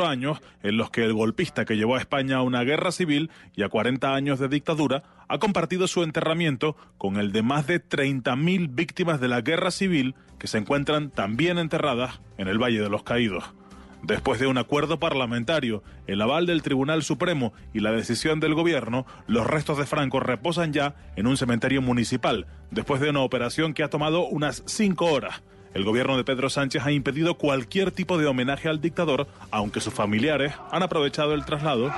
años en los que el golpista que llevó a España a una guerra civil y a 40 años de dictadura ha compartido su enterramiento con el de más de 30.000 víctimas de la guerra civil que se encuentran también enterradas en el Valle de los Caídos. Después de un acuerdo parlamentario, el aval del Tribunal Supremo y la decisión del gobierno, los restos de Franco reposan ya en un cementerio municipal, después de una operación que ha tomado unas cinco horas. El gobierno de Pedro Sánchez ha impedido cualquier tipo de homenaje al dictador, aunque sus familiares han aprovechado el traslado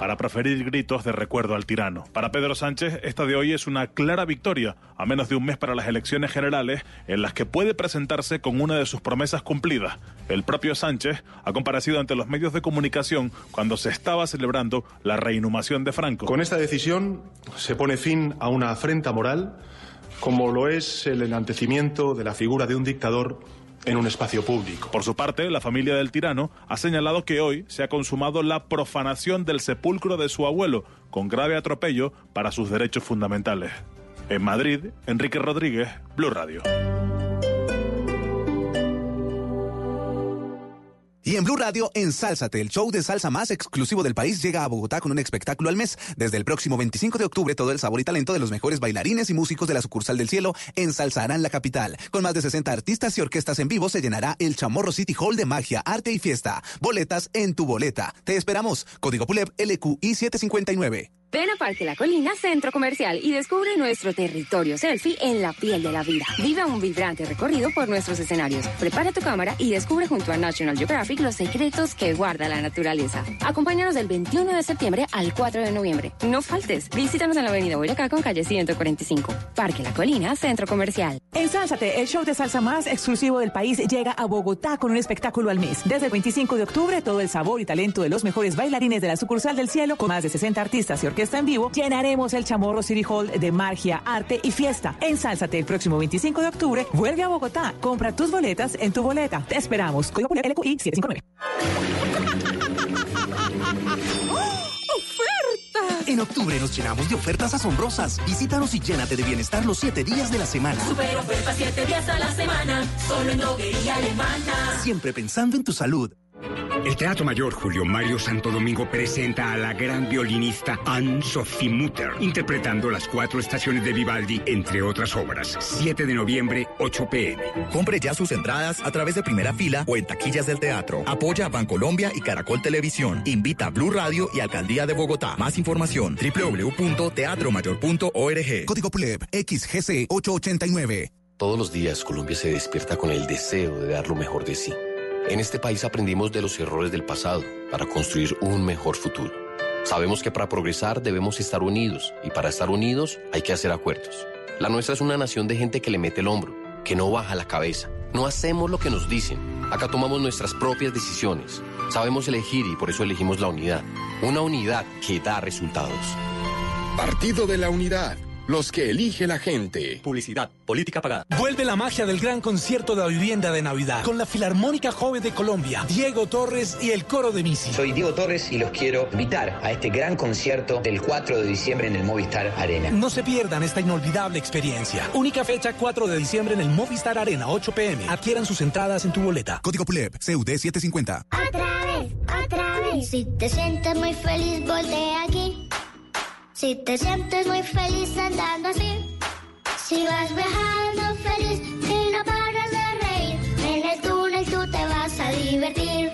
para proferir gritos de recuerdo al tirano. Para Pedro Sánchez, esta de hoy es una clara victoria, a menos de un mes para las elecciones generales, en las que puede presentarse con una de sus promesas cumplidas. El propio Sánchez ha comparecido ante los medios de comunicación cuando se estaba celebrando la reinhumación de Franco. Con esta decisión se pone fin a una afrenta moral, como lo es el enantecimiento de la figura de un dictador en un espacio público. Por su parte, la familia del tirano ha señalado que hoy se ha consumado la profanación del sepulcro de su abuelo, con grave atropello para sus derechos fundamentales. En Madrid, Enrique Rodríguez, Blue Radio. Y en Blue Radio, ensálzate, el show de salsa más exclusivo del país llega a Bogotá con un espectáculo al mes. Desde el próximo 25 de octubre, todo el sabor y talento de los mejores bailarines y músicos de la sucursal del cielo ensalzarán la capital. Con más de 60 artistas y orquestas en vivo, se llenará el Chamorro City Hall de magia, arte y fiesta. Boletas en tu boleta. Te esperamos. Código PULEP LQI 759. Ven a Parque La Colina Centro Comercial y descubre nuestro territorio selfie en la piel de la vida. Vive un vibrante recorrido por nuestros escenarios. Prepara tu cámara y descubre junto a National Geographic los secretos que guarda la naturaleza. Acompáñanos del 21 de septiembre al 4 de noviembre. No faltes. Visítanos en la avenida Boyacá con calle 145. Parque La Colina Centro Comercial. Ensálzate, el show de salsa más exclusivo del país llega a Bogotá con un espectáculo al mes. Desde el 25 de octubre, todo el sabor y talento de los mejores bailarines de la sucursal del cielo, con más de 60 artistas y orquestas está en vivo, llenaremos el Chamorro City Hall de magia, arte y fiesta. Ensálzate el próximo 25 de octubre. Vuelve a Bogotá. Compra tus boletas en tu boleta. Te esperamos. Código LQI 759. En octubre nos llenamos de ofertas asombrosas. Visítanos y llénate de bienestar los siete días de la semana. Super ofertas siete días a la semana. Solo en droguería alemana. Siempre pensando en tu salud. El Teatro Mayor Julio Mario Santo Domingo presenta a la gran violinista Anne-Sophie Mutter, interpretando las cuatro estaciones de Vivaldi, entre otras obras. 7 de noviembre, 8 pm. Compre ya sus entradas a través de primera fila o en taquillas del teatro. Apoya a Bancolombia y Caracol Televisión. Invita a Blue Radio y Alcaldía de Bogotá. Más información www.teatromayor.org. Código PLEB XGC 889. Todos los días Colombia se despierta con el deseo de dar lo mejor de sí. En este país aprendimos de los errores del pasado para construir un mejor futuro. Sabemos que para progresar debemos estar unidos y para estar unidos hay que hacer acuerdos. La nuestra es una nación de gente que le mete el hombro, que no baja la cabeza. No hacemos lo que nos dicen. Acá tomamos nuestras propias decisiones. Sabemos elegir y por eso elegimos la unidad. Una unidad que da resultados. Partido de la Unidad los que elige la gente. Publicidad, política pagada. Vuelve la magia del gran concierto de la vivienda de Navidad con la Filarmónica Joven de Colombia, Diego Torres y el coro de Misi. Soy Diego Torres y los quiero invitar a este gran concierto del 4 de diciembre en el Movistar Arena. No se pierdan esta inolvidable experiencia. Única fecha 4 de diciembre en el Movistar Arena, 8 pm. Adquieran sus entradas en tu boleta. Código PULEP, CUD 750. Otra vez, otra vez. Si te sientes muy feliz, voltea aquí. Si te sientes muy feliz andando así, si vas viajando feliz y no paras de reír, en el túnel tú te vas a divertir.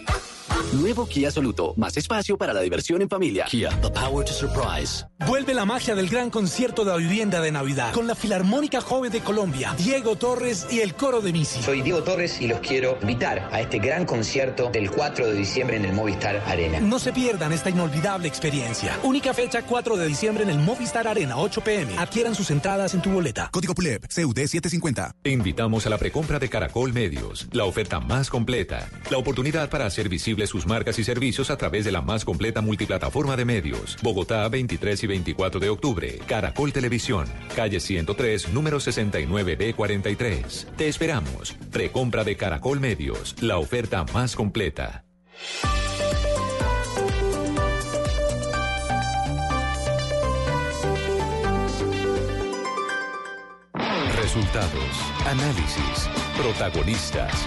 Nuevo Kia Soluto. Más espacio para la diversión en familia. Kia, the power to surprise. Vuelve la magia del gran concierto de la vivienda de Navidad con la Filarmónica Joven de Colombia, Diego Torres y el coro de Misi. Soy Diego Torres y los quiero invitar a este gran concierto del 4 de diciembre en el Movistar Arena. No se pierdan esta inolvidable experiencia. Única fecha 4 de diciembre en el Movistar Arena, 8 pm. Adquieran sus entradas en tu boleta. Código PULEP, CUD 750. Te invitamos a la precompra de Caracol Medios, la oferta más completa, la oportunidad para hacer visibles sus marcas y servicios a través de la más completa multiplataforma de medios. Bogotá, 23 y 24 de octubre. Caracol Televisión, calle 103, número 69B43. Te esperamos. Precompra de Caracol Medios, la oferta más completa. Resultados, análisis, protagonistas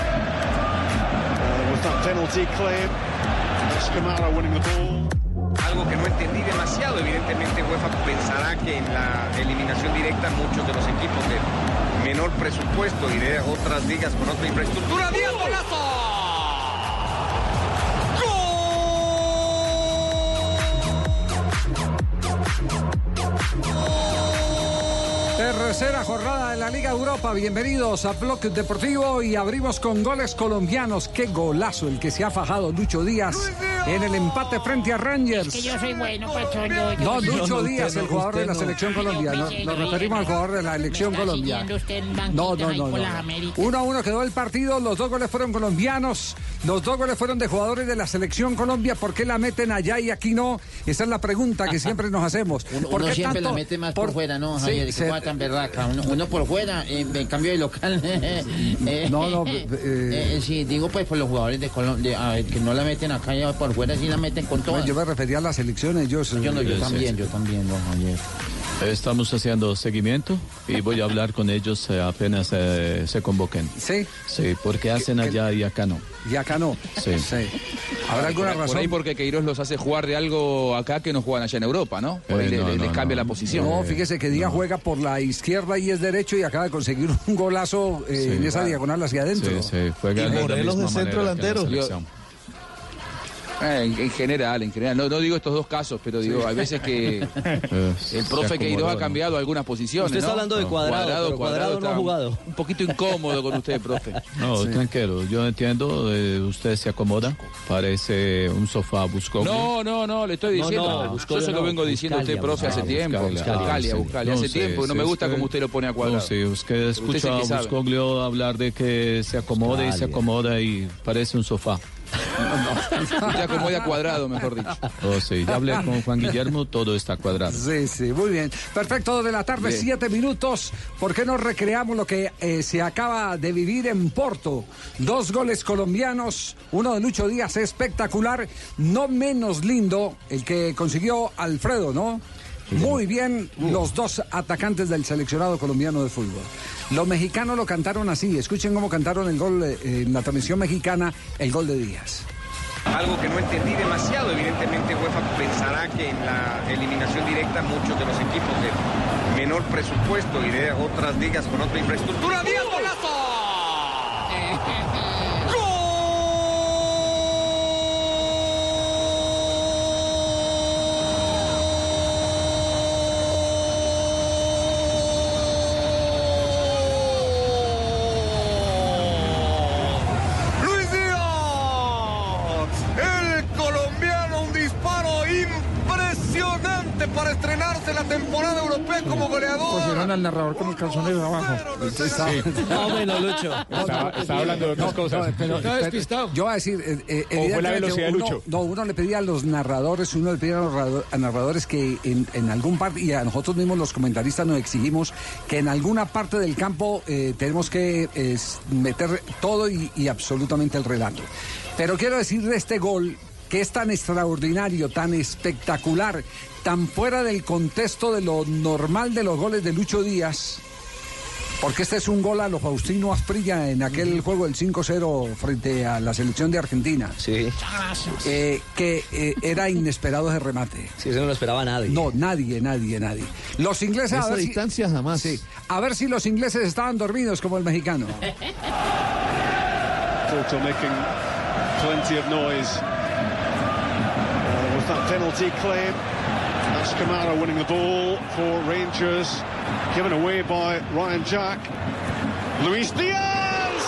Algo que no entendí demasiado, evidentemente UEFA pensará que en la eliminación directa muchos de los equipos de menor presupuesto y de otras ligas con otra infraestructura. ¡Díaz golazo! Tercera jornada de la Liga Europa. Bienvenidos a Bloque Deportivo y abrimos con goles colombianos. Qué golazo el que se ha fajado Lucho Díaz en el empate frente a Rangers. Es que yo soy bueno, patrón. yo- yo- No, Lucho no, Díaz, el no, jugador de la selección Colombia. No, Nos referimos al jugador de la elección Colombia. siguiendo usted en No, no, no. Uno a uno quedó el partido. Los dos goles fueron colombianos. Los dos goles fueron de jugadores de la selección Colombia. ¿Por qué la meten allá y aquí no? Esa es la pregunta que siempre nos hacemos. Uno, ¿Por uno qué siempre tanto- la mete más por, fuera, ¿no, Sí, Javier? Se- tan berraca. Uno, uno por fuera, eh, en cambio de local. eh, No, no, eh, eh, eh, sí, digo pues por los jugadores de Colombia, que no la meten acá y por fuera, sí la meten con todo. Yo me refería a las elecciones. Yo, Yo, no, yo también, yo también, Javier. Estamos haciendo seguimiento y voy a hablar con ellos eh, apenas eh, se convoquen. ¿Sí? Sí, porque hacen allá y acá no. Y acá no. Sí. ¿Habrá alguna por, razón? Por ahí porque Queiroz los hace jugar de algo acá que no juegan allá en Europa, ¿no? Por ahí Eh, le- no, les cambia no. la posición. No, fíjese que Díaz juega por la izquierda y es derecho y acaba de conseguir un golazo eh, Sí, en esa diagonal hacia adentro. Sí, sí, juega de la misma manera que en la selección. Eh, en, en general, en general. No, no digo estos dos casos, pero digo, hay veces que Eh, el profe Queiroz ha cambiado algunas posiciones. Usted está ¿no? hablando de Cuadrado, pero Cuadrado no ha jugado. Un poquito incómodo con usted, profe. No, tranquilo, yo entiendo, eh, usted se acomoda, parece un sofá buscó. No, no, no, le estoy No, diciendo. yo se lo vengo diciendo a usted, profe, hace tiempo. Buscalia, Buscalia, hace tiempo. No me gusta como usted lo pone a cuadrado. No, sí, usted escucha a. Buscoglio hablar de que se acomode y se acomoda y parece un sofá. Usted acomoda a cuadrado, mejor dicho. Oh, sí, ya hablé con Juan Guillermo, todo está cuadrado. Sí, sí, muy bien. Perfecto, dos de la tarde, Bien. siete minutos. ¿Por qué no recreamos lo que eh, se acaba de vivir en Porto? Dos goles colombianos, uno de Lucho Díaz espectacular, no menos lindo el que consiguió Alfredo, ¿no? Muy bien los dos atacantes del seleccionado colombiano de fútbol. Los mexicanos lo cantaron así. Escuchen cómo cantaron eh, en la transmisión mexicana, el gol de Díaz. Algo que no entendí demasiado, evidentemente UEFA pensará que en la eliminación directa muchos de los equipos de menor presupuesto y de otras ligas con otra infraestructura. ¡Díaz golazo! Para estrenarse la temporada europea como goleador. Pusieron al narrador con el calzonero de abajo. No, bueno, Lucho. Estaba, estaba hablando de otras No, cosas. no, pero- pero yo voy a decir, eh, eh, ¿O fue la velocidad de uno- Lucho? No, uno le pedía a los narradores, uno le pedía a los narradores que en, en algún parte, y a nosotros mismos los comentaristas nos exigimos que en alguna parte del campo eh, tenemos que eh, meter todo y, y absolutamente el relato. Pero quiero decir de este gol que es tan extraordinario, tan espectacular, tan fuera del contexto de lo normal de los goles de Lucho Díaz. Porque este es un gol a lo Faustino Asprilla en aquel juego del 5-0 frente a la selección de Argentina. Sí. Eh, que eh, era inesperado ese remate. Sí, eso no lo esperaba nadie. No, nadie, nadie, nadie. Los ingleses a ver si- distancia jamás. Sí, a ver si los ingleses estaban dormidos como el mexicano. That penalty claim, that's Kamara winning the ball for Rangers, given away by Ryan Jack. Luis Diaz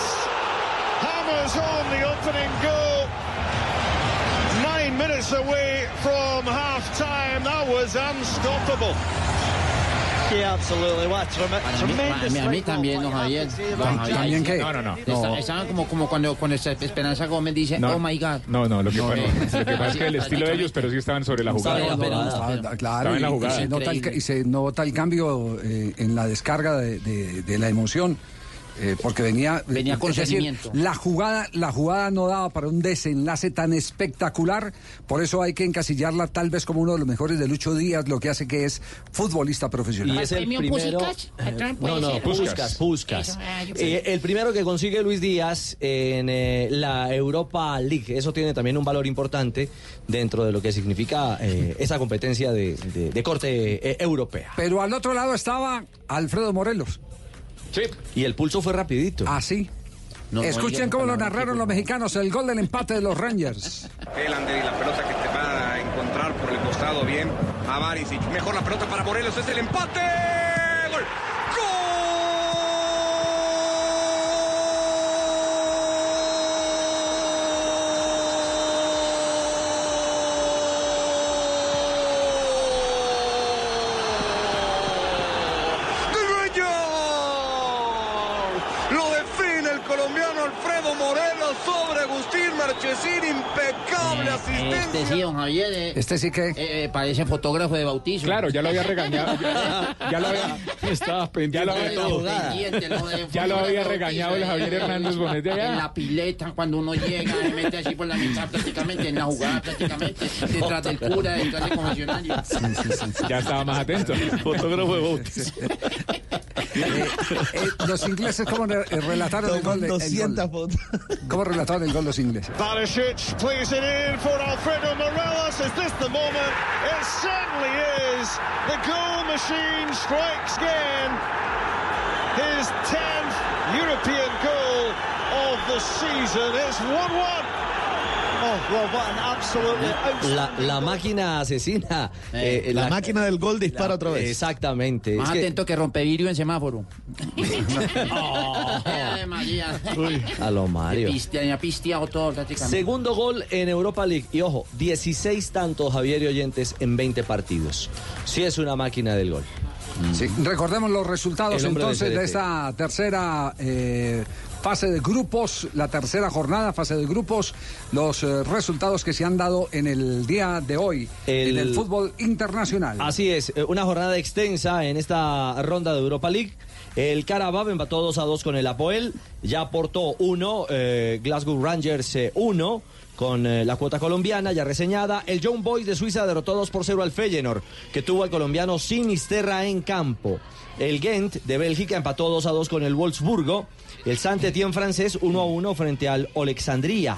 hammers home the opening goal. Nine minutes away from half time. That was unstoppable. Yeah, absolutely. What trem- Para mí, a mí también, Javier. Javier. qué? No, no, no. No. Estaban como, como cuando, cuando Esperanza Gómez dice, No. oh my God. No, no, lo que, No, pasa, no. lo que pasa es que el estilo de ellos, pero sí estaban sobre la jugada. No, no, pero- claro, en la y- y, jugada. se nota el, y se nota el cambio eh, en la descarga de, de- de la emoción. Eh, porque venía Venía con decir, la jugada la jugada no daba para un desenlace tan espectacular por eso hay que encasillarla tal vez como uno de los mejores de Lucho Díaz lo que hace que es futbolista profesional Y es el premio primero. Puede No, no? Puskas, Puskas. Ah, Eh, el primero que consigue Luis Díaz en eh, la Europa League. Eso tiene también un valor importante dentro de lo que significa eh, esa competencia de, de- de corte eh, europea. pero al otro lado estaba Alfredo Morelos Y el pulso fue rapidito. así No, no, escuchen cómo lo narraron los mexicanos el gol del empate de los Rangers Elander y la pelota que te va a encontrar por el costado bien a Barisic. Mejor la pelota para Morelos, es el empate. ¡Gol! ¡Del Rangers! Lo define el colombiano Alfredo Morelos sobre Agustín Marchesín. Impecable asistencia. Este sí, don Javier. eh, este sí que eh, eh, parece fotógrafo de bautismo. Claro, ya lo había regañado. Ya, ya lo había, Estaba pendiente ya lo había, regañado el Javier Hernández Bonet de En la pileta, cuando uno llega, se mete así por la mitad prácticamente, en la jugada prácticamente, detrás del cura, detrás del confesionario. Ya estaba más atento. Fotógrafo de bautismo. Eh, eh, los ingleses cómo re- relataron el gol, de- el gol? fotos. cómo relataron el gol los ingleses Barisic plays it in for Alfredo Morelos. Is this the moment? It certainly is. The goal machine strikes again. His 10th European goal of the season. It's 1-1. La, la máquina asesina. eh, la máquina del gol dispara otra vez. Exactamente. Más Es que- atento que rompe vidrio en semáforo. María. a lo Mario. Pistea, ya pisteado todo. Segundo gol en Europa League. Y ojo, 16 tantos Javier y Oyentes en 20 partidos. Sí es una máquina del gol. Sí, recordemos los resultados entonces de esta tercera eh, fase de grupos, la tercera jornada, fase de grupos, los eh, resultados que se han dado en el día de hoy El- en el fútbol internacional. Así es, eh, una jornada extensa en esta ronda de Europa League. El Carabao empató 2 a 2 con el Apoel, ya aportó 1, Glasgow Rangers 1 con eh, la cuota colombiana ya reseñada. El Young Boys de Suiza derrotó 2 por 0 al Feyenoord, que tuvo al colombiano Sinisterra en campo. El Gent de Bélgica empató 2 a 2 con el Wolfsburgo. El Saint-Étienne francés 1 a 1 frente al Alexandria.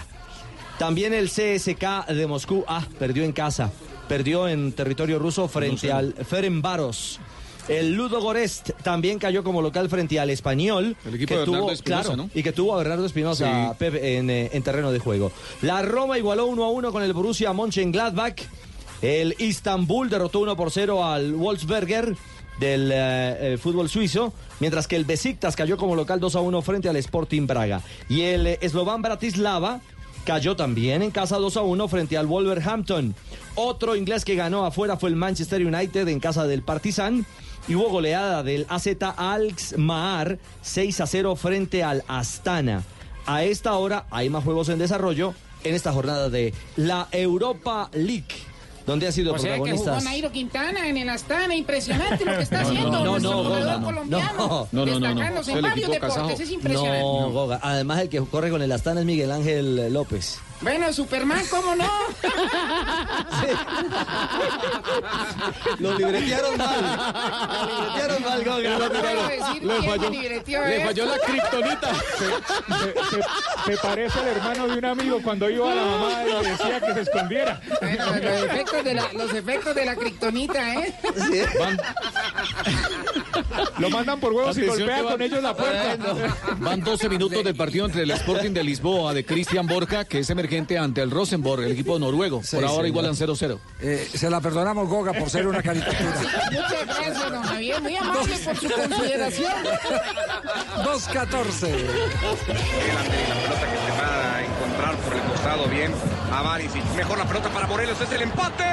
También el CSK de Moscú, ah, perdió en casa. Perdió en territorio ruso frente al Ferencváros. El Ludo Gorest también cayó como local frente al Español. El equipo que de tuvo, Espinosa, claro, ¿no? Y que tuvo a Bernardo Espinosa Sí. En, eh, en terreno de juego. La Roma igualó 1 a 1 con el Borussia Mönchengladbach. El Istanbul derrotó 1 por 0 al Wolfsberger del eh, eh, fútbol suizo, mientras que el Besiktas cayó como local 2 a 1 frente al Sporting Braga. Y el eh, Bratislava cayó también en casa 2 a 1 frente al Wolverhampton. Otro inglés que ganó afuera fue el Manchester United en casa del Partizan. Y hubo goleada del AZ Alkmaar 6 a 0 frente al Astana. A esta hora hay más juegos en desarrollo en esta jornada de la Europa League, donde han sido O sea que jugó. Nairo Quintana en el Astana, impresionante lo que está No, haciendo no, no, nuestro no, goleador Goga, no. colombiano, No, no, destacándose en varios deportes, es impresionante. No, Goga. Además, el que corre con el Astana es Miguel Ángel López. Bueno, Superman, ¿cómo no? Lo libretearon mal. Lo libretearon mal, Goga. No puedo decir Le falló- le falló la kriptonita. Se, se- se parece al hermano de un amigo cuando iba a la mamá y le decía que se escondiera. Bueno, los efectos de la, los efectos de la kriptonita, ¿eh? Lo mandan por huevos y golpea van- con ellos la puerta. Van 12 minutos del partido entre el Sporting de Lisboa de Cristian Borja, que es emergente ante el Rosenborg, el equipo noruego. Sí, Por ahora señor. igualan 0-0. Eh, se la perdonamos, Goga, por ser una caricatura. Muchas gracias, don Javier. Muy amable por su consideración. 2-14. Elander y la pelota que te va a encontrar por el costado bien a Barisic. Mejor la pelota para Morelos, es el empate.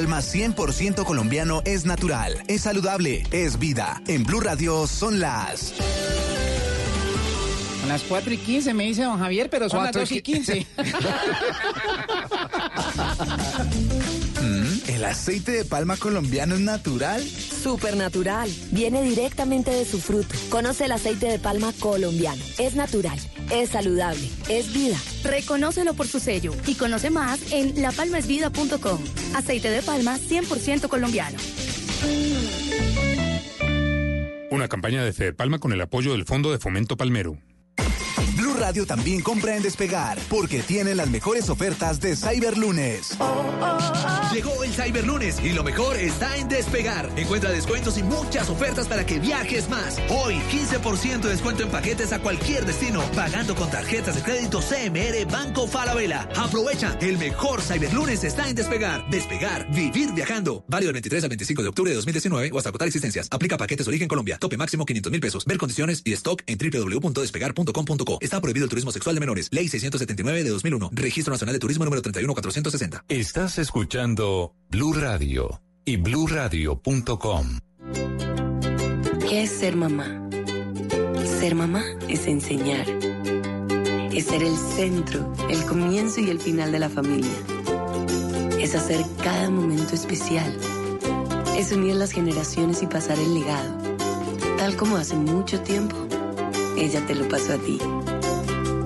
Palma 100% colombiano es natural, es saludable, es vida. En Blue Radio son las... A las 4 y 15 me dice don Javier, pero son las 2 y 15. Mm, ¿El aceite de palma colombiano es natural? Supernatural. Viene directamente de su fruto. Conoce el aceite de palma colombiano. Es natural, es saludable, es vida. Reconócelo por su sello y conoce más en lapalmaesvida.com. Aceite de palma 100% colombiano. Una campaña de Fede Palma con el apoyo del Fondo de Fomento Palmero. También compra en Despegar, porque tiene las mejores ofertas de Cyberlunes. Llegó el Cyberlunes y lo mejor está en Despegar. Encuentra descuentos y muchas ofertas para que viajes más. Hoy, 15% de descuento en paquetes a cualquier destino, pagando con tarjetas de crédito CMR Banco Falabella. Aprovecha, el mejor Cyberlunes está en Despegar. Despegar, vivir viajando. Válido del 23 al 25 de octubre de 2019 o hasta agotar existencias. Aplica paquetes origen Colombia. Tope máximo 500 mil pesos. Ver condiciones y stock en www.despegar.com.co. Está prohibido el turismo sexual de menores. Ley 679 de 2001. Registro Nacional de Turismo número 31460. Estás escuchando Blue Radio y bluradio.com. ¿Qué es ser mamá? Ser mamá es enseñar. Es ser el centro, el comienzo y el final de la familia. Es hacer cada momento especial. Es unir las generaciones y pasar el legado. Tal como hace mucho tiempo, ella te lo pasó a ti.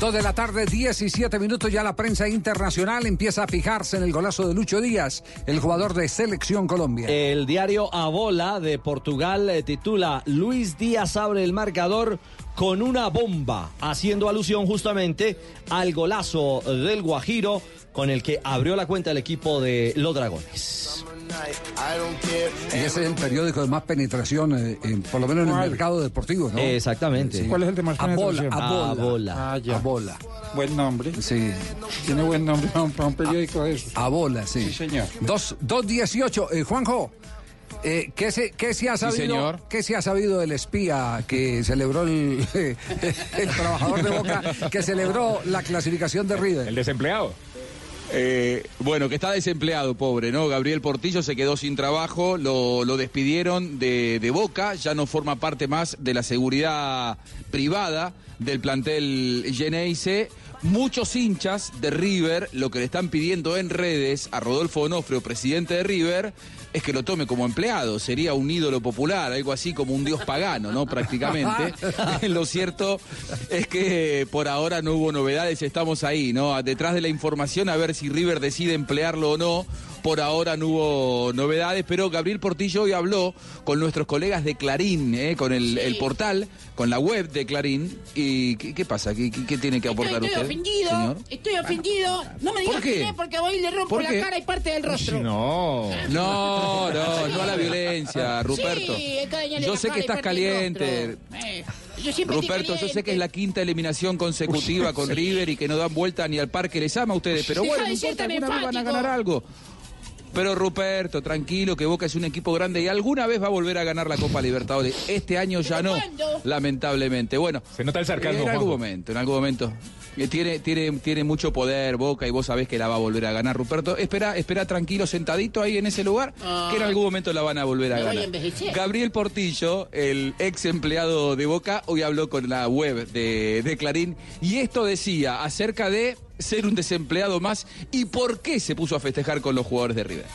Dos de la tarde, 17 minutos, ya la prensa internacional empieza a fijarse en el golazo de Lucho Díaz, el jugador de Selección Colombia. El diario Abola de Portugal eh, titula Luis Díaz abre el marcador con una bomba, haciendo alusión justamente al golazo del Guajiro con el que abrió la cuenta el equipo de los Dragones. Y ese es el periódico de más penetración, eh, en- por lo menos en el ¿Cuál? mercado deportivo, ¿no? Exactamente. ¿Cuál es el de más Abola, penetración? Abola. Abola. Ah, ya. Abola. Buen nombre. Sí. Tiene buen nombre para un, para un periódico de eso. Abola, sí. Sí, señor. Dos, 2.18. Eh, Juanjo, eh, ¿qué, se, qué se ha Sí, sabido? señor. ¿Qué se ha sabido del espía que celebró el, el trabajador de Boca, que celebró la clasificación de River? El desempleado. Eh, bueno, que está desempleado, pobre, ¿no? Gabriel Portillo se quedó sin trabajo, lo, despidieron de, de Boca, ya no forma parte más de la seguridad privada del plantel Geneise. Muchos hinchas de River lo que le están pidiendo en redes a Rodolfo Onofrio, presidente de River, es que lo tome como empleado. Sería un ídolo popular, algo así como un dios pagano, ¿no? Prácticamente. lo cierto es que por ahora no hubo novedades, estamos ahí, ¿no? Detrás de la información a ver si River decide emplearlo o no. Por ahora no hubo novedades, pero Gabriel Portillo hoy habló con nuestros colegas de Clarín, ¿eh? con el, el portal, con la web de Clarín. ¿Y qué, qué pasa? ¿Qué, qué- qué tiene que aportar Estoy usted? ofendido, señor? estoy ofendido. No me digas ¿Por qué? quién es porque voy y le rompo ¿Por la cara y parte del rostro. No, no, no, no a la violencia, Ruperto. Sí, Yo sé que estás caliente. Eh, yo estoy Ruperto, yo sé que es la quinta eliminación consecutiva con River y que no dan vuelta ni al parque les ama a ustedes, pero Deja bueno, no importa, alguna vez van a ganar algo. Pero Ruperto, tranquilo, que Boca es un equipo grande y alguna vez va a volver a ganar la Copa Libertadores. Este año ya no, lamentablemente. Bueno, Se nota el sarcasmo, en algún Juanjo. momento, en algún momento. Eh, Tiene, tiene, tiene mucho poder Boca y vos sabés que la va a volver a ganar, Ruperto. Espera, espera tranquilo, sentadito ahí en ese lugar, que en algún momento la van a volver a Me voy a ganar. Gabriel Portillo, el ex empleado de Boca, hoy habló con la web de, de Clarín y esto decía acerca de ser un desempleado más y por qué se puso a festejar con los jugadores de River.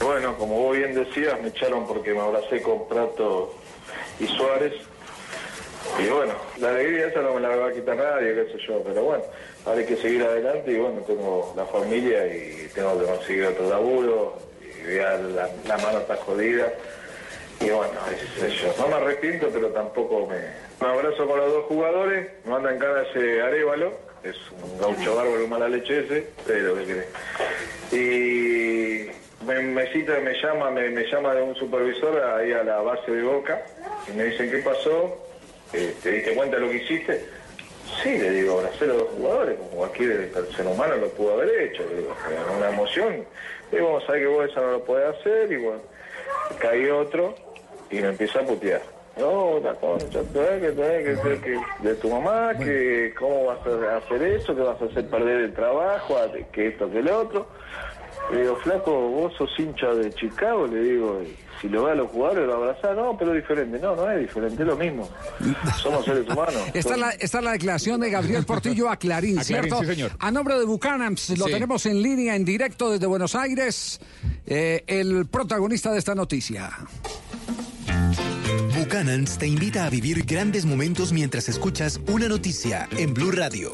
Bueno, como vos bien decías, me echaron porque me abracé con Prato y Suárez. Y bueno, la alegría esa no me la va a quitar nadie, qué sé yo, pero bueno, ahora hay que seguir adelante y bueno, tengo la familia y tengo que conseguir otro laburo y ya la, mano está jodida. Y bueno, qué sé yo, no me arrepiento, pero tampoco me... Un abrazo con los dos jugadores, me mandan ganas ese Arevalo es un gaucho bárbaro mala leche ese, pero ¿qué querés? Y me, me cita, me llama, me, me llama de un supervisor ahí a la base de Boca y me dicen, ¿qué pasó? Eh, ¿Te diste cuenta de lo que hiciste? Sí, le digo, abracé a los jugadores, como cualquier ser humano lo pudo haber hecho, le digo, una emoción. Le vamos a ver que vos eso no lo podés hacer, y bueno, caí otro y me empieza a putear. No, la concha, que, tenés que ser que de tu mamá, que cómo vas a hacer eso, que vas a hacer perder el trabajo, a- que esto, que lo otro. Le digo, flaco, vos sos hincha de Chicago, le digo, y si lo ve a los jugadores lo abrazás, no, pero es diferente. No, no es diferente, es lo mismo. Somos seres humanos. Esta es, la, declaración de Gabriel Portillo a Clarín, A Clarín, ¿cierto? sí, señor. A nombre de Bucanams, lo Sí. tenemos en línea, en directo desde Buenos Aires, eh, el protagonista de esta noticia. Buchanan's te invita a vivir grandes momentos mientras escuchas una noticia en Blue Radio.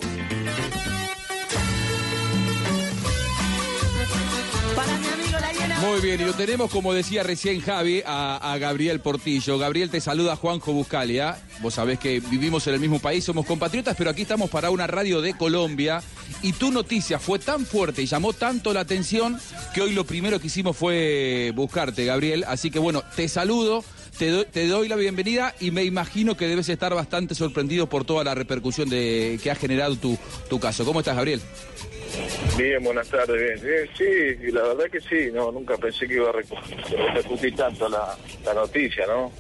Muy bien, y lo tenemos, como decía recién Javi, a, a Gabriel Portillo. Gabriel, te saluda Juanjo Buscalia. Vos sabés que vivimos en el mismo país, somos compatriotas, pero aquí estamos para una radio de Colombia. Y tu noticia fue tan fuerte y llamó tanto la atención que hoy lo primero que hicimos fue buscarte, Gabriel. Así que bueno, te saludo. Te doy, te doy la bienvenida y me imagino que debes estar bastante sorprendido por toda la repercusión de, que ha generado tu, tu caso. ¿Cómo estás, Gabriel? Bien, buenas tardes, bien. Bien, sí, y la verdad que sí, no, nunca pensé que iba a repercutir tanto la, la noticia, ¿no?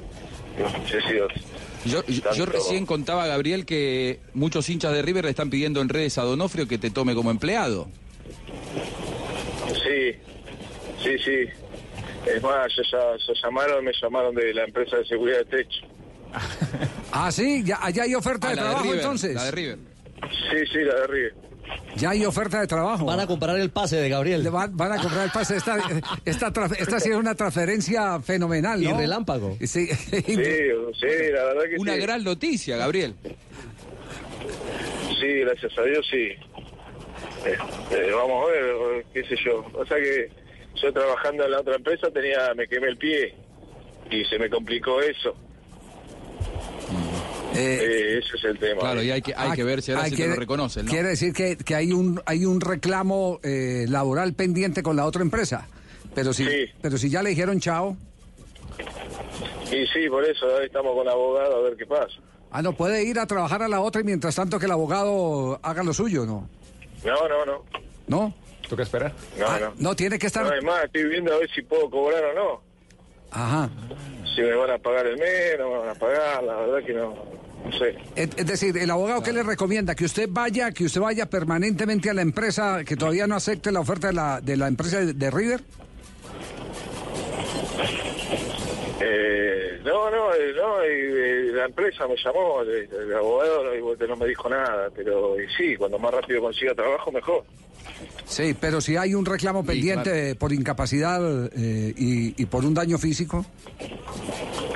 Sí, sí, Yo, yo- recién contaba, Gabriel, que muchos hinchas de River le están pidiendo en redes a Donofrio que te tome como empleado. sí, sí, sí. Es más, ya, ya, ya llamaron, me llamaron de la empresa de seguridad de techo. Ah, sí, ya, allá hay oferta Ah, de trabajo River, entonces. la de River. Sí, sí, la de River. Ya hay oferta de trabajo. Van a comprar el pase de Gabriel. Le Van, van a comprar el pase. Esta, esta, tra- esta sí es una transferencia fenomenal, ¿no? Y relámpago. Sí, Sí, sí, la verdad que Una sí. gran noticia, Gabriel. Sí, gracias a Dios, sí. Este, vamos a ver, qué sé yo. O sea que yo trabajando en la otra empresa tenía, me quemé el pie y se me complicó eso. Eh, ese es el tema. Claro, y hay que, hay Ah, que ver si ahora ah, sí te quiere- lo reconocen, ¿no? Quiere decir que, que hay un hay un reclamo eh, laboral pendiente con la otra empresa. Pero si, pero si ya le dijeron chao, Y sí, por eso ahora estamos con abogado a ver qué pasa. ah, no puede ir a trabajar a la otra y mientras tanto que el abogado haga lo suyo, ¿no? No, no, no. ¿No? ¿Toca esperar? No, Ah, no. no, tiene que estar. No, además, estoy viendo a ver si puedo cobrar o no. Ajá. Si me van a pagar el mes, no me van a pagar, la verdad que no, no sé. Es, es decir, el abogado qué le recomienda que usted vaya, que usted vaya permanentemente a la empresa que todavía no acepte la oferta de la de la empresa de, de River. Eh, no, no, eh, no, eh, la empresa me llamó, el, el abogado no, me dijo nada, pero eh, sí, cuando más rápido consiga trabajo, mejor. Sí, pero si hay un reclamo pendiente por incapacidad eh, y, y por un daño físico.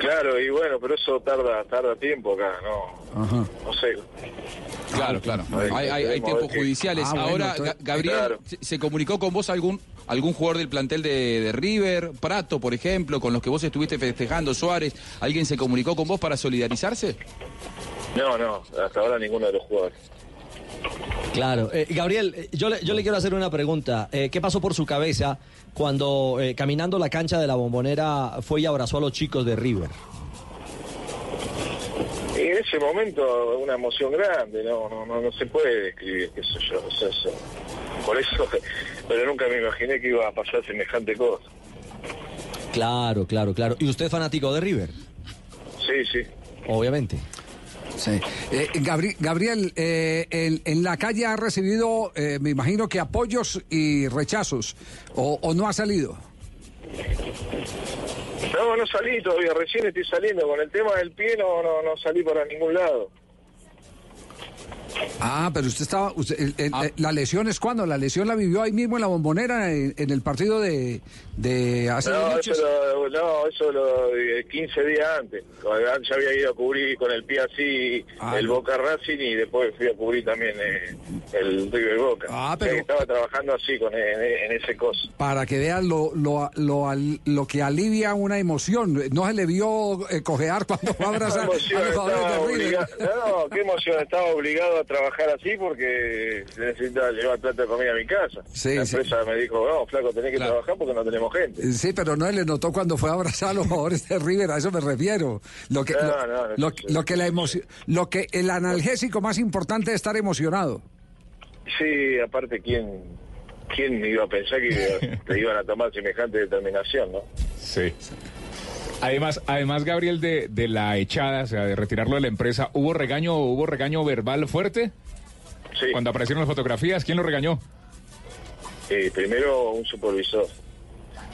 Claro, y bueno, pero eso tarda tarda tiempo acá, no, Ajá. no sé. Claro, claro. Ay, Hay, tiempos judiciales. Ah, bueno, Ahora, Gabriel, Claro. ¿se- ¿se comunicó con vos algún algún jugador del plantel de, de River, Prato, por ejemplo, con los que vos estuviste festejando, Suárez? ¿Alguien se comunicó con vos para solidarizarse? No, no, hasta ahora ninguno de los jugadores. Claro. Eh, Gabriel, eh, yo le, yo le quiero hacer una pregunta. Eh, ¿Qué pasó por su cabeza cuando eh, caminando la cancha de la bombonera fue y abrazó a los chicos de River? En ese momento una emoción grande, no, no, no, no se puede describir, qué sé yo, o sea, eso- por eso, pero nunca me imaginé que iba a pasar semejante cosa. Claro, claro, claro. ¿Y usted es fanático de River? Sí, sí. Obviamente. Sí. Eh, Gabri- Gabriel, eh, en, en la calle ha recibido, eh, me imagino que apoyos y rechazos, o, o no ha salido. No, no salí todavía, recién estoy saliendo. Con el tema del pie no, no, no salí para ningún lado. Ah, pero usted estaba, usted- el- el- eh, la lesión es cuando, la lesión la vivió ahí mismo en la bombonera, en, en el partido de, de hace No, noches. eso lo, no, eso lo eh, 15 días antes. Ya había ido a cubrir con el pie así Ah, el no. Boca Racing y después fui a cubrir también eh, el River Boca. Ah, pero- que estaba trabajando así con en, en ese coso. Para que vean lo, lo, lo, al- lo que alivia una emoción. No se le vio eh, cojear cuando fue a abrazar Qué emoción, a los jugadores estaba de River. obliga- No, qué emoción, estaba obligado a trabajar así porque necesitaba llevar plata de comida a mi casa. Sí, la sí. empresa me dijo, no, flaco, tenés que trabajar porque no tenemos gente. Sí, pero no le notó cuando fue a abrazar a los jugadores de River, a eso me refiero. Lo que, No, lo, no, no, lo- lo que la emoción, lo que el analgésico más importante es estar emocionado. Sí, aparte, ¿quién, quién iba a pensar que te iban a tomar semejante determinación, no? Sí. Además, además Gabriel, de, de la echada, o sea, de retirarlo de la empresa, ¿hubo regaño, hubo regaño verbal fuerte? Sí. Cuando aparecieron las fotografías, ¿quién lo regañó? Eh, primero un supervisor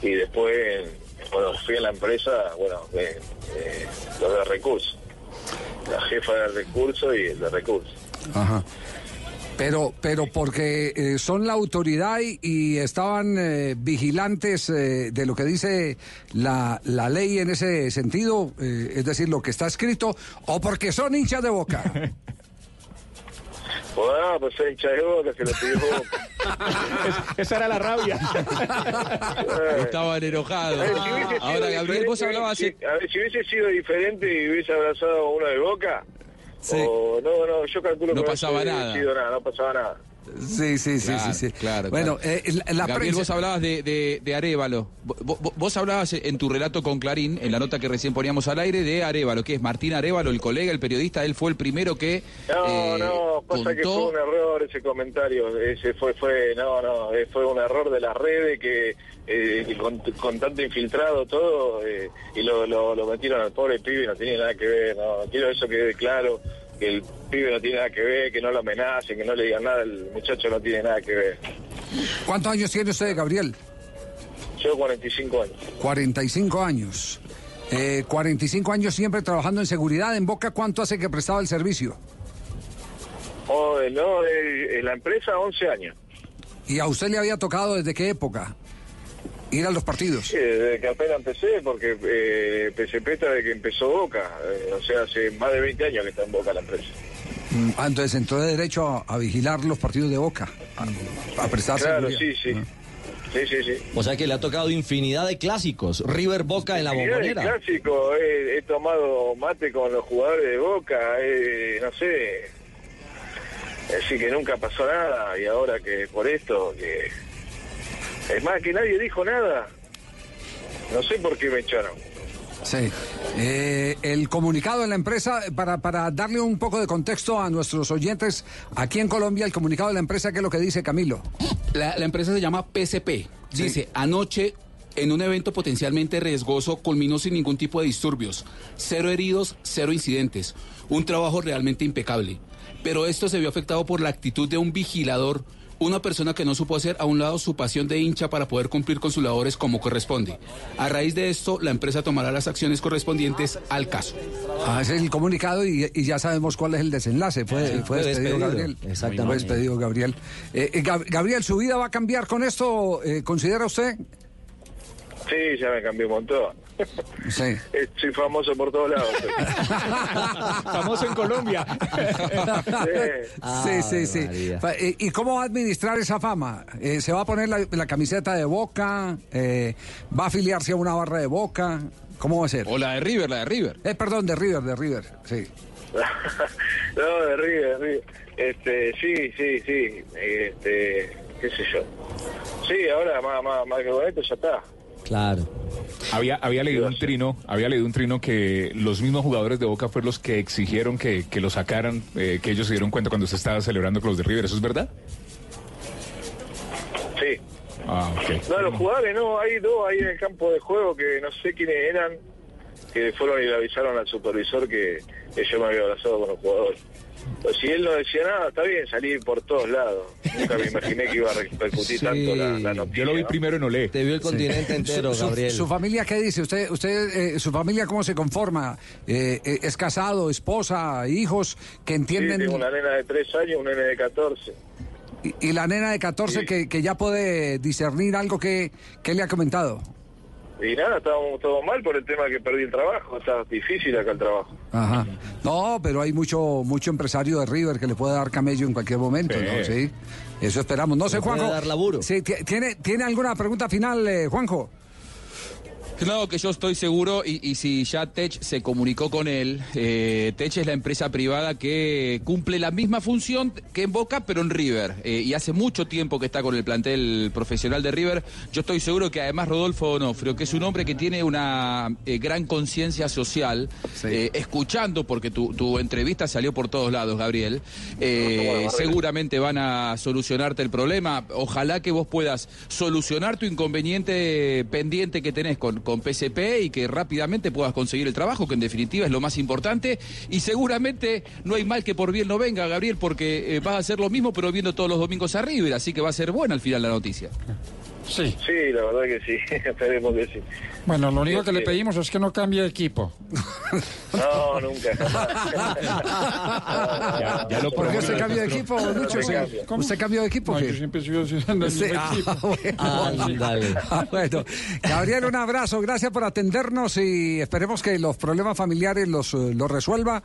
y después, cuando fui a la empresa, bueno, eh, eh, los de recursos. La jefa de recursos y el de recursos. Ajá. Pero, pero porque eh, son la autoridad y, y estaban eh, vigilantes eh, de lo que dice la, la ley en ese sentido, eh, es decir, lo que está escrito, o porque son hinchas de boca. Bueno, pues hincha de boca, se lo pidió boca. Esa era la rabia. Estaban enojados. Ahora, Gabriel, vos hablabas... si- a ver, si hubiese sido diferente y hubiese abrazado a uno de boca, o no, no, yo calculo No que pasaba nada. sido nada, no pasaba nada. Sí, sí, sí, Claro, sí, sí. Claro, Bueno, claro. eh, la, la Gabriel, prensa- vos hablabas de, de, de Arevalo. Vos, hablabas en tu relato con Clarín, en la nota que recién poníamos al aire, de Arevalo, que es Martín Arevalo, el colega, el periodista. Él fue el primero que No, eh, no, pasa que fue un error ese comentario. Ese fue, fue, no, no, eh, fue un error de las redes que eh, con, con tanto infiltrado todo eh, y lo, lo, lo metieron al pobre pibe no tiene nada que ver. No, quiero eso que quede claro, que el pibe no tiene nada que ver, que no lo amenacen, que no le digan nada, el muchacho no tiene nada que ver. ¿Cuántos años tiene usted, Gabriel? Yo 45 años. 45 años. Eh, 45 años siempre trabajando en seguridad. ¿En Boca cuánto hace que prestaba el servicio? Oh, no, eh, en la empresa 11 años. ¿Y a usted le había tocado desde qué época? Ir a los partidos. Sí, desde que apenas empecé, porque eh, PSP está desde que empezó Boca, eh, o sea, hace más de 20 años que está en Boca la empresa. Mm, ah, entonces entró de derecho a, a vigilar los partidos de Boca, a, a prestar Claro, seguridad. sí, sí. Sí, sí, sí. O sea que le ha tocado infinidad de clásicos. River Boca en la bombonera. clásico, he tomado mate con los jugadores de Boca, eh, no sé, así que nunca pasó nada y ahora que por esto, que es más que nadie dijo nada, no sé por qué me echaron. Sí. Eh, el comunicado de la empresa, para, para darle un poco de contexto a nuestros oyentes, aquí en Colombia, el comunicado de la empresa, ¿qué es lo que dice Camilo? La, la empresa se llama PCP. Dice, anoche, en un evento potencialmente riesgoso, culminó sin ningún tipo de disturbios. Cero heridos, cero incidentes. Un trabajo realmente impecable. Pero esto se vio afectado por la actitud de un vigilador, una persona que no supo hacer a un lado su pasión de hincha para poder cumplir con sus labores como corresponde. A raíz de esto, la empresa tomará las acciones correspondientes al caso. Ah, ese es el comunicado y, y ya sabemos cuál es el desenlace. Fue, Sí, fue fue despedido, despedido. Gabriel. Exactamente. Fue despedido Gabriel. Eh, eh, Gab- Gabriel, ¿su vida va a cambiar con esto? eh, ¿Considera usted? Sí, ya me cambió un montón. Sí. Eh, Soy famoso por todos lados. Famoso en Colombia. sí, sí, sí. Fa- eh, ¿Y cómo va a administrar esa fama? Eh, ¿Se va a poner la, la camiseta de Boca? Eh, ¿Va a afiliarse a una barra de Boca? ¿Cómo va a ser? O la de River, la de River. Eh, perdón, de River, de River, sí. no, de River, de River. Este, sí, sí, sí. Este, qué sé yo. Sí, ahora más, más, más que con esto ya está. Claro. Había, había leído un trino, había leído un trino que los mismos jugadores de Boca fueron los que exigieron que, que lo sacaran, eh, que ellos se dieron cuenta cuando se estaba celebrando con los de River. ¿Eso es verdad? Sí. Ah, ok. No, los jugadores no, hay dos ahí en el campo de juego que no sé quiénes eran, que fueron y le avisaron al supervisor que, que yo me había abrazado con los jugadores. Pero si él no decía nada, está bien salir por todos lados. Nunca me imaginé que iba a repercutir tanto la, la noticia. Yo lo vi ¿no? primero en Olé. Te vio el continente entero, Su- su, Gabriel. su familia qué dice? ¿Usted, usted eh, su familia cómo se conforma? Eh, eh, ¿Es casado, esposa, hijos que Sí, entienden? tengo una nena de 3 años, un nene de 14. y, y la nena de 14 que, que ya puede discernir algo que, que le ha comentado. Y nada, estábamos todo mal por el tema que perdí el trabajo. Está difícil acá el trabajo. Ajá. No, pero hay mucho mucho empresario de River que le puede dar camello en cualquier momento, ¿no? Sí. Eso esperamos. No sé, Le puede Juanjo. dar laburo. Sí, ti- ¿tiene, ¿Tiene alguna pregunta final, eh, Juanjo? No, que yo estoy seguro, y, y si ya Tech se comunicó con él, eh, Tech es la empresa privada que cumple la misma función que en Boca, pero en River. Eh, y hace mucho tiempo que está con el plantel profesional de River. Yo estoy seguro que además Rodolfo Onofrio, que es un hombre que tiene una eh, gran conciencia social, escuchando, porque tu, tu entrevista salió por todos lados, Gabriel, seguramente van a solucionarte el problema. Ojalá que vos puedas solucionar tu inconveniente pendiente que tenés con, con PSP y que rápidamente puedas conseguir el trabajo, que en definitiva es lo más importante. Y seguramente no hay mal que por bien no venga, Gabriel, porque eh, vas a hacer lo mismo, pero viendo todos los domingos a River, así que va a ser buena al final la noticia. Sí. Sí, la verdad que sí. Esperemos que sí. Bueno, lo único que le Este, pedimos es que no cambie de equipo. No, nunca. Ya- ya lo ¿Por qué en cambió de equipo. Lucho? ¿Cómo? ¿Usted cambió de equipo? No, yo siempre sigo siendo el Sí, mismo ah, equipo. bueno. Ándale. Ah, bueno. Gabriel, un abrazo, gracias por atendernos y esperemos que los problemas familiares los, eh, los resuelva,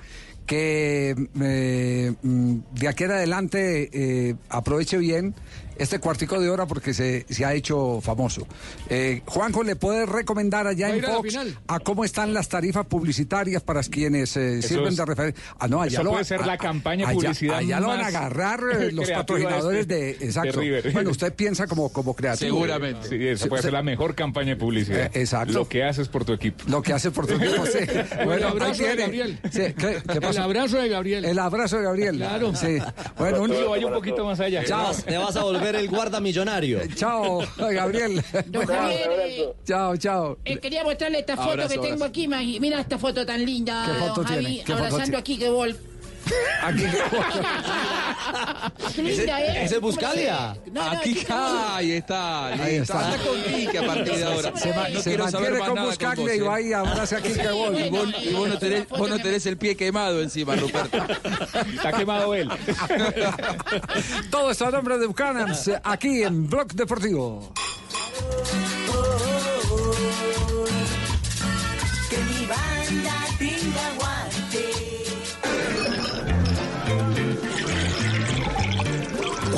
que eh, mm, de aquí en adelante eh, aproveche bien este cuartico de hora porque se, se ha hecho famoso. Eh, Juanjo, ¿le puede recomendar allá en a Fox a cómo están las tarifas publicitarias para quienes eh, sirven es- de referencia? Ah, no, allá eso lo puede ser la campaña allá- publicidad Allá lo van a agarrar eh, los patrocinadores de de, este- exacto. de River. Bueno, usted piensa como, como creativo. Sí, esa puede ser la mejor campaña de publicidad. Eh, exacto. Lo que haces por tu equipo. Lo que hace por tu equipo, sí. el abrazo de. Gabriel. Sí, ¿qué- qué El abrazo de Gabriel. El abrazo de Gabriel. Claro. Sí. Bueno, un... Yo vaya un poquito más allá. Chao, te vas a volver el guarda millonario. Chao, Gabriel. Don Javier, Chao, chao. eh, quería mostrarle esta foto Abrazo, que tengo abrazo. aquí. Mira esta foto tan linda, ¿Qué foto don Javi, tiene? ¿Qué foto abrazando tiene? aquí que Wolf. Aquí. ¿eh? ese es Buscalia. No, no, Aquí, está. ahí está, Ahí está. Anda con Quique a partir de ahora. Se, ma- no se quiero saber mantiene más con nada y ¿eh? va y abraza aquí que gol. Y vos, y vos no tenés, vos no tenés el pie quemado encima, Ruperto. Está quemado él. Todo esto a nombre de Buchanans, eh, aquí en Blog Deportivo.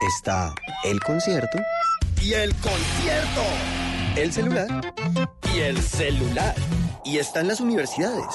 Está el concierto y el concierto, el celular y el celular. y están las universidades.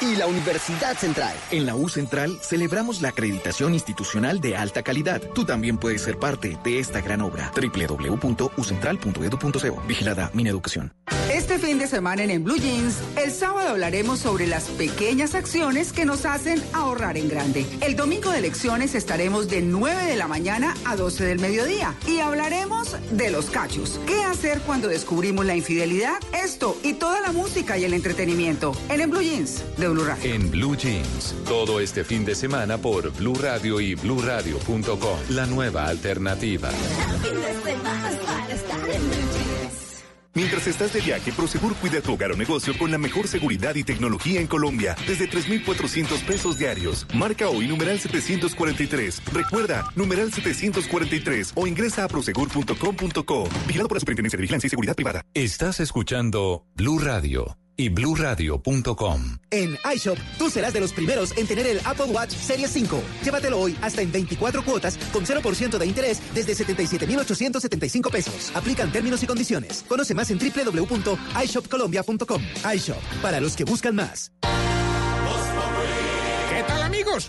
Y la Universidad Central. En la U Central celebramos la acreditación institucional de alta calidad. Tú también puedes ser parte de esta gran obra. www.ucentral.edu.co. Vigilada Mineducación. Este fin de semana en, En Blue Jeans, el sábado hablaremos sobre las pequeñas acciones que nos hacen ahorrar en grande. El domingo de elecciones estaremos de 9 de la mañana a 12 del mediodía y hablaremos de los cachos. ¿Qué hacer cuando descubrimos la infidelidad? Esto y toda la música y el entretenimiento en En Blue Jeans de Blue Radio. En Blue Jeans, todo este fin de semana por Blue Radio y bluradio.com. La nueva alternativa. Fin de semana para estar en Blue Jeans. Mientras estás de viaje, Prosegur cuida tu hogar o negocio con la mejor seguridad y tecnología en Colombia, desde 3,400 pesos diarios. Marca hoy numeral 743. Recuerda, numeral 743 o ingresa a prosegur.com.co. Vigilado por la Superintendencia de Vigilancia y Seguridad Privada. Estás escuchando Blue Radio y bluradio.com. En iShop, tú serás de los primeros en tener el Apple Watch Series 5. Llévatelo hoy hasta en 24 cuotas con 0% de interés desde 77,875 pesos. Aplican términos y condiciones. Conoce más en www.ishopcolombia.com. iShop, para los que buscan más.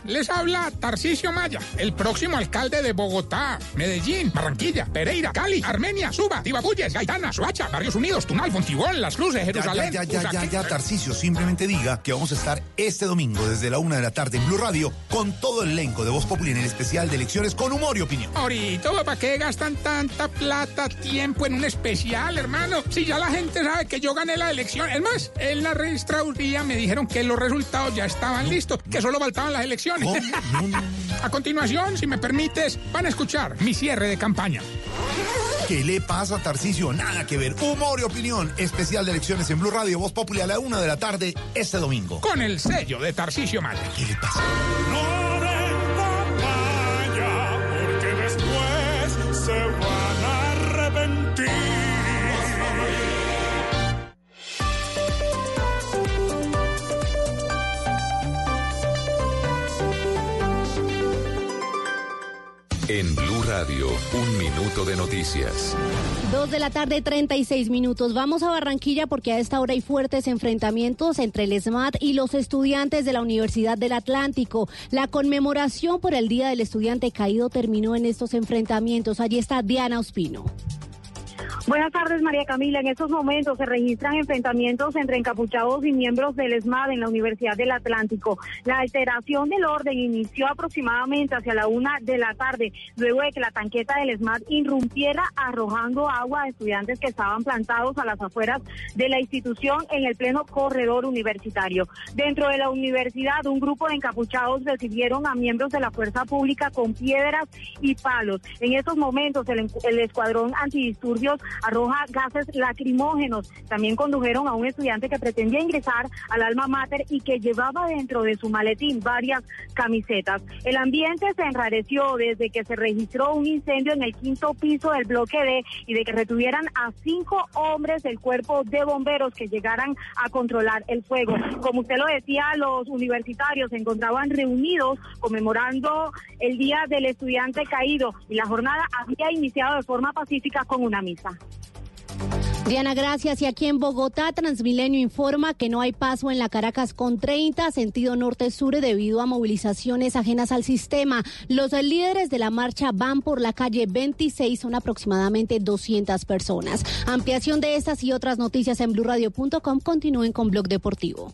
Les habla Tarcisio Maya, el próximo alcalde de Bogotá, Medellín, Barranquilla, Pereira, Cali, Armenia, Suba, Tibabuyes, Gaitana, Soacha, Barrios Unidos, Tunal, Fontibón, Las Cruces, Jerusalén. Ya, ya, ya, ya, ya, Tarcicio, simplemente diga que vamos a estar este domingo desde la una de la tarde en Blue Radio con todo el elenco de Voz Populi en el especial de elecciones con humor y opinión. Ahorita, ¿para qué gastan tanta plata, tiempo en un especial, hermano? Si ya la gente sabe que yo gané la elección. Es más, en la registraduría me dijeron que los resultados ya estaban listos, que solo faltaban las elecciones. a continuación, si me permites, van a escuchar mi cierre de campaña. ¿Qué le pasa, Tarcicio? Nada que ver. Humor y opinión. Especial de elecciones en Blue Radio, Voz Populi a la una de la tarde este domingo. Con el sello de Tarcisio Maya. ¿Qué le pasa? porque después se van a arrepentir. En Blue Radio, un minuto de noticias. Dos de la tarde, 36 minutos. Vamos a Barranquilla porque a esta hora hay fuertes enfrentamientos entre el SMAT y los estudiantes de la Universidad del Atlántico. La conmemoración por el Día del Estudiante Caído terminó en estos enfrentamientos. Allí está Diana Ospino. Buenas tardes, María Camila. En estos momentos se registran enfrentamientos entre encapuchados y miembros del ESMAD en la Universidad del Atlántico. La alteración del orden inició aproximadamente hacia la una de la tarde, luego de que la tanqueta del ESMAD irrumpiera arrojando agua a estudiantes que estaban plantados a las afueras de la institución en el pleno corredor universitario. Dentro de la universidad, un grupo de encapuchados recibieron a miembros de la fuerza pública con piedras y palos. En estos momentos, el, el escuadrón antidisturbios arroja gases lacrimógenos. También condujeron a un estudiante que pretendía ingresar al alma mater y que llevaba dentro de su maletín varias camisetas. El ambiente se enrareció desde que se registró un incendio en el quinto piso del bloque D y de que retuvieran a cinco hombres del cuerpo de bomberos que llegaran a controlar el fuego. Como usted lo decía, los universitarios se encontraban reunidos conmemorando el Día del Estudiante Caído y la jornada había iniciado de forma pacífica con una misa. Diana, gracias. Y aquí en Bogotá, Transmilenio informa que no hay paso en la Caracas con 30, sentido norte-sur, debido a movilizaciones ajenas al sistema. Los líderes de la marcha van por la calle 26, son aproximadamente 200 personas. Ampliación de estas y otras noticias en blurradio.com. Continúen con Blog Deportivo.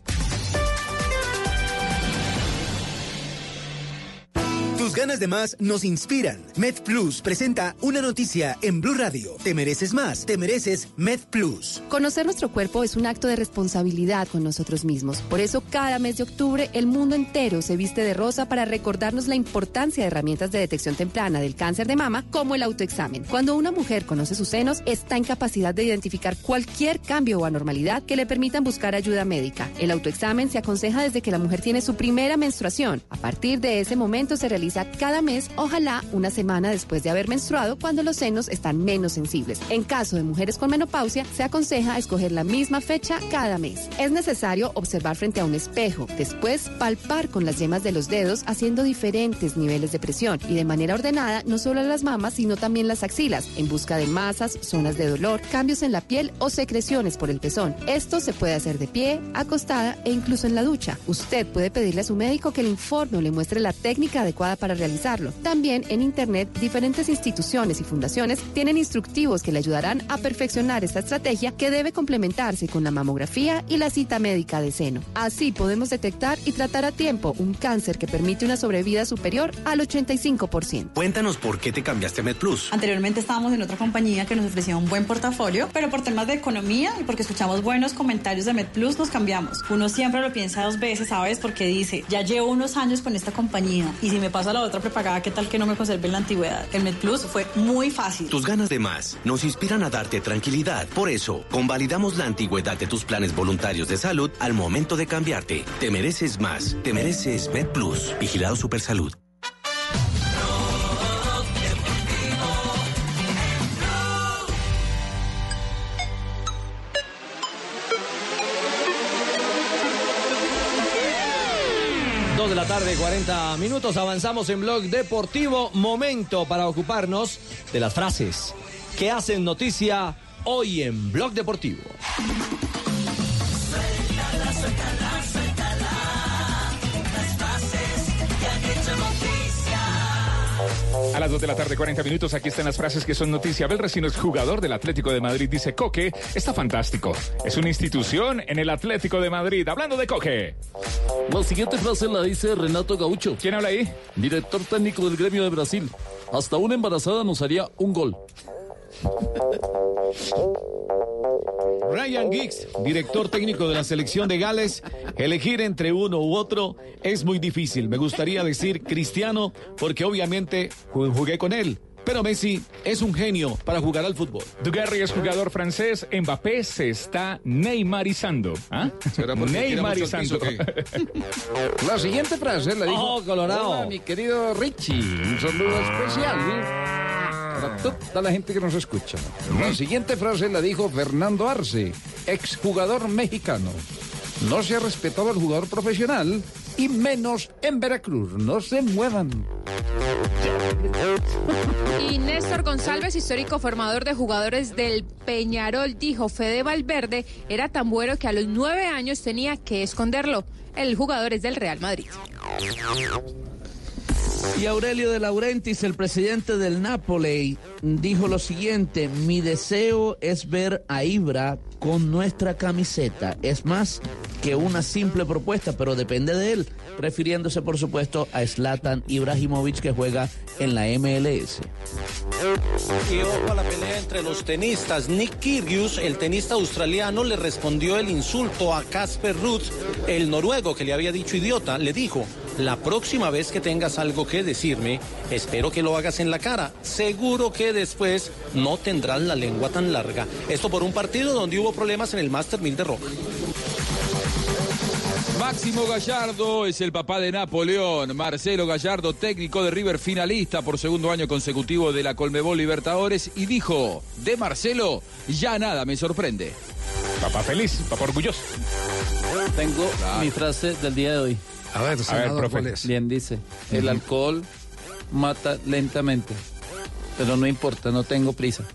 Ganas de más nos inspiran. MedPlus presenta una noticia en Blue Radio. Te mereces más, te mereces MedPlus. Conocer nuestro cuerpo es un acto de responsabilidad con nosotros mismos. Por eso, cada mes de octubre, el mundo entero se viste de rosa para recordarnos la importancia de herramientas de detección temprana del cáncer de mama, como el autoexamen. Cuando una mujer conoce sus senos, está en capacidad de identificar cualquier cambio o anormalidad que le permitan buscar ayuda médica. El autoexamen se aconseja desde que la mujer tiene su primera menstruación. A partir de ese momento se realiza cada mes, ojalá una semana después de haber menstruado, cuando los senos están menos sensibles. En caso de mujeres con menopausia, se aconseja escoger la misma fecha cada mes. Es necesario observar frente a un espejo, después palpar con las yemas de los dedos haciendo diferentes niveles de presión y de manera ordenada no solo las mamas, sino también las axilas, en busca de masas, zonas de dolor, cambios en la piel o secreciones por el pezón. Esto se puede hacer de pie, acostada e incluso en la ducha. Usted puede pedirle a su médico que le informe o le muestre la técnica adecuada para realizarlo. También en Internet, diferentes instituciones y fundaciones tienen instructivos que le ayudarán a perfeccionar esta estrategia que debe complementarse con la mamografía y la cita médica de seno. Así podemos detectar y tratar a tiempo un cáncer que permite una sobrevida superior al 85%. Cuéntanos por qué te cambiaste a MedPlus. Anteriormente estábamos en otra compañía que nos ofrecía un buen portafolio, pero por temas de economía y porque escuchamos buenos comentarios de MedPlus nos cambiamos. Uno siempre lo piensa dos veces, ¿sabes? Porque dice, ya llevo unos años con esta compañía y si me paso a la otra prepagada, ¿qué tal que no me conserve en la antigüedad? El MedPlus fue muy fácil. Tus ganas de más nos inspiran a darte tranquilidad. Por eso, convalidamos la antigüedad de tus planes voluntarios de salud al momento de cambiarte. Te mereces más. Te mereces MedPlus. Vigilado Supersalud. Tarde, 40 minutos. Avanzamos en Blog Deportivo. Momento para ocuparnos de las frases que hacen noticia hoy en Blog Deportivo. A las 2 de la tarde, 40 minutos, aquí están las frases que son noticia. Abel es jugador del Atlético de Madrid. Dice, Coque está fantástico. Es una institución en el Atlético de Madrid. Hablando de Coque. La siguiente frase la dice Renato Gaucho. ¿Quién habla ahí? Director técnico del gremio de Brasil. Hasta una embarazada nos haría un gol. Ryan Giggs, director técnico de la selección de Gales, elegir entre uno u otro es muy difícil. Me gustaría decir Cristiano porque obviamente ju- jugué con él. Pero Messi es un genio para jugar al fútbol. Dugarry es jugador francés. Mbappé se está neymarizando. ¿Ah? ¿Será porque tira mucho al Neymarizando. piso La siguiente frase la dijo. Oh, Colorado. Hola, mi querido Richie. Un saludo especial para toda la gente que nos escucha. La siguiente frase la dijo Fernando Arce, exjugador mexicano. No se ha respetado al jugador profesional y menos en Veracruz. No se muevan. Y Néstor González, histórico formador de jugadores del Peñarol, dijo, Fede Valverde era tan bueno que a los nueve años tenía que esconderlo. El jugador es del Real Madrid. Y Aurelio de Laurentiis, el presidente del Napoli, dijo lo siguiente, mi deseo es ver a Ibra con nuestra camiseta. Es más que una simple propuesta, pero depende de él, refiriéndose por supuesto a Zlatan Ibrahimovic que juega en la MLS. Y ojo a la pelea entre los tenistas. Nick Kyrgios, el tenista australiano, le respondió el insulto a Casper Ruth, el noruego que le había dicho idiota. Le dijo, la próxima vez que tengas algo que decirme, espero que lo hagas en la cara. Seguro que después no tendrás la lengua tan larga. Esto por un partido donde hubo problemas en el Master 1000 de Roca. Máximo Gallardo es el papá de Napoleón. Marcelo Gallardo, técnico de River, finalista por segundo año consecutivo de la Colmebol Libertadores, y dijo: De Marcelo, ya nada me sorprende. Papá feliz, papá orgulloso. Tengo mi frase del día de hoy. A ver, senador, ¿cuál es? Bien, dice, el alcohol mata lentamente, pero no importa, no tengo prisa.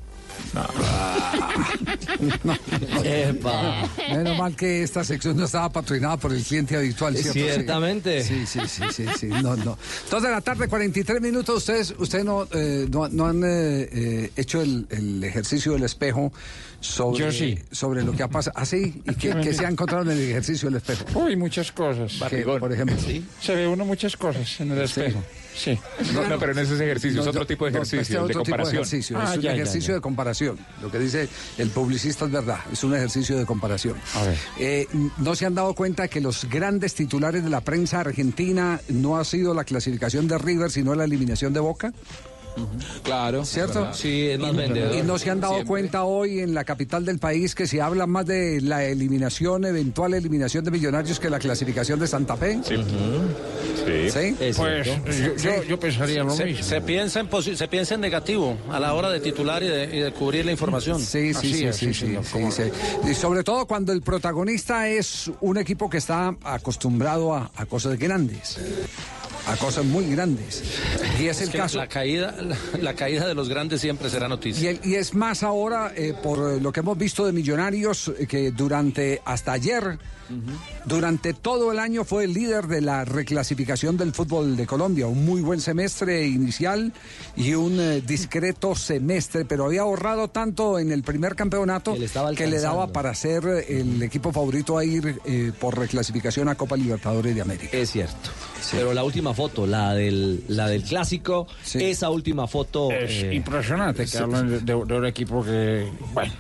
Epa. Menos mal que esta sección no estaba patrocinada por el cliente habitual, ¿cierto? Ciertamente. Sí, sí, sí, sí, sí. No, no. Dos de la tarde, 43 minutos. Ustedes, ustedes no, eh, no, no han eh, eh, hecho el, el ejercicio del espejo sobre, Yo sí. sobre lo que ha pasado. ¿Ah, sí? ¿Y qué, qué se ha encontrado en el ejercicio del espejo? Uy, muchas cosas. ¿Qué, por ejemplo. Se ve uno muchas cosas en el espejo. Sí. No, no, pero no es ese ejercicio, es No, otro no, tipo de no, ejercicio, este el de otro tipo comparación. ejercicio, Ah, es un ya, ya, ejercicio ya. de comparación. Lo que dice el publicista es verdad, es un ejercicio de comparación. A ver. Eh, ¿No se han dado cuenta que los grandes titulares de la prensa argentina no ha sido la clasificación de River, sino la eliminación de Boca? Claro. ¿Cierto? Sí, es más Y- vendedor. Y no se han dado Siempre. cuenta hoy en la capital del país que se habla más de la eliminación, eventual eliminación de Millonarios que la clasificación de Santa Fe. Sí. ¿Sí? Pues yo, yo, yo pensaría lo Se, mismo. se piensa en se piensa en negativo a la hora de titular y de, y de cubrir la información. Sí, sí, Así sí, es, sí, sí. Y sobre todo cuando el protagonista es un equipo que está acostumbrado a, a cosas grandes, a cosas muy grandes. Y es, Es el caso. La caída, la, la caída de los grandes siempre será Y, noticia. el- y es más ahora eh, por lo que hemos visto de Millonarios, eh, que durante hasta ayer, durante todo el año fue el líder de la reclasificación del fútbol de Colombia. Un muy buen semestre inicial y un eh, discreto semestre, pero había ahorrado tanto en el primer campeonato Que le estaba que le daba para ser eh, el equipo favorito a ir eh, por reclasificación a Copa Libertadores de América. Es cierto. Pero la última foto, la del, la del clásico, esa última foto. Es eh, impresionante que sí. hablan de, de- de un equipo que, bueno,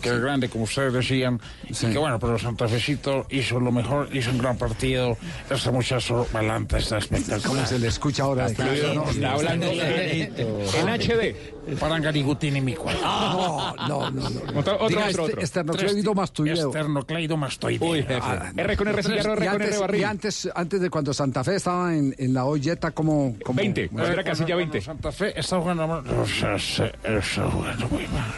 que es grande, como ustedes decían, y que bueno, pero Santa Fecito hizo lo mejor, hizo un gran partido. Este muchacho Balanta está espectacular. ¿Cómo se le escucha ahora? Está, No, está hablando en HD. Parangarigutín y mi cual. No, no, no. no. Otro, otro, Diga otro, este- otro. esternocleidomastoideo. Esternocleidomastoideo. Uy, jefe. Ah, R con R cigarro, R con R antes- barril. Y antes, antes de cuando Santa Fe estaba en, en la olleta como... como 20, bueno, era casilla 20. Santa Fe está jugando mal. O sea, se- está jugando muy mal.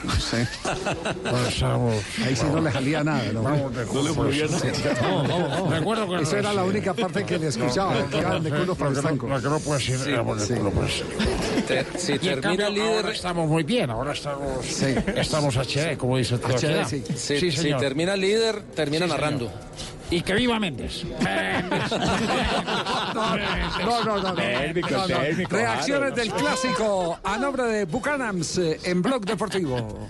Vamos. Ahí sí no le salía nada. ¿no? Vamos de No le culo, movía nada. Vamos, vamos, vamos. De acuerdo con Esa era la sí. única parte que le escuchaba, No, que iban de no, culo para el lo que no- Sí, sí. Estamos muy bien, ahora estamos, Sí. estamos HD, como dice el tío HD, sí. Si- termina líder, termina Sí, señor. narrando. Y que viva Méndez. No, no, no. no. Técnico, No, no. técnico, Reacciones del clásico a nombre de Bucanams eh, en Blog Deportivo.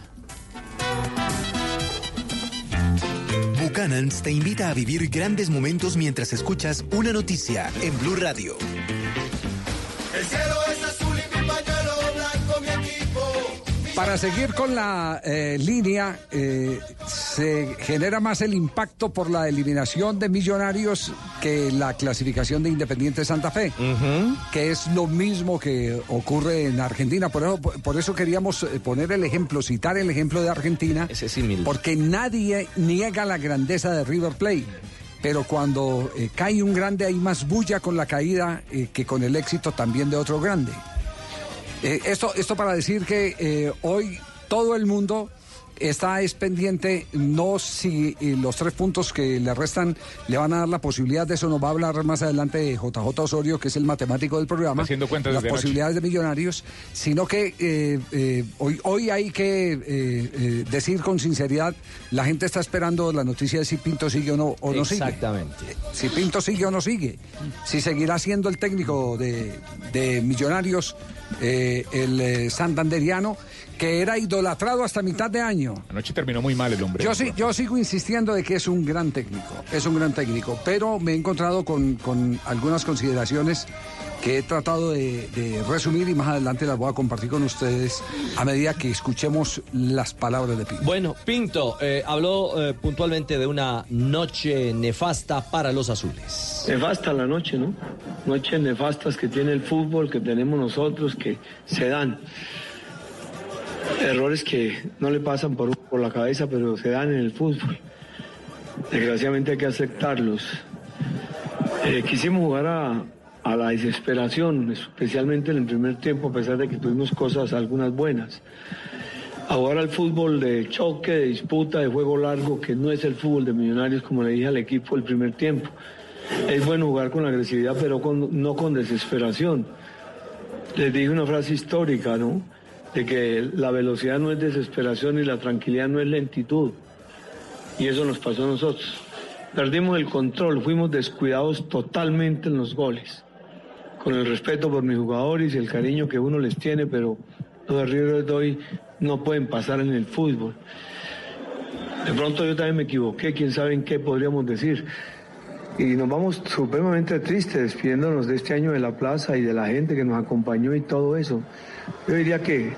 Buchanan's te invita a vivir grandes momentos mientras escuchas una noticia en Blue Radio. El cielo es Para seguir con la eh, línea, eh, se genera más el impacto por la eliminación de Millonarios que la clasificación de Independiente Santa Fe, que es lo mismo que ocurre en Argentina. Por eso, por eso queríamos eh, poner el ejemplo, citar el ejemplo de Argentina, porque nadie niega la grandeza de River Plate. Pero cuando eh, cae un grande hay más bulla con la caída eh, que con el éxito también de otro grande. Eh, esto, esto para decir que eh, hoy todo el mundo está es pendiente, no si eh, los tres puntos que le restan le van a dar la posibilidad, de eso nos va a hablar más adelante JJ Osorio, que es el matemático del programa, Haciendo cuentas las posibilidades de millonarios, sino que eh, eh, hoy, hoy hay que eh, eh, decir con sinceridad, la gente está esperando la noticia de si Pinto sigue o no, o no sigue. Exactamente. Si Pinto sigue o no sigue. Si seguirá siendo el técnico de, de Millonarios, eh, el eh, santanderiano, que era idolatrado hasta mitad de año. Anoche terminó muy mal el hombre. Yo, sí, yo sigo insistiendo de que es un gran técnico, es un gran técnico, pero me he encontrado con, con algunas consideraciones que he tratado de, de resumir y más adelante las voy a compartir con ustedes a medida que escuchemos las palabras de Pinto. Bueno, Pinto eh, habló eh, puntualmente de una noche nefasta para los azules. Nefasta la noche, ¿no? Noches nefastas que tiene el fútbol, que tenemos nosotros, que se dan. Errores que no le pasan por, por la cabeza, pero se dan en el fútbol. Desgraciadamente hay que aceptarlos. Eh, quisimos jugar a, a la desesperación, especialmente en el primer tiempo, a pesar de que tuvimos cosas, algunas buenas. A jugar al fútbol de choque, de disputa, de juego largo, que no es el fútbol de Millonarios, como le dije al equipo el primer tiempo. Es bueno jugar con agresividad, pero con- no con desesperación. Les dije una frase histórica, ¿no? De que la velocidad no es desesperación y la tranquilidad no es lentitud. Y eso nos pasó a nosotros. Perdimos el control, fuimos descuidados totalmente en los goles. Con el respeto por mis jugadores y el cariño que uno les tiene, pero los errores de hoy no pueden pasar en el fútbol. De pronto yo también me equivoqué, quién sabe en qué podríamos decir. Y nos vamos supremamente tristes despidiéndonos de este año de la plaza y de la gente que nos acompañó y todo eso. Yo diría que,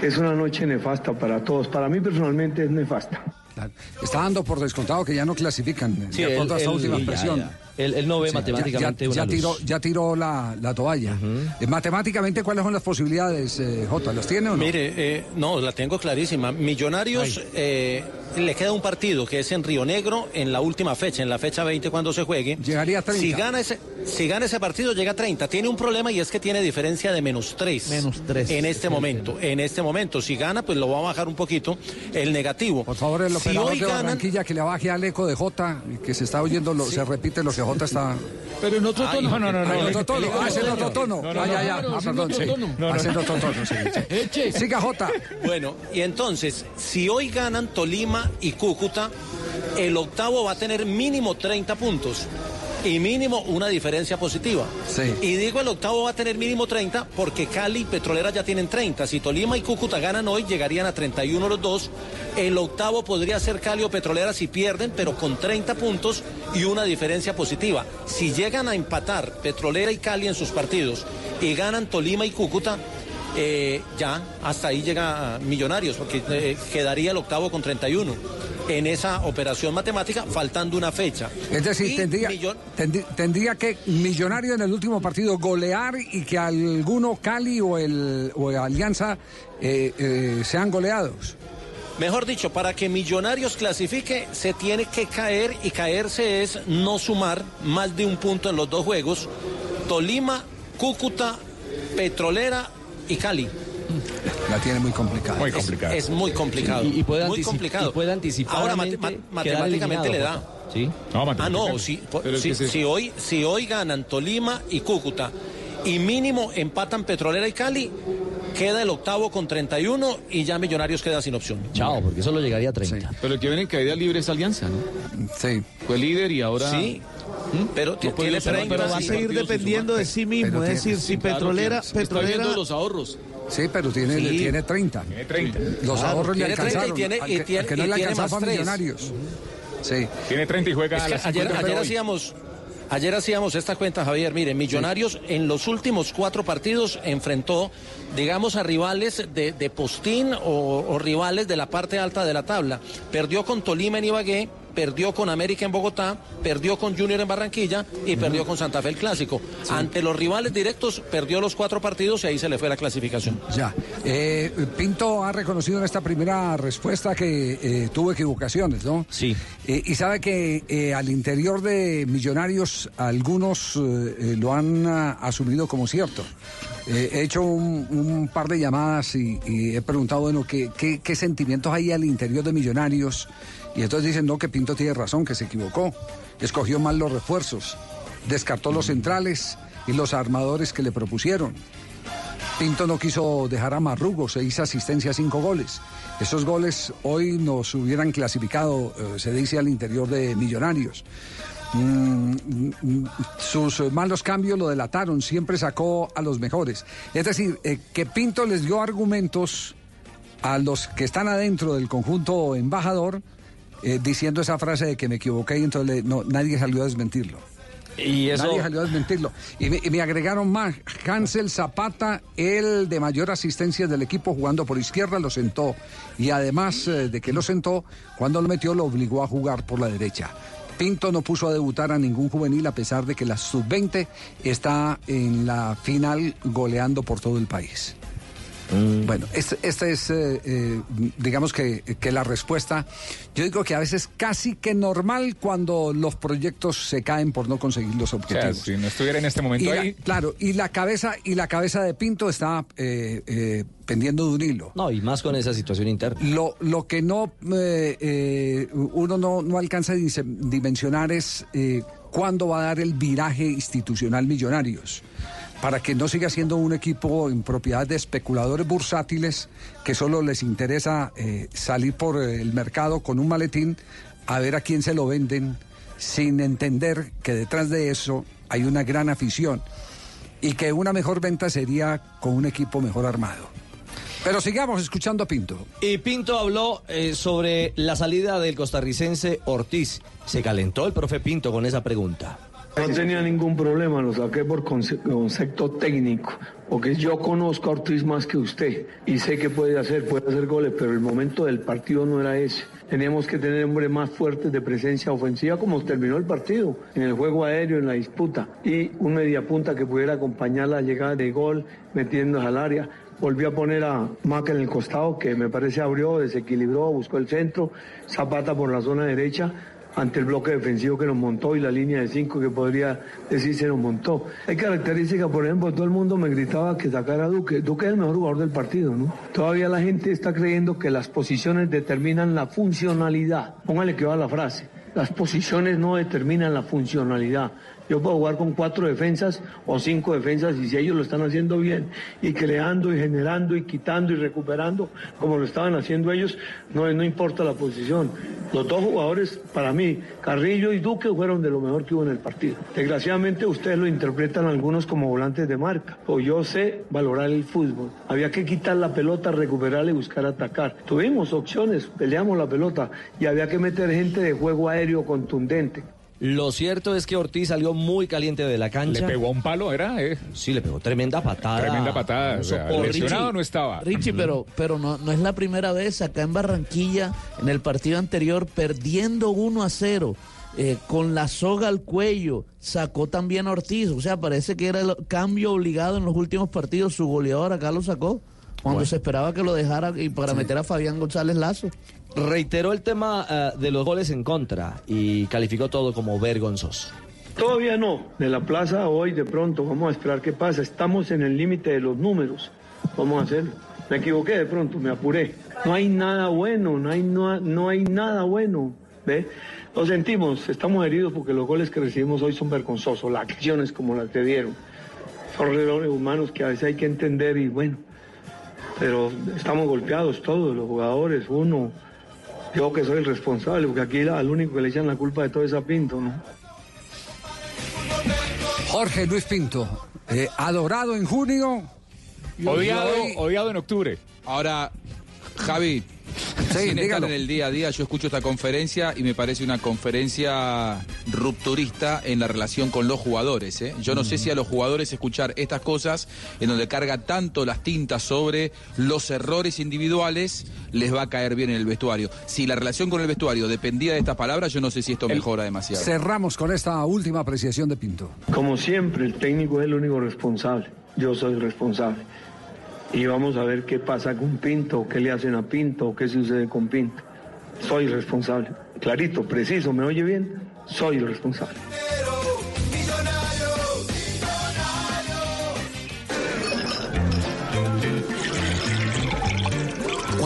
que es una noche nefasta para todos. Para mí personalmente es nefasta. Está dando por descontado que ya no clasifican. Sí, acuerdo a esta última expresión. ya. Él- él no ve Sí, matemáticamente ya, ya- una luz. tiró, ya tiró la, la toalla. Eh, Matemáticamente, ¿cuáles son las posibilidades, eh, Jota? ¿Las tiene o no? Mire, eh, no, la tengo clarísima. Millonarios eh, le queda un partido que es en Río Negro en la última fecha, en la fecha 20 cuando se juegue. Llegaría a 30. Si gana ese, si gana ese partido llega a 30. Tiene un problema y es que tiene diferencia de menos 3. Menos tres. En este momento, en este momento. Si gana, pues lo va a bajar un poquito el negativo. Por favor, el si operador hoy de ganan, Barranquilla que le baje al eco de Jota, que se está oyendo, lo- se repite lo que Jota está... Pero en otro Ay, tono. no, no, no, en otro tono. Ah, es en otro tono. No, no, Ah, ya, Ah, perdón, sí. es en otro tono, sí. Siga, Jota. Bueno, y entonces, si hoy ganan Tolima y Cúcuta, el octavo va a tener mínimo 30 puntos y mínimo una diferencia positiva. Sí. Y digo el octavo va a tener mínimo 30 porque Cali y Petrolera ya tienen 30. Si Tolima y Cúcuta ganan hoy, llegarían a 31 los dos. El octavo podría ser Cali o Petrolera si pierden, pero con 30 puntos y una diferencia positiva. Si llegan a empatar Petrolera y Cali en sus partidos y ganan Tolima y Cúcuta, eh, ya hasta ahí llega Millonarios, porque eh, quedaría el octavo con 31 en esa operación matemática, faltando una fecha. Es decir, tendría, Millon- tendrí- tendría que Millonario en el último partido golear y que alguno Cali o el o Alianza eh, sean goleados. Mejor dicho, para que Millonarios clasifique, se tiene que caer y caerse es no sumar más de un punto en los dos juegos. Tolima, Cúcuta, Petrolera y Cali. La tiene muy complicada. Es- Es, muy complicado. Y- y puede muy complicado. y puede Ahora, mate- matemáticamente le da. ¿Sí? No, Ah, no, si, si hoy, si hoy ganan Tolima y Cúcuta y mínimo empatan Petrolera y Cali, queda el octavo con 31 y ya Millonarios queda sin opción. Chao, porque solo llegaría a 30. Pero el que viene en caída libre es Alianza, ¿no? Sí. Fue líder y ahora. Sí. Pero No tiene ser, 30 pero va a sí. seguir dependiendo de sí mismo. Pero Es tiene- decir, si Claro Petrolera, se está Petrolera viendo los ahorros. Sí, pero tiene, Sí. tiene 30. Tiene 30. Los Claro, ahorros le tiene 30 y alcanzaron. tiene- y al que- tiene- al que no y le tiene fue a. Millonarios. Sí. Tiene 30 y juega Es a que las ayer, 50 de ayer hoy. hacíamos, ayer hacíamos esta cuenta, Javier. Mire, Millonarios en los últimos cuatro partidos enfrentó, digamos, a rivales de, de postín o, o rivales de la parte alta de la tabla. Perdió con Tolima en Ibagué, perdió con América en Bogotá, perdió con Junior en Barranquilla y perdió con Santa Fe el Clásico. Ante los rivales directos, perdió los cuatro partidos y ahí se le fue la clasificación. Ya. Eh, Pinto ha reconocido en esta primera respuesta que eh, tuvo equivocaciones, ¿no? Sí. Eh, y sabe que al interior de Millonarios algunos lo han ah, asumido como cierto. He hecho un, un par de llamadas y, y he preguntado, bueno, ¿qué, qué, qué sentimientos hay al interior de Millonarios? Y entonces dicen, no, que Pinto tiene razón, que se equivocó. Escogió mal los refuerzos, descartó los centrales y los armadores que le propusieron. Pinto no quiso dejar a Marrugo, seis asistencias, cinco goles. Esos goles hoy nos hubieran clasificado, eh, se dice, al interior de Millonarios. Mm, mm, sus malos cambios lo delataron, siempre sacó a los mejores. Es decir, eh, que Pinto les dio argumentos a los que están adentro del conjunto embajador eh, diciendo esa frase de que me equivoqué y entonces le- no, nadie salió a desmentirlo. Y eso. Nadie salió a desmentirlo. Y me, y me agregaron más. Hansel Zapata, el de mayor asistencia del equipo jugando por izquierda, lo sentó. Y además eh, de que lo sentó, cuando lo metió lo obligó a jugar por la derecha. Pinto no puso a debutar a ningún juvenil a pesar de que la sub-20 está en la final goleando por todo el país. Bueno, esta este es, eh, eh, digamos que, que la respuesta. Yo digo que a veces casi que normal cuando los proyectos se caen por no conseguir los O sea, objetivos. si no estuviera en este Y momento la- ahí, claro, y la cabeza y la cabeza de Pinto está eh, eh, pendiendo de un hilo. No, y más con esa situación interna. Lo, lo que no eh, eh, uno no, no alcanza a dimensionar es eh, cuándo va a dar el viraje institucional Millonarios para que no siga siendo un equipo en propiedad de especuladores bursátiles que solo les interesa eh, salir por eh, el mercado con un maletín a ver a quién se lo venden sin entender que detrás de eso hay una gran afición y que una mejor venta sería con un equipo mejor armado. Pero sigamos escuchando a Pinto. Y Pinto habló eh, sobre la salida del costarricense Ortiz. Se calentó el profe Pinto con esa pregunta. No tenía ningún problema, lo saqué por conce- concepto técnico, porque yo conozco a Ortiz más que usted y sé que puede hacer, puede hacer goles, pero el momento del partido no era ese. Teníamos que tener hombres más fuertes de presencia ofensiva como terminó el partido, en el juego aéreo, en la disputa, y un mediapunta que pudiera acompañar la llegada de gol metiéndose al área. Volvió a poner a Maca en el costado, que me parece abrió, desequilibró, buscó el centro, Zapata por la zona derecha, ante el bloque defensivo que nos montó y la línea de cinco que podría decir se nos montó. Hay características, por ejemplo, todo el mundo me gritaba que sacara a Duque. Duque es el mejor jugador del partido, ¿no? Todavía la gente está creyendo que las posiciones determinan la funcionalidad. Póngale que va la frase. Las posiciones no determinan la funcionalidad. Yo puedo jugar con cuatro defensas o cinco defensas y si ellos lo están haciendo bien y creando y generando y quitando y recuperando como lo estaban haciendo ellos, no, no importa la posición. Los dos jugadores, para mí, Carrillo y Duque fueron de lo mejor que hubo en el partido. Desgraciadamente ustedes lo interpretan algunos como volantes de marca. O yo sé valorar el fútbol. Había que quitar la pelota, recuperarla y buscar atacar. Tuvimos opciones, peleamos la pelota y había que meter gente de juego aéreo contundente. Lo cierto es que Ortiz salió muy caliente de la cancha. ¿Le pegó a un palo, era? Eh. Sí, le pegó tremenda patada. Tremenda patada. O sea, lesionado Richie. no estaba. Richie, pero, pero no, no es la primera vez acá en Barranquilla, en el partido anterior, perdiendo 1 a 0, eh, con la soga al cuello, sacó también a Ortiz. O sea, parece que era el cambio obligado en los últimos partidos. Su goleador acá lo sacó. Cuando se esperaba que lo dejara y para meter a Fabián González Lazo. Reiteró el tema eh, de los goles en contra y calificó todo como vergonzoso. Todavía no. De la plaza hoy de pronto vamos a esperar qué pasa. Estamos en el límite de los números. Vamos a hacerlo. Me equivoqué de pronto, me apuré. No hay nada bueno, no hay, no, no hay nada bueno. ¿Ve? Lo sentimos, estamos heridos porque los goles que recibimos hoy son vergonzosos. Las acciones como las que dieron. Son errores humanos que a veces hay que entender y bueno. Pero estamos golpeados todos, los jugadores, uno. Yo que soy el responsable, porque aquí al único que le echan la culpa de todo es a Pinto, ¿no? Jorge Luis Pinto, eh, adorado en junio. Odiado, hoy- odiado en octubre. Ahora, Javi, sin estar dígalo. en el día a día, yo escucho esta conferencia y me parece una conferencia rupturista en la relación con los jugadores. ¿eh? Yo no sé si a los jugadores escuchar estas cosas, en donde carga tanto las tintas sobre los errores individuales, les va a caer bien en el vestuario. Si la relación con el vestuario dependía de estas palabras, yo no sé si esto mejora demasiado. Cerramos con esta última apreciación de Pinto. Como siempre, el técnico es el único responsable. Yo soy responsable. Y vamos a ver qué pasa con Pinto, qué le hacen a Pinto, qué sucede con Pinto. Soy responsable. Clarito, preciso, ¿me oye bien? Soy el responsable.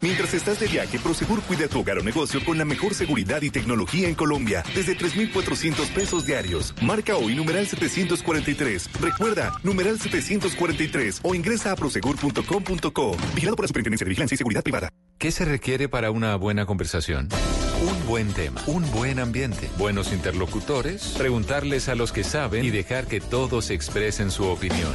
Mientras estás de viaje, Prosegur cuida tu hogar o negocio con la mejor seguridad y tecnología en Colombia. Desde 3,400 pesos diarios. Marca hoy numeral 743. Recuerda, numeral 743 o ingresa a prosegur.com.co. Vigilado por la Superintendencia de Vigilancia y Seguridad Privada. ¿Qué se requiere para una buena conversación? Un buen tema, un buen ambiente, buenos interlocutores, preguntarles a los que saben y dejar que todos expresen su opinión.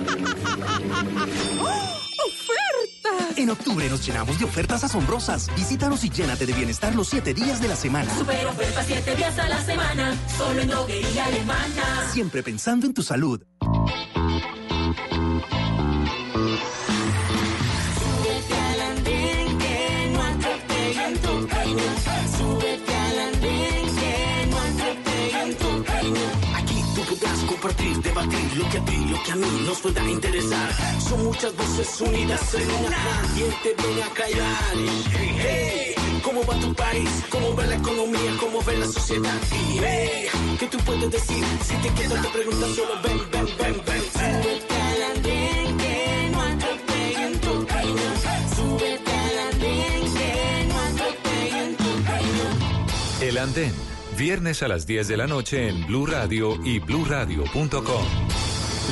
En octubre nos llenamos de ofertas asombrosas. Visítanos y llénate de bienestar los siete días de la semana. Super oferta 7 días a la semana, solo en droguería alemana. Siempre pensando en tu salud. Compartir, debatir lo que a ti, lo que a mí nos pueda interesar. Son muchas voces unidas en una. ¿Quién te viene a callar? Hey, hey, ¿Cómo va tu país? ¿Cómo va la economía? ¿Cómo va la sociedad? Y hey, ¿qué tú puedes decir? Si te quedas te preguntas solo ven, ven, ven, ven. Súbete al andén que no atropellen tu opinión. Súbete al andén que no atropellen tu opinión. El Andén, viernes a las 10 de la noche en Blue Radio y bluradio.com.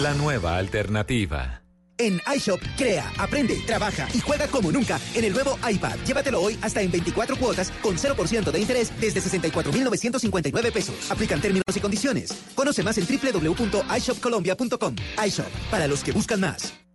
La nueva alternativa. En iShop, crea, aprende, trabaja y juega como nunca en el nuevo iPad. Llévatelo hoy hasta en 24 cuotas con 0% de interés desde 64,959 pesos. Aplican términos y condiciones. Conoce más en www.ishopcolombia.com. iShop, para los que buscan más.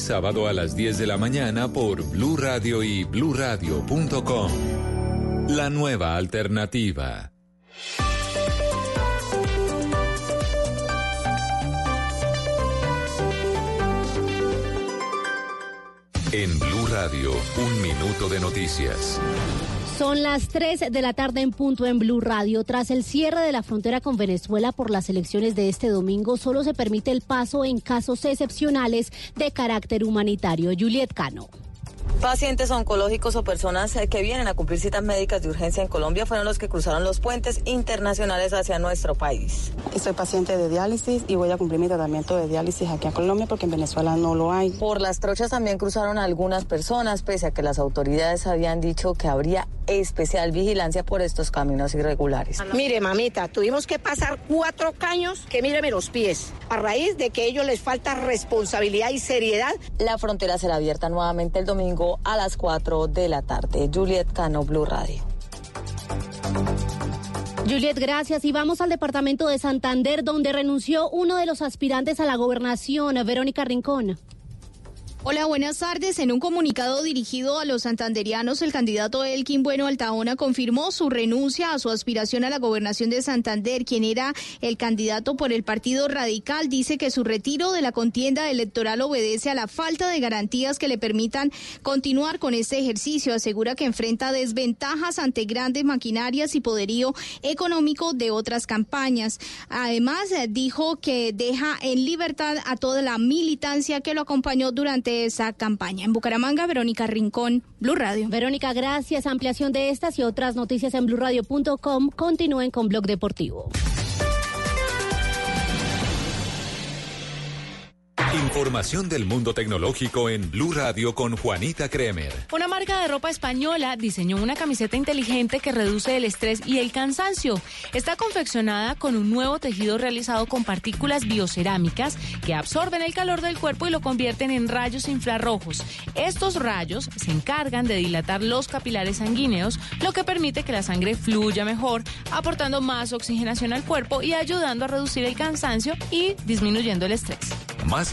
sábado a las 10 de la mañana por Blue Radio y bluradio.com. La nueva alternativa. En Blue Radio, un minuto de noticias. Son las 3 de la tarde en punto en Blue Radio. Tras el cierre de la frontera con Venezuela por las elecciones de este domingo, solo se permite el paso en casos excepcionales de carácter humanitario. Juliet Cano. Pacientes oncológicos o personas eh, que vienen a cumplir citas médicas de urgencia en Colombia fueron los que cruzaron los puentes internacionales hacia nuestro país. Soy paciente de diálisis y voy a cumplir mi tratamiento de diálisis aquí a Colombia porque en Venezuela no lo hay. Por las trochas también cruzaron algunas personas, pese a que las autoridades habían dicho que habría especial vigilancia por estos caminos irregulares. Mire, mamita, tuvimos que pasar cuatro caños que míreme los pies, a raíz de que a ellos les falta responsabilidad y seriedad. La frontera será abierta nuevamente el domingo a las 4 de la tarde. Juliet Cano, Blue Radio. Juliet, gracias. Y vamos al departamento de Santander, donde renunció uno de los aspirantes a la gobernación, Verónica Rincón. Hola, buenas tardes. En un comunicado dirigido a los santanderianos, el candidato Elkin Bueno Altaona confirmó su renuncia a su aspiración a la gobernación de Santander, quien era el candidato por el Partido Radical. Dice que su retiro de la contienda electoral obedece a la falta de garantías que le permitan continuar con este ejercicio. Asegura que enfrenta desventajas ante grandes maquinarias y poderío económico de otras campañas. Además, dijo que deja en libertad a toda la militancia que lo acompañó durante esa campaña. En Bucaramanga, Verónica Rincón, Blue Radio. Verónica, gracias. Ampliación de estas y otras noticias en blurradio.com. Continúen con Blog Deportivo. Información del mundo tecnológico en Blue Radio con Juanita Kremer. Una marca de ropa española diseñó una camiseta inteligente que reduce el estrés y el cansancio. Está confeccionada con un nuevo tejido realizado con partículas biocerámicas que absorben el calor del cuerpo y lo convierten en rayos infrarrojos. Estos rayos se encargan de dilatar los capilares sanguíneos, lo que permite que la sangre fluya mejor, aportando más oxigenación al cuerpo y ayudando a reducir el cansancio y disminuyendo el estrés. Más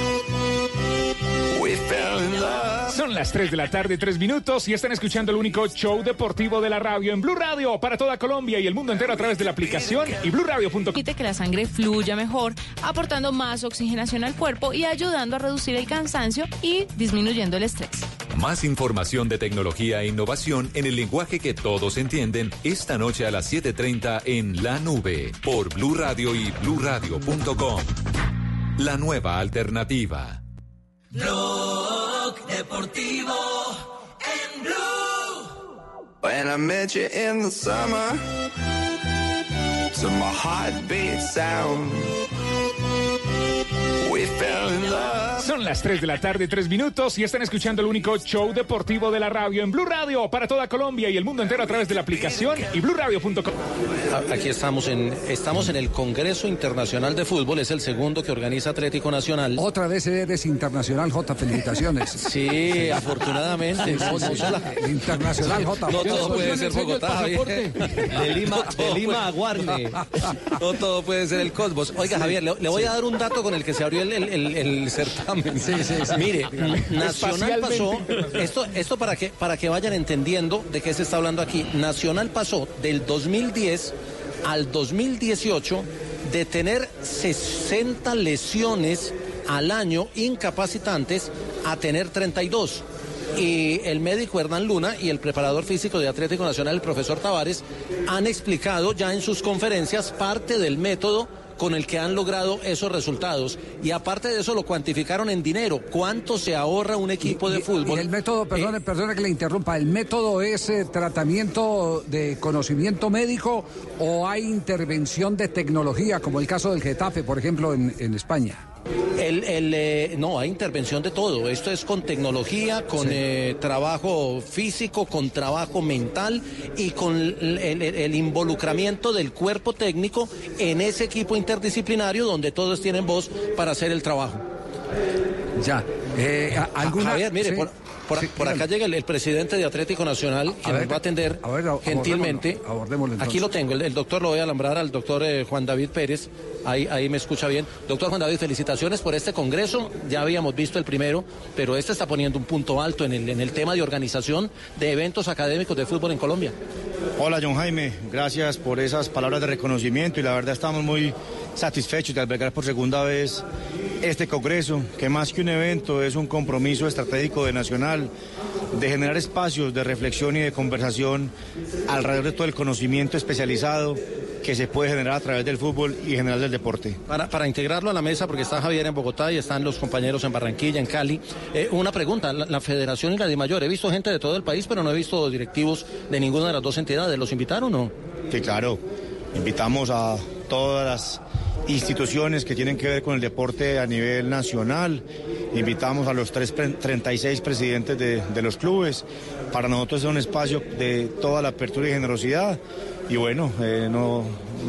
Son las 3 de la tarde, 3 minutos, y están escuchando el único show deportivo de la radio en Blue Radio para toda Colombia y el mundo entero a través de la aplicación y bluradio.com. Permite que la sangre fluya mejor, aportando más oxigenación al cuerpo y ayudando a reducir el cansancio y disminuyendo el estrés. Más información de tecnología e innovación en el lenguaje que todos entienden esta noche a las 7:30 en La Nube por Blue Radio y bluradio.com. La nueva alternativa. Blog Deportivo en Blue. When I met you in the summer, to my heartbeat sound, we fell in love. Son las 3 de la tarde, 3 minutos, y están escuchando el único show deportivo de la radio en Blue Radio para toda Colombia y el mundo entero a través de la aplicación y BlueRadio.com. Aquí estamos en, estamos en el Congreso Internacional de Fútbol, es el segundo que organiza Atlético Nacional. Otra vez eres internacional, J. Felicitaciones. Sí, afortunadamente. No, no sola- Internacional, J. No todo puede ser Bogotá. De Lima, de Lima a Guarne. No todo puede ser el Cosmos. Oiga, Sí, Javier, le, le voy sí. a dar un dato con el que se abrió el, el- el- el certamen. Sí, sí, sí. Mire. Nacional pasó, esto, esto para que, para que vayan entendiendo de qué se está hablando aquí. Nacional pasó del 2010 al 2018 de tener 60 lesiones al año incapacitantes a tener 32. Y el médico Hernán Luna y el preparador físico de Atlético Nacional, el profesor Tavares, han explicado ya en sus conferencias parte del método con el que han logrado esos resultados. Y aparte de eso lo cuantificaron en dinero. ¿Cuánto se ahorra un equipo de fútbol? Y el método, perdone, perdone que le interrumpa, ¿el método es eh, tratamiento de conocimiento médico o hay intervención de tecnología, como el caso del Getafe, por ejemplo, en, en España? El, el, eh, no, hay intervención de todo. Esto es con tecnología, con eh, trabajo físico, con trabajo mental y con el, el- el involucramiento del cuerpo técnico en ese equipo interdisciplinario donde todos tienen voz para hacer el trabajo. Ya. Eh, a- ¿alguna- Javier, mire, sí, por, por- sí, por acá llega el, el presidente de Atlético Nacional, que nos va a atender a ver, abordémoslo, gentilmente. abordémoslo. Aquí lo tengo, el, el doctor lo voy a alambrar al doctor eh, Juan David Pérez. Ahí, ahí me escucha bien. Doctor Juan David, felicitaciones por este congreso. Ya habíamos visto el primero, pero este está poniendo un punto alto en el, en el tema de organización de eventos académicos de fútbol en Colombia. Hola John Jaime, gracias por esas palabras de reconocimiento y la verdad estamos muy satisfechos de albergar por segunda vez este congreso, que más que un evento es un compromiso estratégico de Nacional de generar espacios de reflexión y de conversación alrededor de todo el conocimiento especializado que se puede generar a través del fútbol y general del deporte. Para, para integrarlo a la mesa, porque está Javier en Bogotá y están los compañeros en Barranquilla, en Cali. eh, una pregunta, la, la Federación y la DIMAYOR, he visto gente de todo el país, pero no he visto directivos de ninguna de las dos entidades. ¿Los invitaron o no? Sí, claro. Invitamos a todas las instituciones que tienen que ver con el deporte a nivel nacional. Invitamos a los tres, pre- 36 presidentes de, de los clubes. Para nosotros es un espacio de toda la apertura y generosidad. Y bueno, eh, no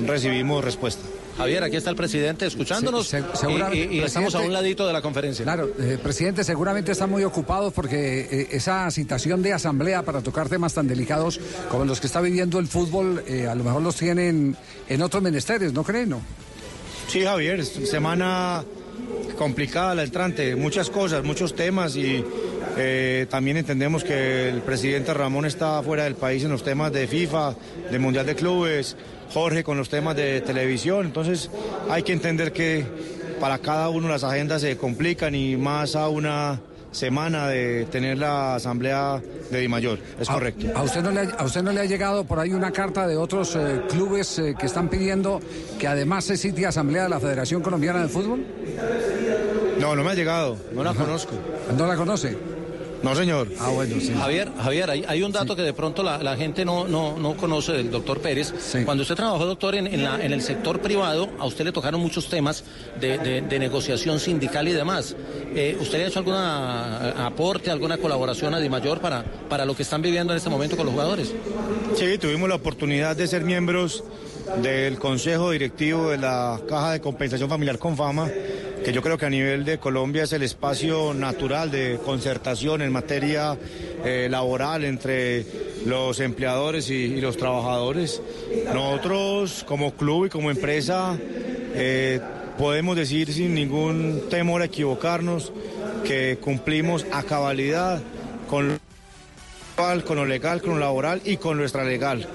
recibimos respuesta. Javier, aquí está el presidente escuchándonos Se- se- y- seguramente, y, y estamos a un ladito de la conferencia. Claro, eh, presidente, seguramente están muy ocupados porque eh, esa citación de asamblea para tocar temas tan delicados como los que está viviendo el fútbol, eh, a lo mejor los tienen en otros menesteres, ¿no creen? No? Sí, Javier, semana complicada la entrante, muchas cosas, muchos temas y eh, también entendemos que el presidente Ramón está fuera del país en los temas de FIFA, de Mundial de Clubes, Jorge con los temas de televisión, entonces hay que entender que para cada uno las agendas se complican y más a una semana de tener la asamblea de Dimayor, es ¿A- correcto. ¿A usted no le a usted no le ha llegado por ahí una carta de otros eh, clubes eh, que están pidiendo que además se sitio asamblea de la Federación Colombiana de Fútbol? No, no me ha llegado, no la conozco. ¿No la conoce? No, señor. Ah, bueno, sí. Javier, Javier, hay, hay un dato que de pronto la, la gente no, no, no conoce del doctor Pérez. Cuando usted trabajó, doctor, en, en la- en el sector privado, a usted le tocaron muchos temas de, de- de negociación sindical y demás. Eh, ¿Usted le ha hecho algún aporte, alguna colaboración a Dimayor para, para lo que están viviendo en este momento con los jugadores? Sí, tuvimos la oportunidad de ser miembros del Consejo Directivo de la Caja de Compensación Familiar Confama, que yo creo que a nivel de Colombia es el espacio natural de concertación en materia eh, laboral entre los empleadores y, los trabajadores. Nosotros como club y como empresa eh, podemos decir sin ningún temor a equivocarnos que cumplimos a cabalidad con lo legal, con lo legal, con lo laboral y con lo extralegal.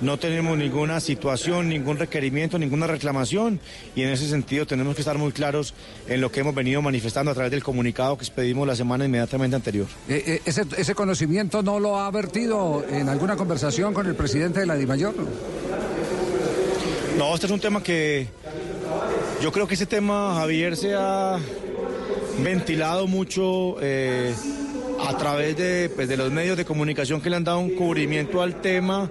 No tenemos ninguna situación, ningún requerimiento, ninguna reclamación y en ese sentido tenemos que estar muy claros en lo que hemos venido manifestando a través del comunicado que expedimos la semana inmediatamente anterior. Eh, eh, ese, ¿Ese conocimiento no lo ha vertido en alguna conversación con el presidente de la DIMAYOR? No, este es un tema que yo creo que ese tema, Javier, se ha ventilado mucho eh, a través de, pues, de los medios de comunicación que le han dado un cubrimiento al tema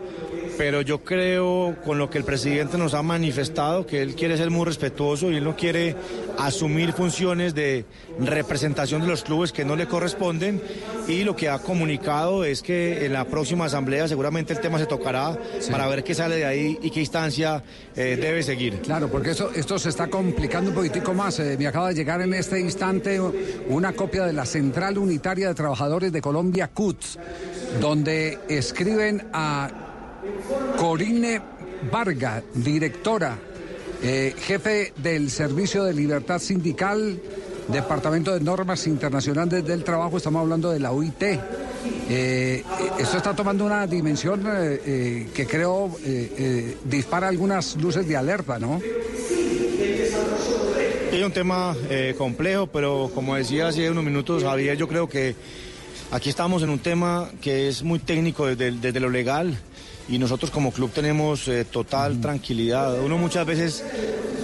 pero yo creo con lo que el presidente nos ha manifestado, que él quiere ser muy respetuoso y él no quiere asumir funciones de representación de los clubes que no le corresponden y lo que ha comunicado es que en la próxima asamblea seguramente el tema se tocará para ver qué sale de ahí y qué instancia eh, debe seguir. Claro, porque esto, esto se está complicando un poquitico más. Eh, me acaba de llegar en este instante una copia de la Central Unitaria de Trabajadores de Colombia, CUT, donde escriben a Corine Varga, directora, eh, jefe del Servicio de Libertad Sindical, Departamento de Normas Internacionales del Trabajo, estamos hablando de la OIT. Eh, esto está tomando una dimensión eh, que creo dispara algunas luces de alerta, ¿no? Es un tema complejo, pero como decía hace unos minutos Javier, yo creo que aquí estamos en un tema que es muy técnico desde, desde lo legal y nosotros como club tenemos eh, total tranquilidad. Uno muchas veces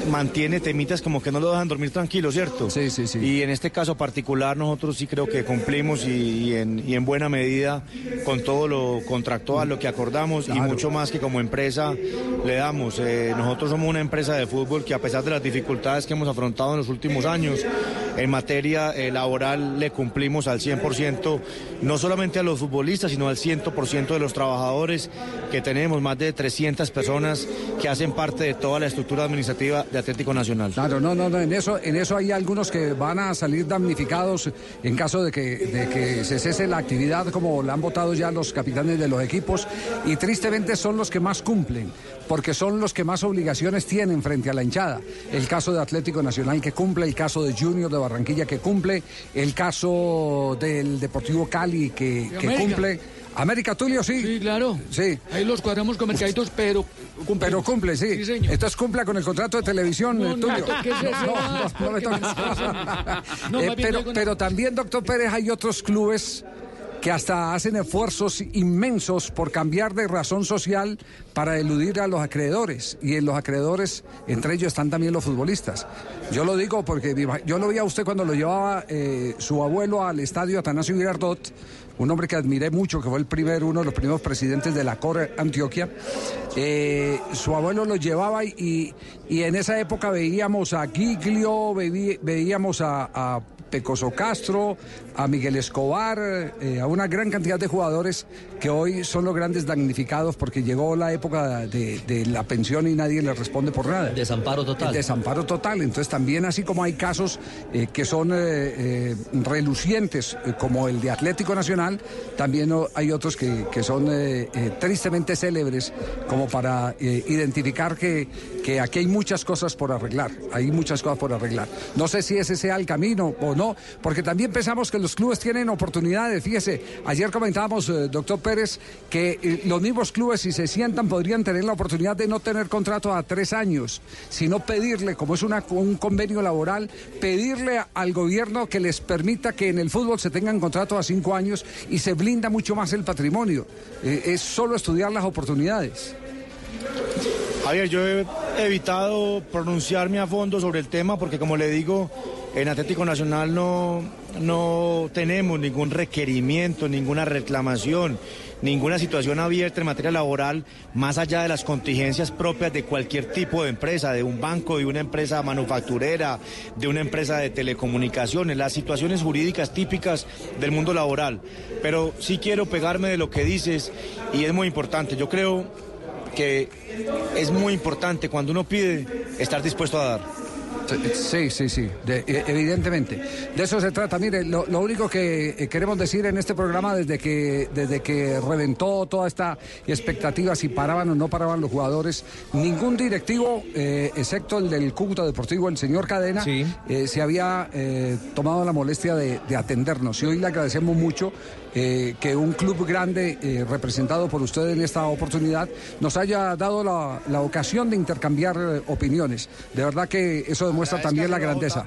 mantiene temitas como que no lo dejan dormir tranquilo, ¿cierto? Sí, sí, sí. Y en este caso particular nosotros sí creo que cumplimos y, y en, y en buena medida con todo lo contractual, lo que acordamos y mucho más que como empresa le damos. Eh, nosotros somos una empresa de fútbol que a pesar de las dificultades que hemos afrontado en los últimos años, en materia eh, laboral le cumplimos al 100%, no solamente a los futbolistas, sino al 100% de los trabajadores que tenemos, más de 300 personas que hacen parte de toda la estructura administrativa de Atlético Nacional. Claro, no, no, no, en eso, en eso hay algunos que van a salir damnificados en caso de que, se cese la actividad, como la han votado ya los capitanes de los equipos, y tristemente son los que más cumplen, porque son los que más obligaciones tienen frente a la hinchada. El caso de Atlético Nacional que cumple, el caso de Junior de Barranquilla que cumple, el caso del Deportivo Cali que, cumple. América Tulio, sí. Sí, claro. Sí. Ahí los cuadramos con mercaditos, pero cumple. Pero cumple, sí. Sí, señor. Entonces cumpla con el contrato de televisión, No, eh, no me Tulio. ese No, no, no me toques. Eh, pero, pero también, doctor Pérez, hay otros clubes que hasta hacen esfuerzos inmensos por cambiar de razón social para eludir a los acreedores. Y en los acreedores, entre ellos están también los futbolistas. Yo lo digo porque yo lo vi a usted cuando lo llevaba eh, su abuelo al estadio Atanasio Girardot, un hombre que admiré mucho, que fue el primer, uno de los primeros presidentes de la Core Antioquia. Eh, su abuelo lo llevaba y, y en esa época veíamos a Giglio, veí- veíamos a Pecoso Castro, a Miguel Escobar, eh, a una gran cantidad de jugadores que hoy son los grandes damnificados porque llegó la época de, de la pensión y nadie les responde por nada. Desamparo total. El desamparo total. Entonces también así como hay casos eh, que son eh, eh, relucientes eh, como el de Atlético Nacional, también hay otros que, que son tristemente célebres como para identificar que, que aquí hay muchas cosas por arreglar. Hay muchas cosas por arreglar. No sé si ese sea el camino o no, porque también pensamos que los clubes tienen oportunidades. Fíjese, ayer comentábamos, eh, doctor Pérez, que eh, los mismos clubes, si se sientan, podrían tener la oportunidad de no tener contrato a tres años, sino pedirle, como es una- un convenio laboral, pedirle al gobierno que les permita que en el fútbol se tengan contrato a cinco años y se blinda mucho más el patrimonio. Eh, es solo estudiar las oportunidades. Javier, yo he evitado pronunciarme a fondo sobre el tema porque como le digo, en Atlético Nacional no, no tenemos ningún requerimiento, ninguna reclamación, ninguna situación abierta en materia laboral más allá de las contingencias propias de cualquier tipo de empresa, de un banco, de una empresa manufacturera, de una empresa de telecomunicaciones, las situaciones jurídicas típicas del mundo laboral. Pero sí quiero pegarme de lo que dices y es muy importante. Yo creo que es muy importante cuando uno pide estar dispuesto a dar. Sí, sí, sí, de- e- evidentemente. De eso se trata. Mire, lo, lo único que eh, queremos decir en este programa desde que, desde que reventó toda esta expectativa, si paraban o no paraban los jugadores, ningún directivo, eh, excepto el del Cúcuta Deportivo, el señor Cadena, eh, se había eh, tomado la molestia de, de atendernos. Y hoy le agradecemos mucho eh, que un club grande, eh, representado por usted en esta oportunidad, nos haya dado la, la ocasión de intercambiar eh, opiniones. De verdad que eso demuestra también la grandeza.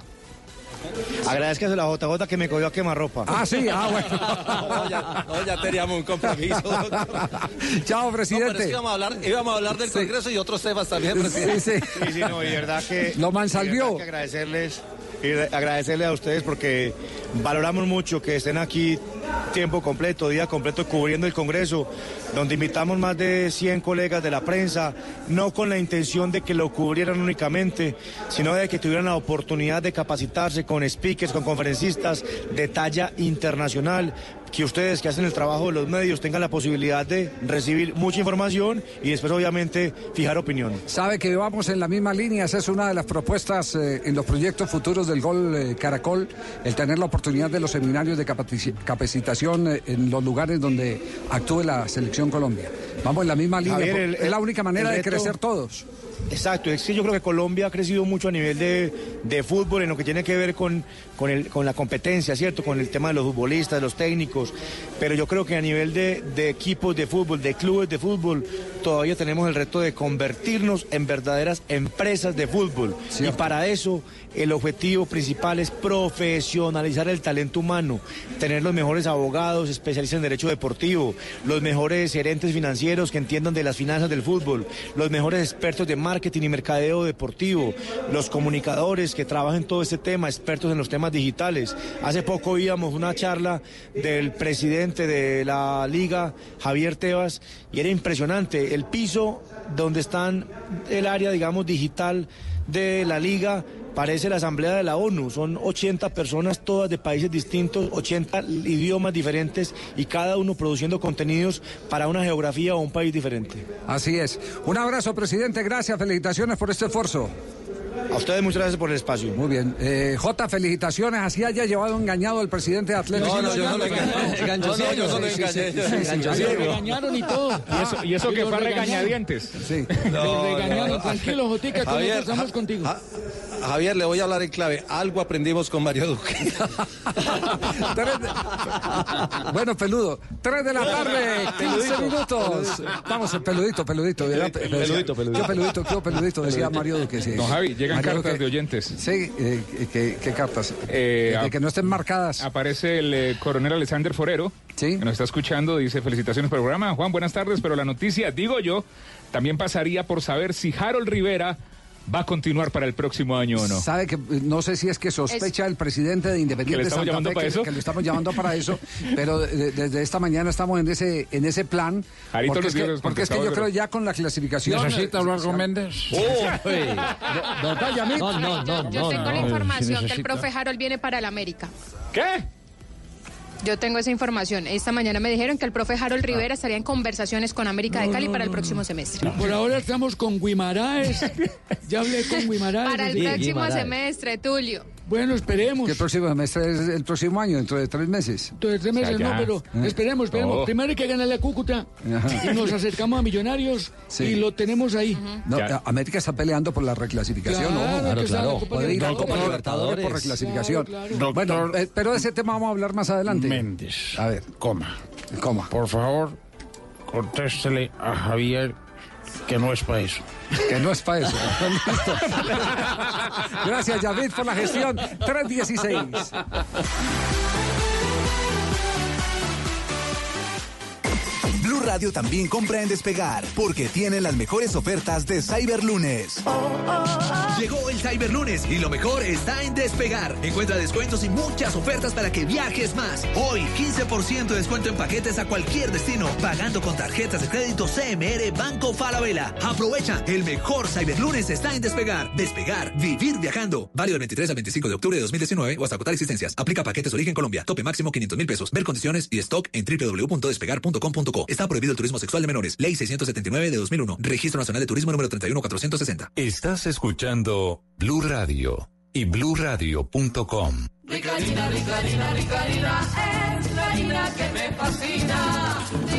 Agradezcas a la JJ que me cogió a quemarropa. Ah, sí, ah, bueno. No, ya, no, ya teníamos un compromiso. doctor. Chao, No, presidente. pero es que íbamos a hablar, íbamos a hablar del Congreso y otros temas también, presidente. Sí, sí. Sí, sí, no, y verdad que... Lo mansalvió. que agradecerles, y agradecerle a ustedes porque Valoramos mucho que estén aquí tiempo completo, día completo cubriendo el Congreso, donde invitamos más de 100 colegas de la prensa, no con la intención de que lo cubrieran únicamente, sino de que tuvieran la oportunidad de capacitarse con speakers, con conferencistas de talla internacional, que ustedes que hacen el trabajo de los medios tengan la posibilidad de recibir mucha información y después obviamente fijar opinión. Sabe que vamos en la misma línea, esa es una de las propuestas eh, en los proyectos futuros del Gol eh, Caracol, el tener la oportunidad de los seminarios de capaci- capacitación eh, en los lugares donde actúe la selección Colombia. Vamos en la misma línea, Javier, por- el- es la única manera de crecer todos. Exacto, es que yo creo que Colombia ha crecido mucho a nivel de, de fútbol en lo que tiene que ver con, con, el- con la competencia, ¿cierto? Con el tema de los futbolistas, de los técnicos, pero yo creo que a nivel de, de equipos de fútbol, de clubes de fútbol, todavía tenemos el reto de convertirnos en verdaderas empresas de fútbol. Y para eso el objetivo principal es profesionalizar el talento humano, tener los mejores abogados, especialistas en derecho deportivo, los mejores gerentes financieros que entiendan de las finanzas del fútbol, los mejores expertos de marketing y mercadeo deportivo, los comunicadores que trabajan todo este tema, expertos en los temas digitales. Hace poco oíamos una charla del presidente de la liga, Javier Tebas, y era impresionante el piso donde están el área, digamos, digital de la liga parece la Asamblea de la ONU. Son 80 personas, todas de países distintos, 80 idiomas diferentes y cada uno produciendo contenidos para una geografía o un país diferente. Así es. Un abrazo, presidente. Gracias. Felicitaciones por este esfuerzo. A ustedes muchas gracias por el espacio. Muy bien. Eh, J, felicitaciones. Así haya llevado engañado al presidente de Atlético. No, no, yo no lo engañé. No, no, yo no lo Sí, sí, engañé, regañaron y todo. Y eso, y eso Y que fue regañadientes. Sí. Lo regañaron. Tranquilo, Jotica, que estamos Ja- contigo. Ja- Javier, le voy a hablar en clave. Algo aprendimos con Mario Duque. Tres de- Bueno, peludo. Tres de la tarde, 15 minutos. Vamos, el peludito, peludito. Peludito, peludito. Yo peludito, yo peludito, decía Mario Duque. sí. No, Javi, llegan Mario cartas de oyentes. Sí, eh, ¿qué, qué cartas? Eh, de que no estén marcadas. Aparece el eh, coronel Alexander Forero, que nos está escuchando, dice felicitaciones por el programa. Juan, buenas tardes, pero la noticia, digo yo, también pasaría por saber si Harold Rivera va a continuar para el próximo año o no. Sabe que no sé si es que sospecha el presidente de ¿Que Independiente le estamos Santa llamando Fe para que, eso? que lo estamos llamando para eso, pero desde esta mañana estamos en ese en ese plan. Jarito porque, es que, porque es que yo creo ya con la clasificación. ¿Necesita eh, hablar con Méndez? No, no, no, Yo tengo no, la si información que el profe Harold viene para el América. ¿Qué? Yo tengo esa información. Esta mañana me dijeron que el profe Harold Rivera estaría en conversaciones con América de Cali para el próximo semestre. Por ahora estamos con Guimaraes. Ya hablé con Guimaraes. Para el próximo semestre, Tulio. Bueno, esperemos. El próximo semestre es el próximo año, dentro de tres meses. Dentro de tres meses, O sea, no, pero Eh. esperemos, esperemos. No. Primero hay que ganarle a Cúcuta Ajá. y nos acercamos a Millonarios Sí. y lo tenemos ahí. No, América está peleando por la reclasificación, Claro, ¿no? la Copa Puede ir a. Copa Libertadores por reclasificación. Bueno, eh, pero de ese tema vamos a hablar más adelante. Méndez. A ver. Coma. Coma. Por favor, contéstele a Javier que no es para eso. Que no es para eso. Listo. Gracias, David, por la gestión. 316. Radio también compra en Despegar, porque tienen las mejores ofertas de Cyberlunes. Llegó el Cyberlunes y lo mejor está en Despegar. Encuentra descuentos y muchas ofertas para que viajes más. Hoy, 15% de descuento en paquetes a cualquier destino, pagando con tarjetas de crédito CMR Banco Falabella. Aprovecha, el mejor Cyberlunes está en Despegar. Despegar, vivir viajando. Válido del 23 al 25 de octubre de 2019 o hasta agotar existencias. Aplica paquetes origen Colombia. Tope máximo 500 mil pesos. Ver condiciones y stock en www.despegar.com.co. Está prohibido el turismo sexual de menores. Ley 679 de 2001. Registro Nacional de Turismo número 31460. Estás escuchando Blue Radio y bluradio.com. Ricarina, Ricarina, Ricarina, es la harina que me fascina.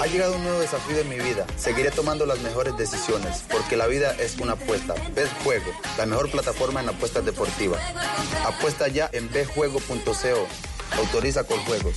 ha llegado un nuevo desafío en mi vida. Seguiré tomando las mejores decisiones, porque la vida es una apuesta. Betjuego, la mejor plataforma en apuestas deportivas. Apuesta ya en betjuego.co. Autoriza con juegos.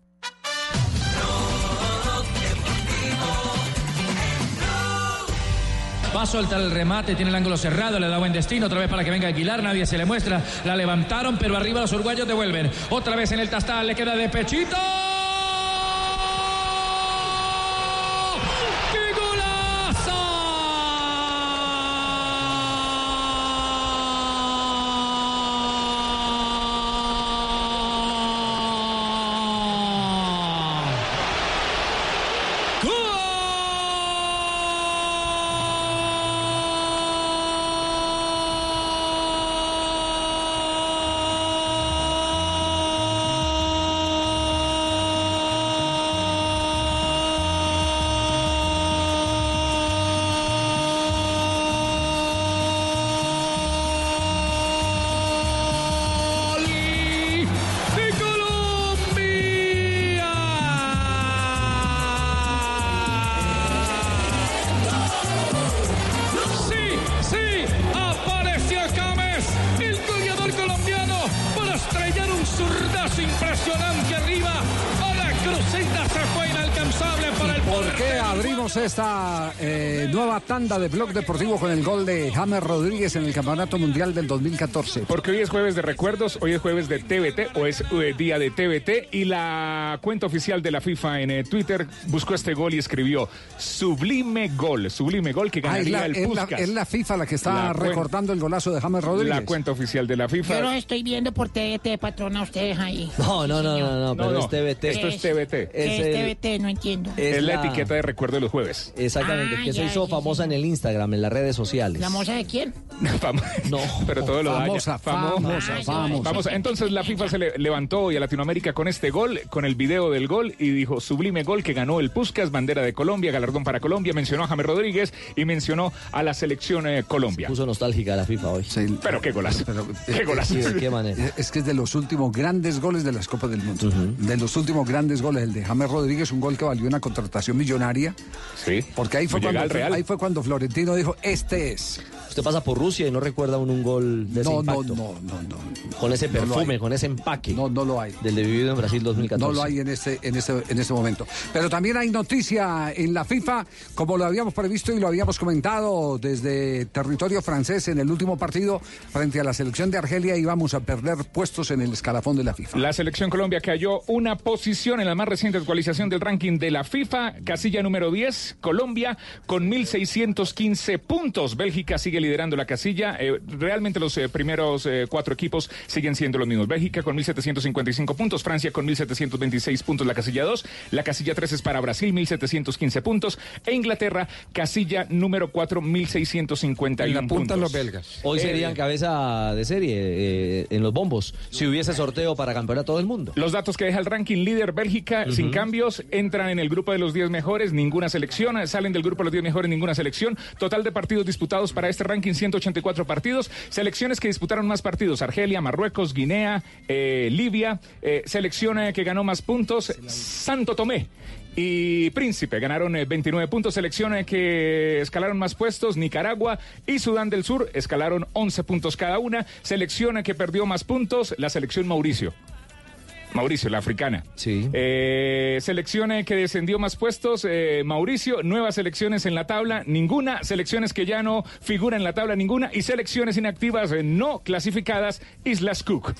Va a soltar el remate, tiene el ángulo cerrado, le da buen destino, otra vez para que venga Aguilar, nadie se le muestra, la levantaron, pero arriba los uruguayos devuelven. Otra vez en el tastal, le queda de pechito. Tanda de Blog Deportivo con el gol de James Rodríguez en el Campeonato Mundial del 2014? Porque hoy es jueves de recuerdos, hoy es jueves de TVT o es eh, día de TVT y la cuenta oficial de la FIFA en eh, Twitter buscó este gol y escribió sublime gol, sublime gol que Ah, es, ganaría la, el es la- es la FIFA la que está La recordando el golazo de James Rodríguez. La cuenta oficial de la FIFA. Yo lo estoy viendo por TVT, patrona, ustedes ahí. No, no, no, no, no, pero No, es no, TVT. Esto es TVT. ¿Qué es, el- TVT? No entiendo. Es, la la- etiqueta de recuerdo de los jueves. Exactamente, Ah, que se ya, hizo ya, famosa en el Instagram, en las redes sociales. ¿La moza de quién? No, pero todo lo daña. Famosa, famosa, famosa. Vamos, entonces la FIFA se le- levantó hoy a Latinoamérica con este gol, con el video del gol y dijo sublime gol que ganó el Puskas, bandera de Colombia, galardón para Colombia, mencionó a James Rodríguez y mencionó a la selección eh, Colombia. Puso nostálgica la FIFA hoy. Pero qué golazo. qué golazo. Sí, ¿de qué manera? Eh, Es que es de los últimos grandes goles de las Copas del Mundo. De los últimos grandes goles, el de James Rodríguez, un gol que valió una contratación millonaria. Sí. Porque ahí fue, cuando, ahí fue cuando Florentino dijo, este es. Usted pasa por Rusia y no recuerda un, un gol de ese No, no, impacto. no, no, no. Con ese perfume, con ese empaque. No, no lo hay. Del de vivido en Brasil 2014. No lo hay en este, en este, en este momento. Pero también hay noticia en la FIFA, como lo habíamos previsto y lo habíamos comentado desde territorio francés en el último partido frente a la selección de Argelia íbamos a perder puestos en el escalafón de la FIFA. La selección Colombia cayó una posición en la más reciente actualización del ranking de la FIFA, casilla número 10, Colombia con 1.615 puntos. Bélgica sigue liderando la casilla. Eh, realmente los eh, primeros eh, cuatro equipos siguen siendo los mismos. Bélgica con 1.755 puntos, Francia con 1.726 puntos la casilla 2, la casilla 3 es para Brasil, 1.715 puntos, e Inglaterra, casilla número 4, 1.651 En la punta puntos. los belgas. Hoy Eh, serían cabeza de serie eh, en los bombos si hubiese sorteo para campeonato del mundo. Los datos que deja el ranking líder Bélgica, sin cambios, entran en el grupo de los 10 mejores, ninguna selección, salen del grupo de los 10 mejores, ninguna selección. Total de partidos disputados para este ranking, 184 partidos. Selecciones que disputaron más partidos, Argelia, Marruecos, Guinea, eh, Libia. Eh, selección eh, que ganó más puntos, Santo Tomé. Y Príncipe ganaron eh, 29 puntos, selecciones que escalaron más puestos, Nicaragua y Sudán del Sur escalaron 11 puntos cada una, selección que perdió más puntos, la selección Mauricio. Mauricio, la africana. Sí. Eh, selección eh, que descendió más puestos, eh, Mauricio. Nuevas selecciones en la tabla, ninguna. Selecciones que ya no figuran en la tabla, ninguna. Y selecciones inactivas eh, no clasificadas, Islas Cook.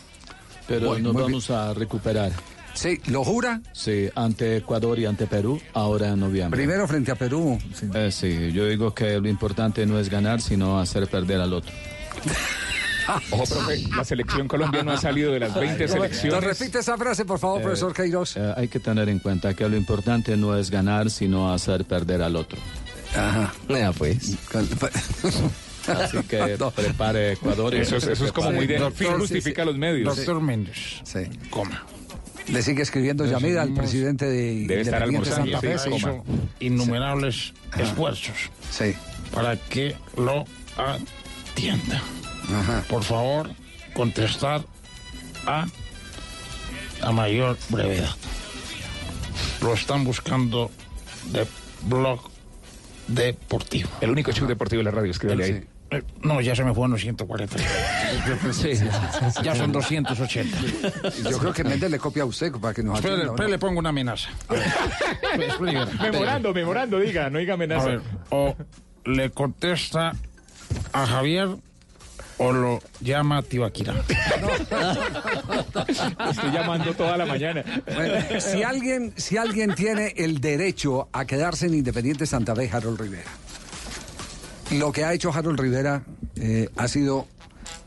Pero Bueno, nos vamos a recuperar. Sí, ¿lo jura? Sí, ante Ecuador y ante Perú, ahora en noviembre. Primero frente a Perú. Eh, sí, yo digo que lo importante no es ganar, sino hacer perder al otro. Ojo, profe, la selección Colombia no ha salido de las 20 ¿Nos selecciones. repite esa frase, por favor, Eh, profesor Queiroz? eh, hay que tener en cuenta que lo importante no es ganar, sino hacer perder al otro. Ajá. Ya pues. Así que prepare Ecuador. y Eso es- eso es como muy de Doctor, justifica sí. los medios. Doctor Méndez. Sí. Coma. Le sigue escribiendo Yamida al presidente de Debe estar almorzando, Santa Fe. sí, sí. coma. innumerables esfuerzos Sí. para que lo atienda. Ajá. Por favor, contestar a a mayor brevedad. Lo están buscando de blog deportivo. El único show deportivo de la radio, escríbale ahí. Eh, No, ya se me fueron los 140. Ya son 280. Yo creo que Méndez le copia a usted para que nos Espere, atienda, ¿o espere, no? le pongo una amenaza. Espere, espere. Memorando, memorando, diga, no diga A amenaza. ver, o le contesta a Javier o lo llama Tibaquira. Estoy llamando toda la mañana. Bueno, si alguien, si alguien tiene el derecho a quedarse en Independiente Santa Fe, Harold Rivera. Lo que ha hecho Harold Rivera eh, ha sido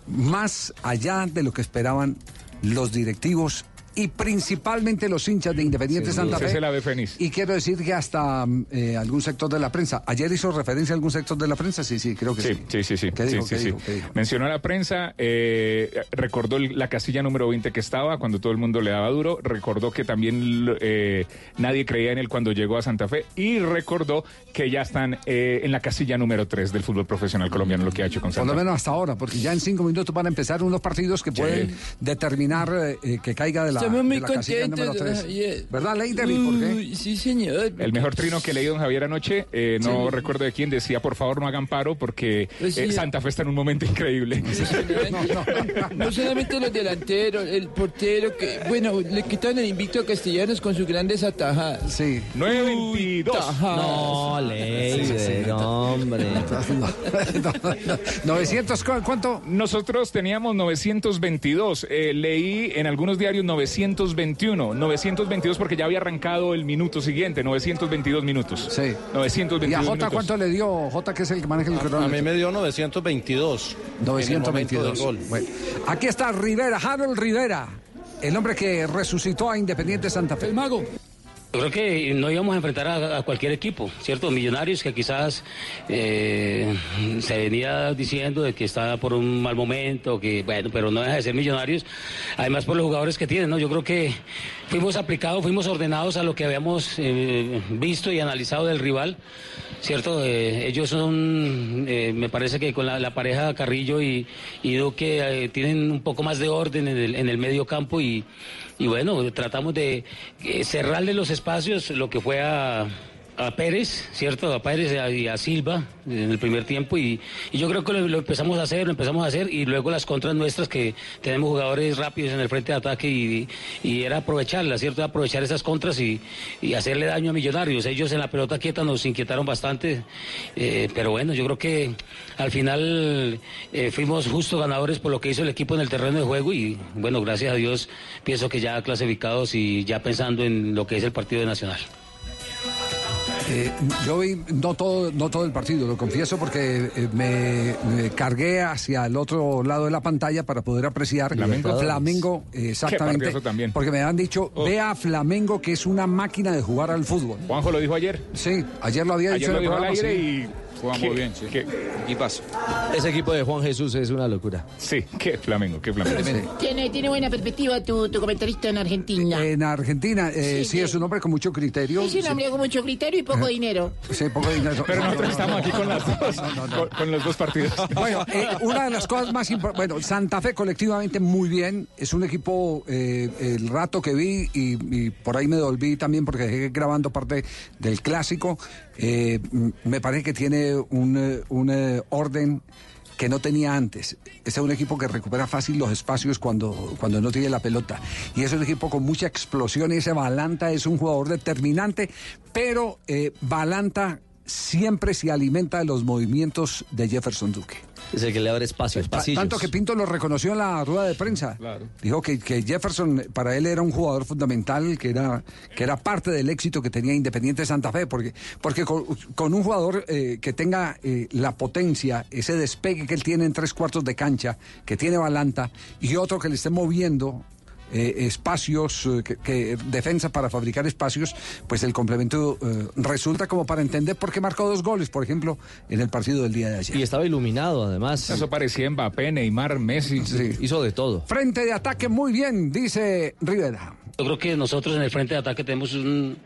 más allá de lo que esperaban los directivos y principalmente los hinchas de Independiente Sí, Santa Fe. ave fénix. Y quiero decir que hasta eh, algún sector de la prensa. ¿Ayer hizo referencia a algún sector de la prensa? Sí, sí, creo que sí. Sí, sí, sí, sí. ¿Qué dijo? Sí, ¿Qué sí, dijo? sí. ¿Qué dijo? Mencionó a la prensa, eh, recordó la casilla número 20 que estaba cuando todo el mundo le daba duro, recordó que también eh, nadie creía en él cuando llegó a Santa Fe y recordó que ya están eh, en la casilla número 3 del fútbol profesional colombiano, lo que ha hecho con Por Santa lo Fe. menos hasta ahora, porque ya en cinco minutos van a empezar unos partidos que pueden determinar eh, eh, que caiga de la, Estamos muy contentos. ¿Verdad, Leider? ¿Y por qué? Sí, señor. El mejor trino que leí don Javier anoche, eh, no Sí. recuerdo de quién, decía por favor no hagan paro porque Pues sí. eh, Santa Fe está en un momento increíble. No solamente los delanteros, el portero que, bueno, le quitan el invicto a Castellanos con sus grandes atajadas. Sí. 922. No, Leider, hombre. 900, ¿cu- ¿cuánto? Nosotros teníamos 922. eh, leí en algunos diarios 921. 922 porque ya había arrancado el minuto siguiente. 922 minutos. Sí. 922 ¿Y a Jota minutos. cuánto le dio? Jota, que es el que maneja el A cronómetro. mí me dio 922. en el momento del 922. gol. Bueno, aquí está Rivera, Harold Rivera, el hombre que resucitó a Independiente Santa Fe. El mago. Creo que no íbamos a enfrentar a, a cualquier equipo, ¿cierto? Millonarios que quizás eh, se venía diciendo de que estaba por un mal momento, que bueno, pero no deja de ser Millonarios. Además por los jugadores que tienen, ¿no? Yo creo que fuimos aplicados, fuimos ordenados a lo que habíamos eh, visto y analizado del rival, ¿cierto? Eh, ellos son, eh, me parece que con la, pareja Carrillo y, y Duque tienen un poco más de orden en el, en el medio campo y, y bueno, tratamos de cerrarle los espacios, lo que fue a, a Pérez, ¿cierto? A Pérez y a, Silva en el primer tiempo y, yo creo que lo, empezamos a hacer, lo empezamos a hacer y luego las contras nuestras que tenemos jugadores rápidos en el frente de ataque y, y era aprovecharlas, ¿cierto? Aprovechar esas contras y, y hacerle daño a Millonarios. Ellos en la pelota quieta nos inquietaron bastante, eh, pero bueno, yo creo que al final eh, fuimos justos ganadores por lo que hizo el equipo en el terreno de juego y bueno, gracias a Dios pienso que ya clasificados y ya pensando en lo que es el partido de Nacional. Eh, yo vi no todo, no todo el partido, lo confieso, porque eh, me, me cargué hacia el otro lado de la pantalla para poder apreciar Flamengo. Flamengo, eh, exactamente. también. Porque me han dicho, vea a Flamengo que es una máquina de jugar al fútbol. Juanjo lo dijo ayer. Sí, ayer lo había Ayer dicho lo en el dijo al programa, aire sí. y... Juega ¿Qué- muy bien, sí. qué- Y paso. Ese equipo de Juan Jesús es una locura. Sí, qué Flamengo, qué Flamengo. Tiene, tiene buena perspectiva tu, tu comentarista en Argentina. En Argentina, eh, sí, Sí, es un hombre con mucho criterio. es un hombre con mucho criterio y poco dinero. Sí, poco dinero. Pero No, nosotros no, estamos no, aquí no, con no, las dos, no, no, no. con, con los dos partidos. Bueno, eh, una de las cosas más importantes, bueno, Santa Fe colectivamente muy bien, es un equipo, eh, el rato que vi y, y por ahí me volví también porque dejé grabando parte del clásico, eh, me parece que tiene un, eh, un eh, orden que no tenía antes. Este es un equipo que recupera fácil los espacios cuando, cuando no tiene la pelota. Y es un equipo con mucha explosión y ese Balanta es un jugador determinante, pero eh, Balanta siempre se alimenta de los movimientos de Jefferson Duque. Es el que le abre espacios, Ta- pasillos. Tanto que Pinto lo reconoció en la rueda de prensa. Dijo que, que Jefferson para él era un jugador fundamental, que era, que era parte del éxito que tenía Independiente Santa Fe, porque, porque con, con un jugador eh, que tenga eh, la potencia, ese despegue que él tiene en tres cuartos de cancha, que tiene Balanta, y otro que le esté moviendo. Eh, espacios, eh, que, que- defensa para fabricar espacios, pues el complemento eh, resulta como para entender por qué marcó dos goles, por ejemplo, en el partido del día de ayer. Y estaba iluminado, además. Eso parecía Mbappé, Neymar, Messi. Hizo de todo. Frente de ataque muy bien, dice Rivera. Yo creo que nosotros en el frente de ataque tenemos un,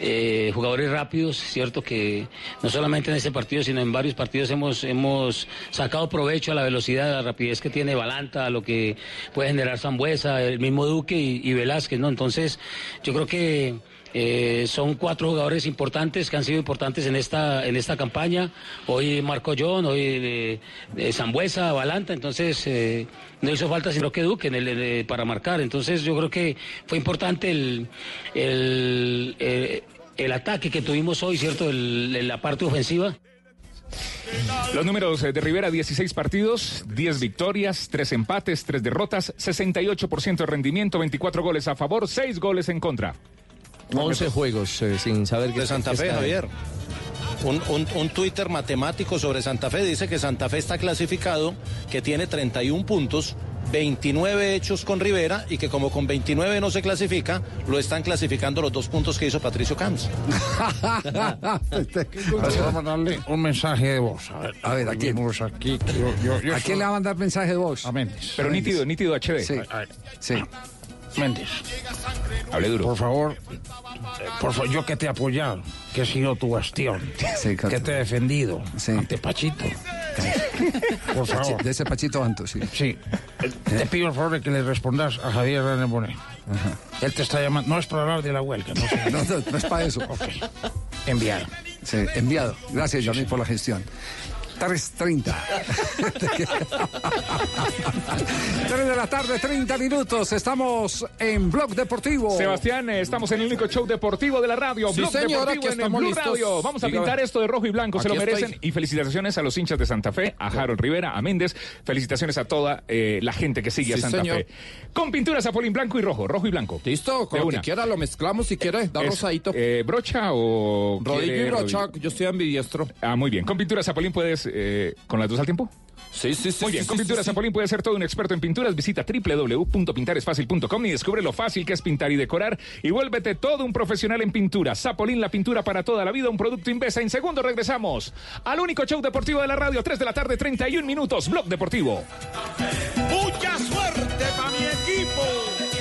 eh, jugadores rápidos, cierto que no solamente en este partido, sino en varios partidos hemos, hemos sacado provecho a la velocidad, a la rapidez que tiene Balanta, a lo que puede generar Zambuesa, el mismo Duque y, y Velázquez, ¿no? Entonces, yo creo que eh, son cuatro jugadores importantes que han sido importantes en esta en esta campaña. Hoy Marco John, hoy eh, eh, Zambuesa, Balanta. Entonces eh, no hizo falta sino que Duque en el- para marcar. Entonces yo creo que fue importante el el, eh, el ataque que tuvimos hoy, cierto, la parte ofensiva. Los números eh, de Rivera, 16 partidos, 10 victorias, 3 empates, 3 derrotas, 68% de rendimiento, 24 goles a favor, 6 goles en contra. 11 juegos eh, sin saber que de Santa Fe, Javier. Un, un, un Twitter matemático sobre Santa Fe dice que Santa Fe está clasificado, que tiene 31 puntos, 29 hechos con Rivera y que como con 29 no se clasifica, lo están clasificando los dos puntos que hizo Patricio Camps. Vamos a mandarle un mensaje de voz. A ver, A ver, ¿a quién? aquí, que yo- yo- yo ¿A quién soy- le va a mandar mensaje de voz? A Méndez. Pero nítido, nítido HD. Sí. Sí. Méndez. Hable duro. Por favor, por favor, yo que te he apoyado, que he sido tu bastión, que te he defendido ante Pachito. Por favor. De ese Pachito Anto, sí. Sí. Eh, Te pido el favor de que le respondas a Javier René Bonet. Él te está llamando. No es para hablar de la huelga, no sé. No, no, no es para eso. Enviado. Sí, enviado. Gracias, Jamil, por la gestión. 3.30. 3 de la tarde, 30 minutos. Estamos en Blog Deportivo. Sebastián, eh, estamos en el único show deportivo de la radio. Sí, Blog señor, Deportivo en el Blue. Radio. Vamos a Dígame. pintar esto de rojo y blanco, se lo merecen. estoy. Y felicitaciones a los hinchas de Santa Fe, a Harold Rivera, a Méndez. Felicitaciones a toda eh, la gente que sigue a Santa señor. Fe. Con pinturas Zapolín blanco y rojo, rojo y blanco. Listo, con De lo una. que quiera lo mezclamos si quiere, da Es, rosadito. eh, ¿Brocha o...? Rodillo y brocha, yo estoy ambidiestro. Ah, muy bien. Con pinturas Zapolín puedes... eh, ¿Con las dos al tiempo? Sí, sí, sí. Muy bien, sí, con sí, Pinturas sí. Zapolín puede ser todo un experto en pinturas. Visita www.pintaresfacil.com y descubre lo fácil que es pintar y decorar. Y vuélvete todo un profesional en pintura. Zapolín, la pintura para toda la vida, un producto Invesa. En segundo regresamos al único show deportivo de la radio, 3 de la tarde, 31 minutos, Blog Deportivo. Para mi equipo.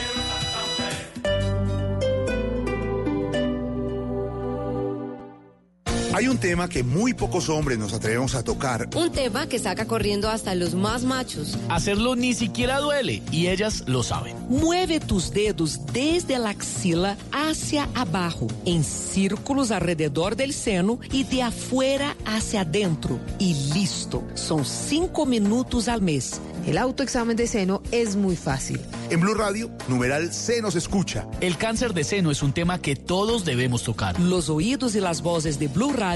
Hay un tema que muy pocos hombres nos atrevemos a tocar. Un tema que saca corriendo hasta los más machos. Hacerlo ni siquiera duele y ellas lo saben. Mueve tus dedos desde la axila hacia abajo, en círculos alrededor del seno y de afuera hacia adentro. Y listo. Son cinco minutos al mes. El autoexamen de seno es muy fácil. En Blue Radio, numeral se nos escucha. El cáncer de seno es un tema que todos debemos tocar. Los oídos y las voces de Blue Radio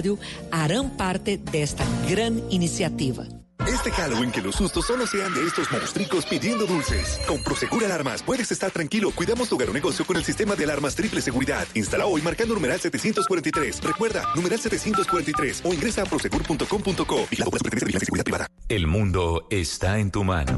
harán parte de esta gran iniciativa. Este Halloween que los sustos solo sean de estos monstruos pidiendo dulces. Con Prosegur Alarmas puedes estar tranquilo. Cuidamos tu hogar o negocio con el sistema de alarmas triple seguridad. Instala hoy marcando numeral 743. Recuerda, numeral 743 o ingresa a prosegur.com.co. Vigilado por la Superintendencia de Vigilancia y Seguridad Privada. El mundo está en tu mano.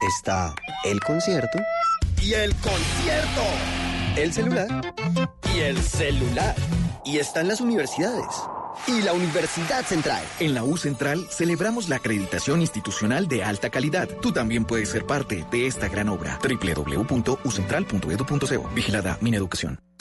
Está el concierto Y el concierto. el celular y el celular. Y están las universidades. Y la Universidad Central. En la U Central celebramos la acreditación institucional de alta calidad. Tú también puedes ser parte de esta gran obra. www.ucentral.edu.co. Vigilada Mineducación.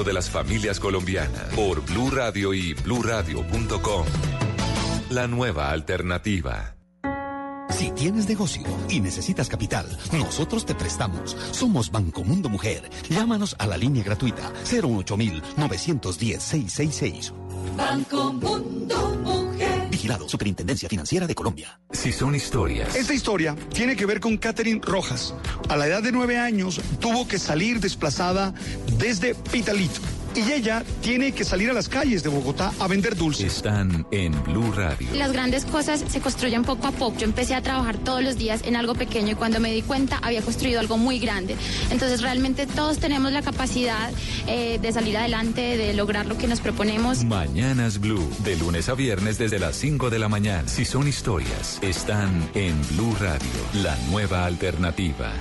de las familias colombianas por Blue Radio y bluradio.com. La nueva alternativa. Si tienes negocio y necesitas capital, nosotros te prestamos. Somos Banco Mundo Mujer. Llámanos a la línea gratuita 08910 910 666. Banco Mundo Mujer. Vigilado Superintendencia Financiera de Colombia. Si son historias. Esta historia tiene que ver con Catherine Rojas. A la edad de nueve años tuvo que salir desplazada desde Pitalito. Y ella tiene que salir a las calles de Bogotá a vender dulces. Están en Blue Radio. Las grandes cosas se construyen poco a poco. Yo empecé a trabajar todos los días en algo pequeño y cuando me di cuenta había construido algo muy grande. Entonces realmente todos tenemos la capacidad eh, de salir adelante, de lograr lo que nos proponemos. Mañanas Blue, de lunes a viernes desde las 5 de la mañana. Si son historias, están en Blue Radio, la nueva alternativa.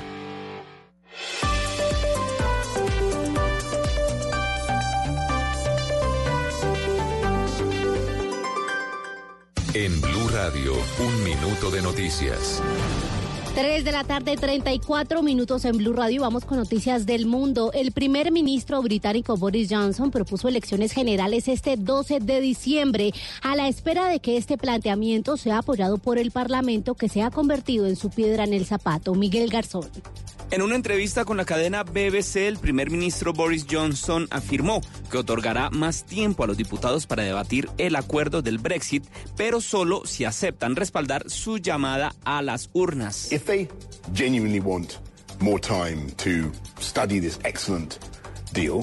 En Blue Radio, un minuto de noticias. 3 de la tarde, 34 minutos en Blue Radio. Vamos con noticias del mundo. El primer ministro británico Boris Johnson propuso elecciones generales este 12 de diciembre, a la espera de que este planteamiento sea apoyado por el Parlamento, que se ha convertido en su piedra en el zapato. Miguel Garzón. En una entrevista con la cadena BBC, el primer ministro Boris Johnson afirmó que otorgará más tiempo a los diputados para debatir el acuerdo del Brexit, pero solo si aceptan respaldar su llamada a las urnas.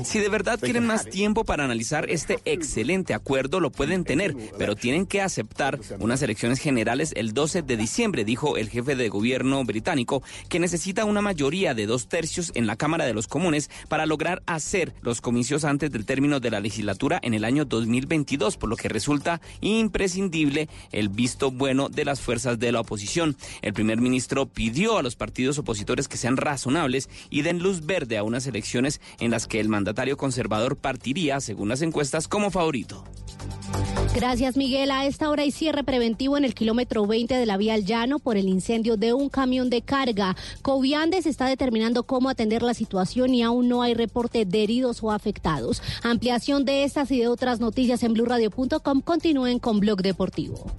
Si de verdad quieren más tiempo para analizar este excelente acuerdo, lo pueden tener, pero tienen que aceptar unas elecciones generales el 12 de diciembre, dijo el jefe de gobierno británico, que necesita una mayoría de dos tercios en la Cámara de los Comunes para lograr hacer los comicios antes del término de la legislatura en el año 2022, por lo que resulta imprescindible el visto bueno de las fuerzas de la oposición. El primer ministro pidió a los partidos opositores que sean razonables y den luz verde a unas elecciones en las que el mandatario conservador partiría, según las encuestas, como favorito. Gracias, Miguel. A esta hora hay cierre preventivo en el kilómetro 20 de la vía al llano por el incendio de un camión de carga. Coviandes está determinando cómo atender la situación y aún no hay reporte de heridos o afectados. Ampliación de estas y de otras noticias en blurradio.com. Continúen con Blog Deportivo.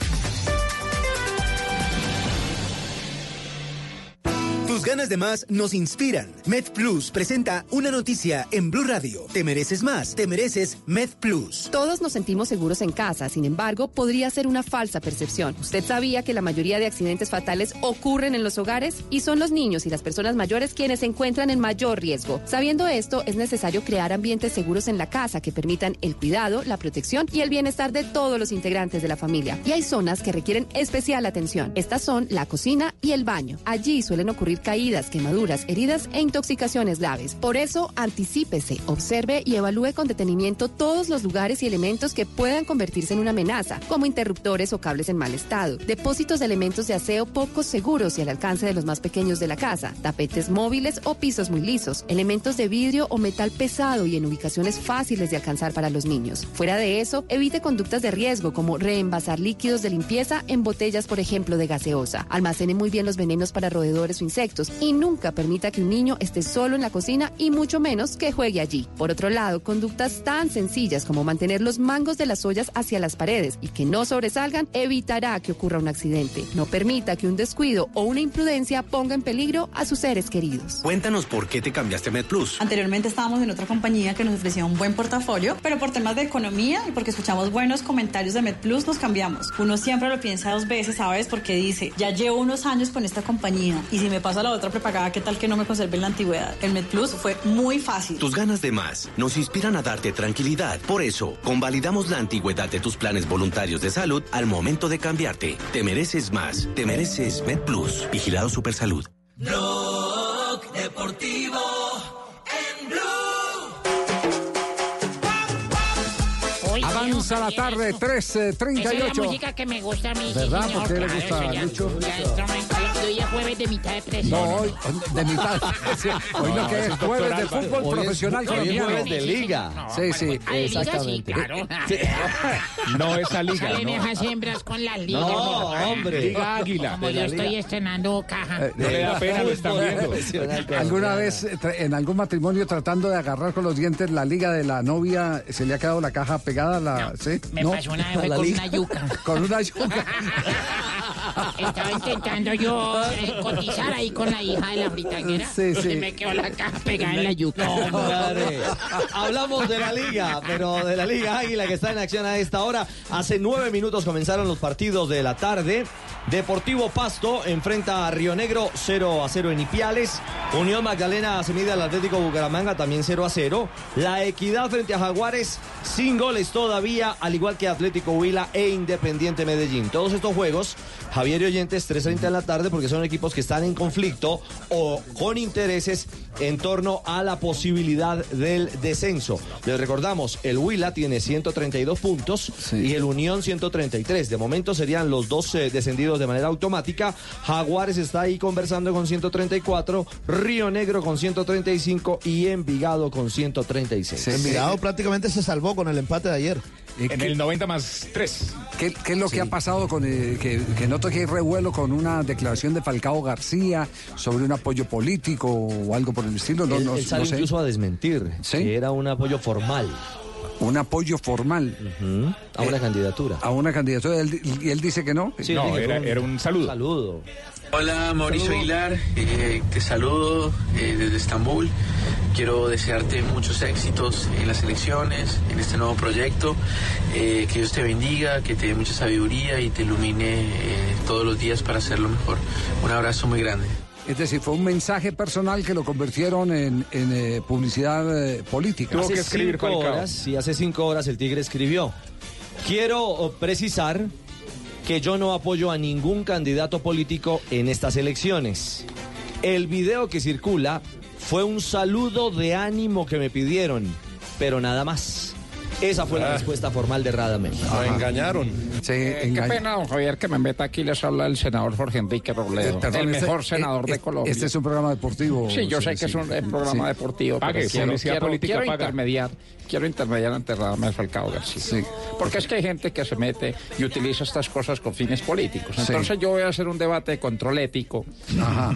Tus ganas de más nos inspiran. MedPlus presenta una noticia en Blue Radio. Te mereces más, te mereces MedPlus. Todos nos sentimos seguros en casa, sin embargo, podría ser una falsa percepción. ¿Usted sabía que la mayoría de accidentes fatales ocurren en los hogares? Y son los niños y las personas mayores quienes se encuentran en mayor riesgo. Sabiendo esto, es necesario crear ambientes seguros en la casa que permitan el cuidado, la protección y el bienestar de todos los integrantes de la familia. Y hay zonas que requieren especial atención. Estas son la cocina y el baño. Allí suelen ocurrir caídas, quemaduras, heridas e intoxicaciones graves. Por eso, anticípese, observe y evalúe con detenimiento todos los lugares y elementos que puedan convertirse en una amenaza, como interruptores o cables en mal estado, depósitos de elementos de aseo poco seguros y al alcance de los más pequeños de la casa, tapetes móviles o pisos muy lisos, elementos de vidrio o metal pesado y en ubicaciones fáciles de alcanzar para los niños. Fuera de eso, evite conductas de riesgo como reenvasar líquidos de limpieza en botellas, por ejemplo, de gaseosa. Almacene muy bien los venenos para roedores o insectos y nunca permita que un niño esté solo en la cocina y mucho menos que juegue allí. Por otro lado, conductas tan sencillas como mantener los mangos de las ollas hacia las paredes y que no sobresalgan evitará que ocurra un accidente. No permita que un descuido o una imprudencia ponga en peligro a sus seres queridos. Cuéntanos por qué te cambiaste a MedPlus. Anteriormente estábamos en otra compañía que nos ofrecía un buen portafolio, pero por temas de economía y porque escuchamos buenos comentarios de MedPlus nos cambiamos. Uno siempre lo piensa dos veces, ¿sabes? Porque dice, ya llevo unos años con esta compañía y si me paso a la otra prepagada, ¿qué tal que no me conserve en la antigüedad? El MedPlus fue muy fácil. Tus ganas de más nos inspiran a darte tranquilidad. Por eso, convalidamos la antigüedad de tus planes voluntarios de salud al momento de cambiarte. Te mereces más. Te mereces MedPlus. Vigilado Supersalud. Blog Deportivo en Blue. 2 a la tarde, 3.38. Esa es la música que me gusta a mí. sí, ¿Verdad? señor, ¿Por qué le gusta, Lucho? Hoy es jueves de mitad de presión. No, hoy, de mitad. Hoy no, No, que es jueves de fútbol Hoy es- profesional hoy es colombiano. jueves de liga. Sí, sí. Sí, claro. No esa liga, Salen no. esas hembras con la liga. No, hombre. Liga Águila. Como yo estoy estrenando caja. Eh, ¿Alguna vez eh, tra- en algún matrimonio tratando de agarrar con los dientes la liga de la novia se le ha quedado la caja pegada a la ¿sí? Me ¿No? pasó una vez con liga. una yuca. Con una yuca. Estaba intentando yo eh, cotizar ahí con la hija de la fritaguera. Sí, sí. Y me quedó la caja pegada en la yuca. No. Hablamos de la liga, pero de la Liga Águila que está en acción a esta hora. Hace nueve minutos comenzaron los partidos de la tarde. Deportivo Pasto enfrenta a Río Negro 0 a 0 en Ipiales. Unión Magdalena se mide al Atlético Bucaramanga también 0 a 0. La Equidad frente a Jaguares sin goles todavía, al igual que Atlético Huila e Independiente Medellín. Todos estos juegos, Javier y Oyentes, 3.30 de la tarde, porque son equipos que están en conflicto o con intereses en torno a la posibilidad del descenso. Les recordamos, el Huila tiene 132 puntos y el Unión 133. De momento serían los dos eh, descendidos de manera automática. Jaguares está ahí conversando con 134, Río Negro con 135 y Envigado con 136. Envigado prácticamente se salvó con el empate de ayer. En el 90 más 3. ¿Qué, qué es lo que ha pasado con eh, que, que noto que hay revuelo con una declaración de Falcao García sobre un apoyo político o algo por el estilo? No, él, no- él sale no sé. incluso a desmentir que era un apoyo formal. Un apoyo formal. A una candidatura. A una candidatura. Él- ¿Y él dice que no? Sí, No, era- un- era un saludo. saludo. Hola Mauricio Saludo. Aguilar, eh, te saludo eh, desde Estambul. Quiero desearte muchos éxitos en las elecciones, en este nuevo proyecto. Eh, que Dios te bendiga, que te dé mucha sabiduría y te ilumine eh, todos los días para hacerlo mejor. Un abrazo muy grande. Es decir, fue un mensaje personal que lo convirtieron en, en, eh, publicidad eh, política. hace cinco horas, sí, hace cinco horas el Tigre escribió. Quiero oh, precisar que yo no apoyo a ningún candidato político en estas elecciones. El video que circula fue un saludo de ánimo que me pidieron, pero nada más. Esa fue la Ah. respuesta formal de Radamel. Lo engañaron. Sí, Eh, qué pena, don Javier, que me meta aquí. Les habla el senador Jorge Enrique Robledo, Eh, perdón, el este- mejor eh, senador de Colombia. Este es un programa deportivo. Sí, yo sé que es un eh, programa Sí. deportivo, Pague, pero quiero, quiero- política quiero paga. intermediar, quiero intermediar ante Radamel Falcao García. Porque es que hay gente que se mete y utiliza estas cosas con fines políticos. Sí. Entonces yo voy a hacer un debate de control ético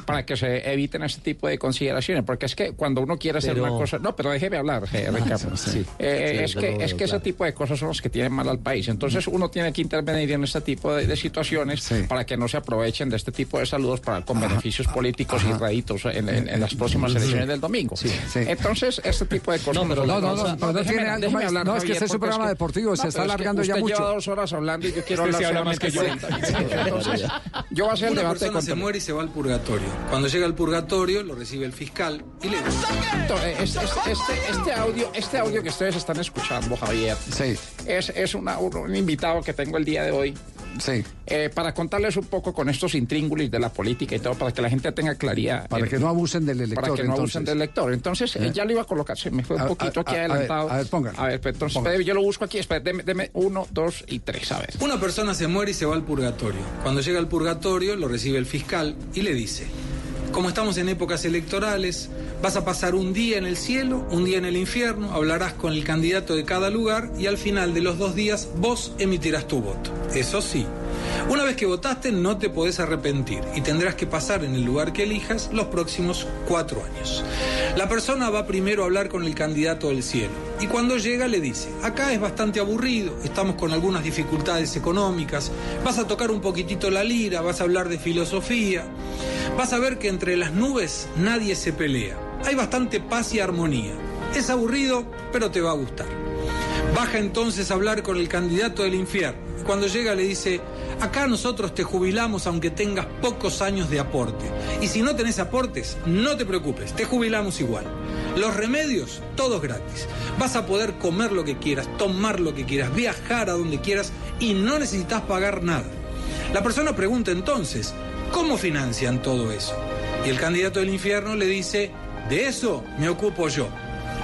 para que se eviten este tipo de consideraciones, porque es que cuando uno quiere hacer Pero- una cosa... No, pero déjeme hablar, eh, Ricardo. sí. Eh, Sí, es que, es que ese tipo de cosas son los que tienen mal al país. Entonces uno tiene que intervenir en este tipo de, de situaciones para que no se aprovechen de este tipo de saludos para con beneficios políticos y réditos en, en- en las próximas elecciones del domingo. Entonces, este tipo de cosas... No, pero no, no, no, pero no déjeme- déjeme más. hablar, No, es que este es un programa que- deportivo, se está pero es que alargando ya usted mucho. lleva dos horas hablando y yo quiero hablar sí habla más que yo. 40 minutos. Entonces, yo voy a hacer el Una debate de se muere y se va al purgatorio. Cuando llega al purgatorio, lo recibe el fiscal y le Entonces, este- este audio, este audio que ustedes están escuchando, Javier, es, es una- un, invitado que tengo el día de hoy. Sí. Eh, para contarles un poco con estos intríngulis de la política y todo, para que la gente tenga claridad. Para Eh, que no abusen del elector. para que no entonces. abusen del lector. Entonces, eh, ¿Eh? ya lo iba a colocar, se me fue un A- poquito a- aquí a- adelantado. a ver, póngalo. A ver, pues, entonces, espere, yo lo busco aquí, espere, deme, deme uno, dos y tres, a ver. Una persona se muere y se va al purgatorio. Cuando llega al purgatorio, lo recibe el fiscal y le dice, como estamos en épocas electorales, vas a pasar un día en el cielo, un día en el infierno, hablarás con el candidato de cada lugar y al final de los dos días vos emitirás tu voto. Eso sí, una vez que votaste no te podés arrepentir y tendrás que pasar en el lugar que elijas los próximos cuatro años. La persona va primero a hablar con el candidato del cielo y cuando llega le dice, acá es bastante aburrido, estamos con algunas dificultades económicas, vas a tocar un poquitito la lira, vas a hablar de filosofía, vas a ver que entre las nubes nadie se pelea, hay bastante paz y armonía. Es aburrido, pero te va a gustar. Baja entonces a hablar con el candidato del infierno. Cuando llega le dice, acá nosotros te jubilamos aunque tengas pocos años de aporte. Y si no tenés aportes, no te preocupes, te jubilamos igual. Los remedios, todos gratis. Vas a poder comer lo que quieras, tomar lo que quieras, viajar a donde quieras y no necesitas pagar nada. La persona pregunta entonces, ¿cómo financian todo eso? Y el candidato del infierno le dice, de eso me ocupo yo.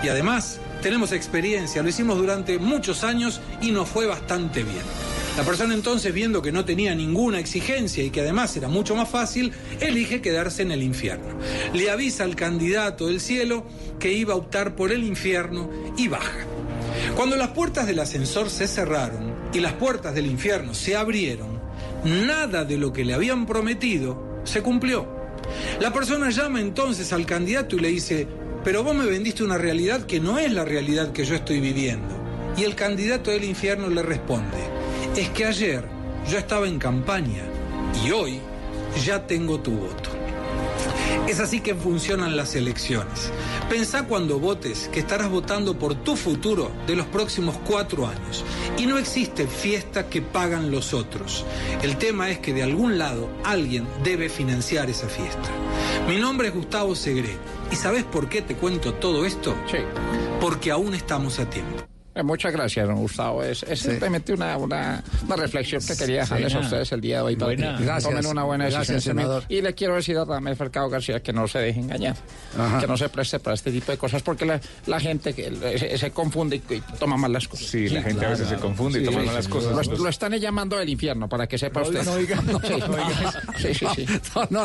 Y además, tenemos experiencia, lo hicimos durante muchos años y nos fue bastante bien. La persona entonces, viendo que no tenía ninguna exigencia y que además era mucho más fácil, elige quedarse en el infierno. Le avisa al candidato del cielo que iba a optar por el infierno y baja. Cuando las puertas del ascensor se cerraron y las puertas del infierno se abrieron, nada de lo que le habían prometido se cumplió. La persona llama entonces al candidato y le dice, pero vos me vendiste una realidad que no es la realidad que yo estoy viviendo. Y el candidato del infierno le responde, es que ayer yo estaba en campaña y hoy ya tengo tu voto. Es así que funcionan las elecciones. Pensá cuando votes que estarás votando por tu futuro de los próximos cuatro años. Y no existe fiesta que pagan los otros. El tema es que de algún lado alguien debe financiar esa fiesta. Mi nombre es Gustavo Segre. ¿Y sabes por qué te cuento todo esto? Sí. Porque aún estamos a tiempo. Eh, Muchas gracias, don Gustavo. Es, es simplemente una, una, una reflexión que quería dejarles a ustedes el día de hoy. para Buena. que Gracias. Tomen una buena Gracias, decisión. senador. Y le quiero decir a Ramel Falcao García que no se deje engañar. Ajá. Que no se preste para este tipo de cosas porque la, la gente que, se, se confunde y, y toma mal las cosas. Sí, la gente a veces se confunde y toma mal las cosas. Lo, lo están llamando del infierno para que sepa No, usted. no diga, no, sí, no sí, sí, sí.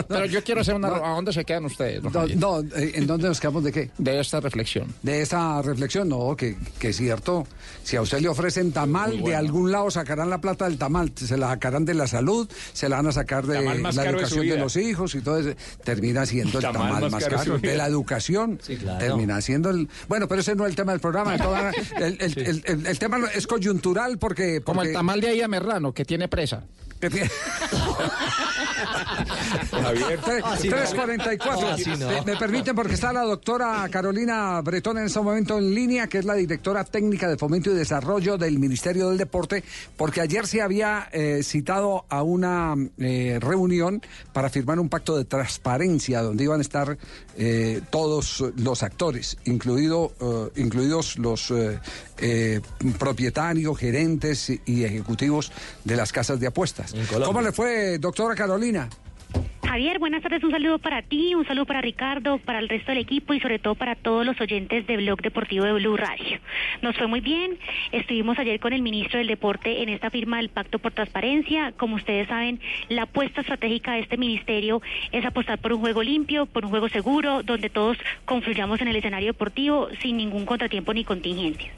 Pero yo quiero hacer una. ¿A dónde se quedan ustedes? No, eh, ¿en dónde nos quedamos de qué? De esta reflexión. De esa reflexión, no, que, que es cierto. Si a usted le ofrecen tamal, de algún lado sacarán la plata del tamal, se la sacarán de la salud, se la van a sacar de la de educación de, los hijos y todo eso. Termina siendo el Tamal tamal más más caro de la educación. claro. Termina siendo el. Bueno, pero ese no es el tema del programa. el, el- el- el- el tema es coyuntural porque. Como el porque- tamal de ahí a Merrano, que tiene presa. Javier. Tre- Así no. 344. Así no. Me, me permiten porque está la doctora Carolina Bretón en este momento en línea, que es la directora técnica de fomento y desarrollo del Ministerio del Deporte, porque ayer se había eh, citado a una eh, reunión para firmar un pacto de transparencia donde iban a estar eh, todos los actores, incluido, eh, incluidos los propietarios, gerentes y- ejecutivos de las casas de apuestas. ¿Cómo le fue, doctora Carolina? Javier, buenas tardes. Un saludo para ti, un saludo para Ricardo, para el resto del equipo y sobre todo para todos los oyentes de Blog Deportivo de Blue Radio. Nos fue muy bien. Estuvimos ayer con el ministro del Deporte en esta firma del Pacto por Transparencia. Como ustedes saben, la apuesta estratégica de este ministerio es apostar por un juego limpio, por un juego seguro, donde todos confluyamos en el escenario deportivo sin ningún contratiempo ni contingencia.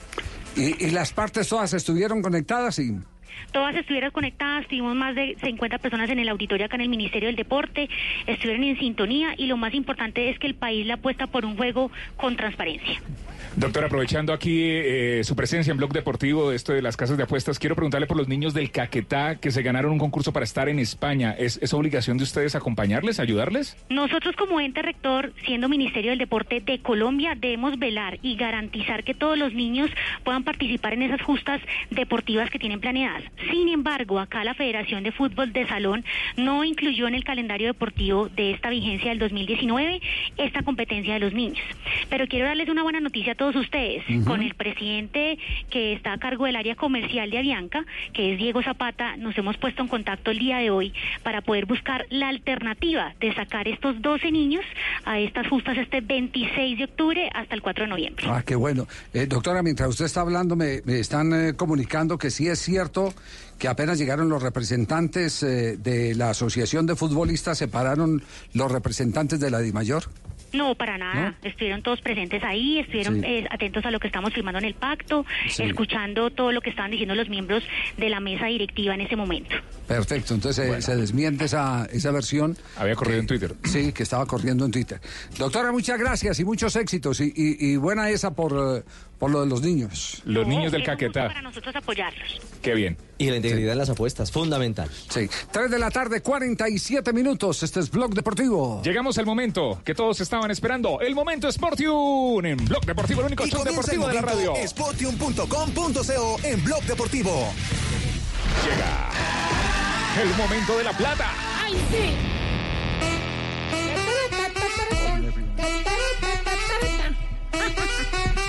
Y, y las partes todas estuvieron conectadas y... Todas estuvieron conectadas, tuvimos más de 50 personas en el auditorio acá en el Ministerio del Deporte, estuvieron en sintonía y lo más importante es que el país le apuesta por un juego con transparencia. Doctor, aprovechando aquí eh, su presencia en Blog Deportivo, esto de las casas de apuestas, quiero preguntarle por los niños del Caquetá que se ganaron un concurso para estar en España. ¿Es, es obligación de ustedes acompañarles, ayudarles? Nosotros como ente rector, siendo Ministerio del Deporte de Colombia, debemos velar y garantizar que todos los niños puedan participar en esas justas deportivas que tienen planeadas. Sin embargo, acá la Federación de Fútbol de Salón no incluyó en el calendario deportivo de esta vigencia del 2019 esta competencia de los niños. Pero quiero darles una buena noticia a todos ustedes. Con el presidente que está a cargo del área comercial de Avianca, que es Diego Zapata, nos hemos puesto en contacto el día de hoy para poder buscar la alternativa de sacar estos 12 niños a estas justas este 26 de octubre hasta el 4 de noviembre. Ah, qué bueno. Eh, doctora, mientras usted está hablando, me, me están eh, comunicando que sí es cierto que apenas llegaron los representantes eh, de la Asociación de Futbolistas, separaron los representantes de la DIMAYOR. No, para nada. Estuvieron todos presentes ahí, estuvieron Sí. eh, atentos a lo que estamos firmando en el pacto, Sí. escuchando todo lo que estaban diciendo los miembros de la mesa directiva en ese momento. Perfecto, entonces eh, se desmiente esa, esa versión. Había corrido en Twitter. Sí, que estaba corriendo en Twitter. Doctora, muchas gracias y muchos éxitos. Y, y- y buena esa por, por lo de los niños. Los niños del Caquetá. Para nosotros apoyarlos. Qué bien. Y la integridad en las apuestas, fundamental. Sí. 3 de la tarde, 47 minutos. Este es Blog Deportivo. Llegamos al momento que todos estaban esperando, el momento Sportium en Blog Deportivo, el único Y show deportivo de la radio. Sportium.com.co en Blog Deportivo. Llega el momento de la plata. ¡Ay, sí!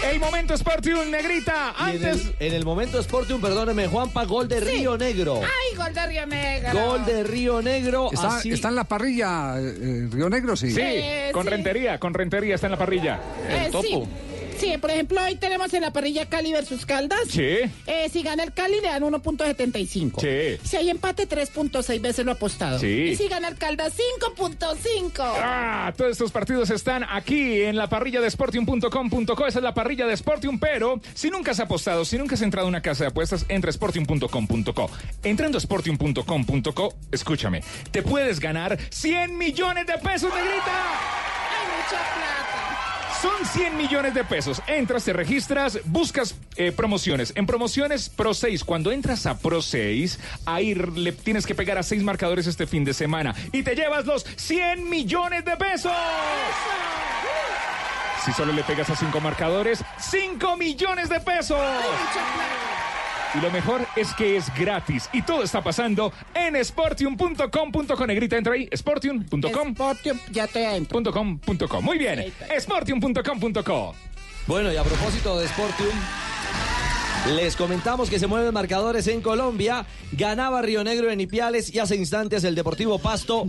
El momento Sportium, negrita. Y en, Antes. el, en el momento Sportium, perdóneme, Juanpa, gol de Río Negro. ¡Ay, gol de Río Negro! Gol de Río Negro. Está, así- está en la parrilla, eh, eh, Río Negro, sí. Sí, Eh, con sí. rentería, con rentería está en la parrilla. Eh, sí. Sí, por ejemplo, hoy tenemos en la parrilla Cali versus Caldas. Sí. Eh, si gana el Cali, le dan 1.75. Sí. Si hay empate, 3.6 veces lo apostado. Sí. Y si gana el Caldas, 5.5. Ah, todos estos partidos están aquí en la parrilla de Sportium.com.co. Esa es la parrilla de Sportium, pero si nunca has apostado, si nunca has entrado a una casa de apuestas, entra a Sportium.com.co. Entrando a Sportium.com.co, escúchame, te puedes ganar 100 millones de pesos, negrita. Hay mucha plata. Son 100 millones de pesos. Entras, te registras, buscas eh, promociones. En promociones Pro 6, cuando entras a Pro 6, ahí le tienes que pegar a seis marcadores este fin de semana y te llevas los 100 millones de pesos. Si solo le pegas a cinco marcadores, 5 millones de pesos. Y lo mejor es que es gratis. Y todo está pasando en sportium.com.co. Negrita, entra ahí. Sportium.com. Sportium, ya estoy adentro. .com, punto com. Muy bien. Sportium.com.co. Bueno, y a propósito de Sportium, les comentamos que se mueven marcadores en Colombia. Ganaba Río Negro en Ipiales y hace instantes el Deportivo Pasto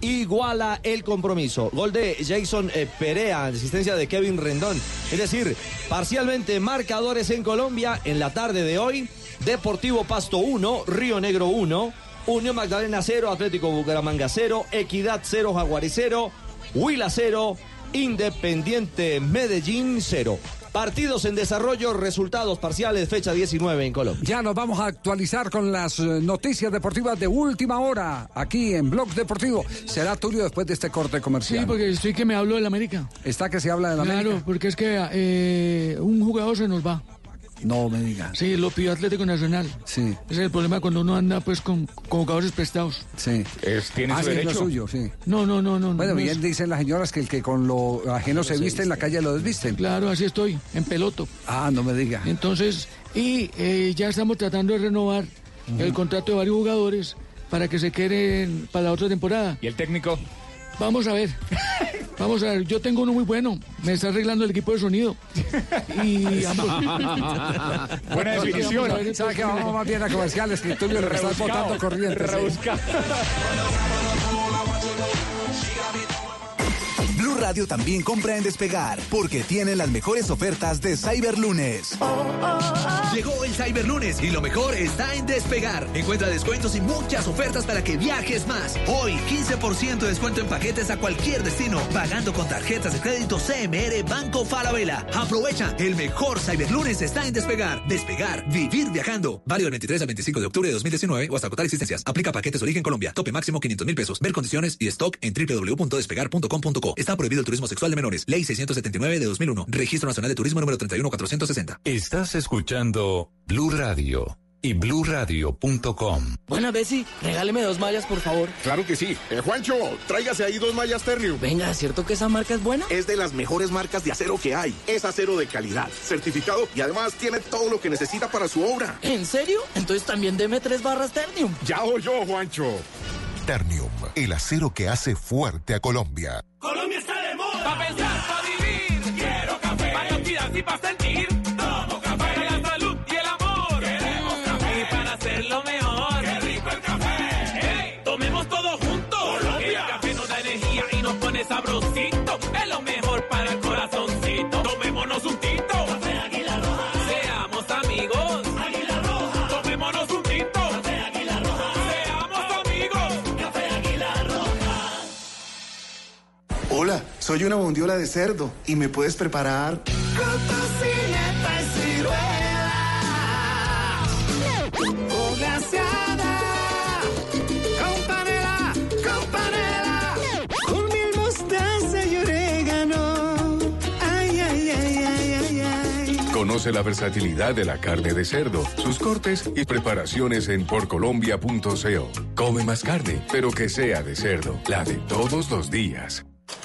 iguala el compromiso. Gol de Jason eh, Perea, asistencia de Kevin Rendón. Es decir, parcialmente marcadores en Colombia en la tarde de hoy. Deportivo Pasto 1, Río Negro 1, Unión Magdalena 0, Atlético Bucaramanga 0, Equidad 0, Jaguares 0, Huila 0, Independiente Medellín 0. Partidos en desarrollo, resultados parciales, fecha 19 en Colombia. Ya nos vamos a actualizar con las eh, noticias deportivas de última hora aquí en Blog Deportivo. Será Tulio después de este corte comercial. Sí, porque estoy que me hablo del América. Está que se habla de la Claro, América. porque es que eh, un jugador se nos va. No me digas. Sí, lo pidió Atlético Nacional. Sí. Ese es el problema cuando uno anda pues con, con jugadores prestados. Sí. Es, tiene Ah, su sí, es lo derecho. suyo, sí. No, no, no, no. Bueno, no bien es- dicen las señoras que el que con lo ajeno se viste en la calle lo desvisten. Claro, así estoy, en peloto. Ah, no me diga. Entonces, y eh, ya estamos tratando de renovar el contrato de varios jugadores para que se queden para la otra temporada. ¿Y el técnico? Vamos a ver. Vamos a ver, yo tengo uno muy bueno. Me está arreglando el equipo de sonido. Y ambos. Buena definición. Vamos a ver, ¿Sabe que vamos más bien a comerciales que Tulio le está botando corrientes? sí. rebuscado. Blue Radio también compra en Despegar porque tiene las mejores ofertas de Cyberlunes. Llegó el Cyberlunes y lo mejor está en Despegar. Encuentra descuentos y muchas ofertas para que viajes más. Hoy, 15% de descuento en paquetes a cualquier destino, pagando con tarjetas de crédito CMR Banco Falabella. Aprovecha, el mejor Cyberlunes está en Despegar. Despegar, vivir viajando. Válido del 23 al 25 de octubre de 2019 o hasta agotar existencias. Aplica paquetes origen Colombia. Tope máximo 500 mil pesos. Ver condiciones y stock en www.despegar.com.co. Está prohibido el turismo sexual de menores. Ley 679 de 2001. Registro Nacional de Turismo número 31460. Estás escuchando Blue Radio y bluradio.com. Buena, Bessie, regáleme dos mallas, por favor. Claro que sí. Eh, Juancho, tráigase ahí dos mallas Ternium. Venga, ¿es cierto que esa marca es buena? Es de las mejores marcas de acero que hay. Es acero de calidad, certificado y además tiene todo lo que necesita para su obra. ¿En serio? Entonces también deme tres barras Ternium. Ya oyó, Juancho. Ternium, el acero que hace fuerte a Colombia. Colombia está de moda. Pa' pensar, pa' vivir. Quiero café. Para y pa' Hola, soy una bondiola de cerdo y me puedes preparar. Con glaseada, con panela, con panela, con miel, mostaza y orégano. Ay, ay, ay, ay, ay, ay. Conoce la versatilidad de la carne de cerdo, sus cortes y preparaciones en porcolombia.co. Come más carne, pero que sea de cerdo, la de todos los días.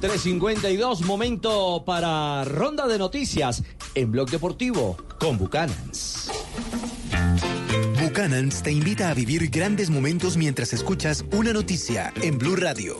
352, momento para ronda de noticias en Blog Deportivo con Bucanans. Bucanans te invita a vivir grandes momentos mientras escuchas una noticia en Blue Radio.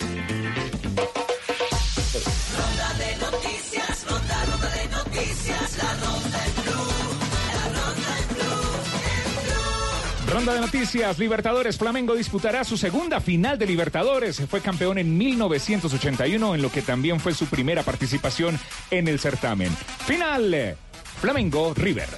Ronda de noticias, Libertadores. Flamengo disputará su segunda final de Libertadores. Fue campeón en 1981, en lo que también fue su primera participación en el certamen. Final, Flamengo River.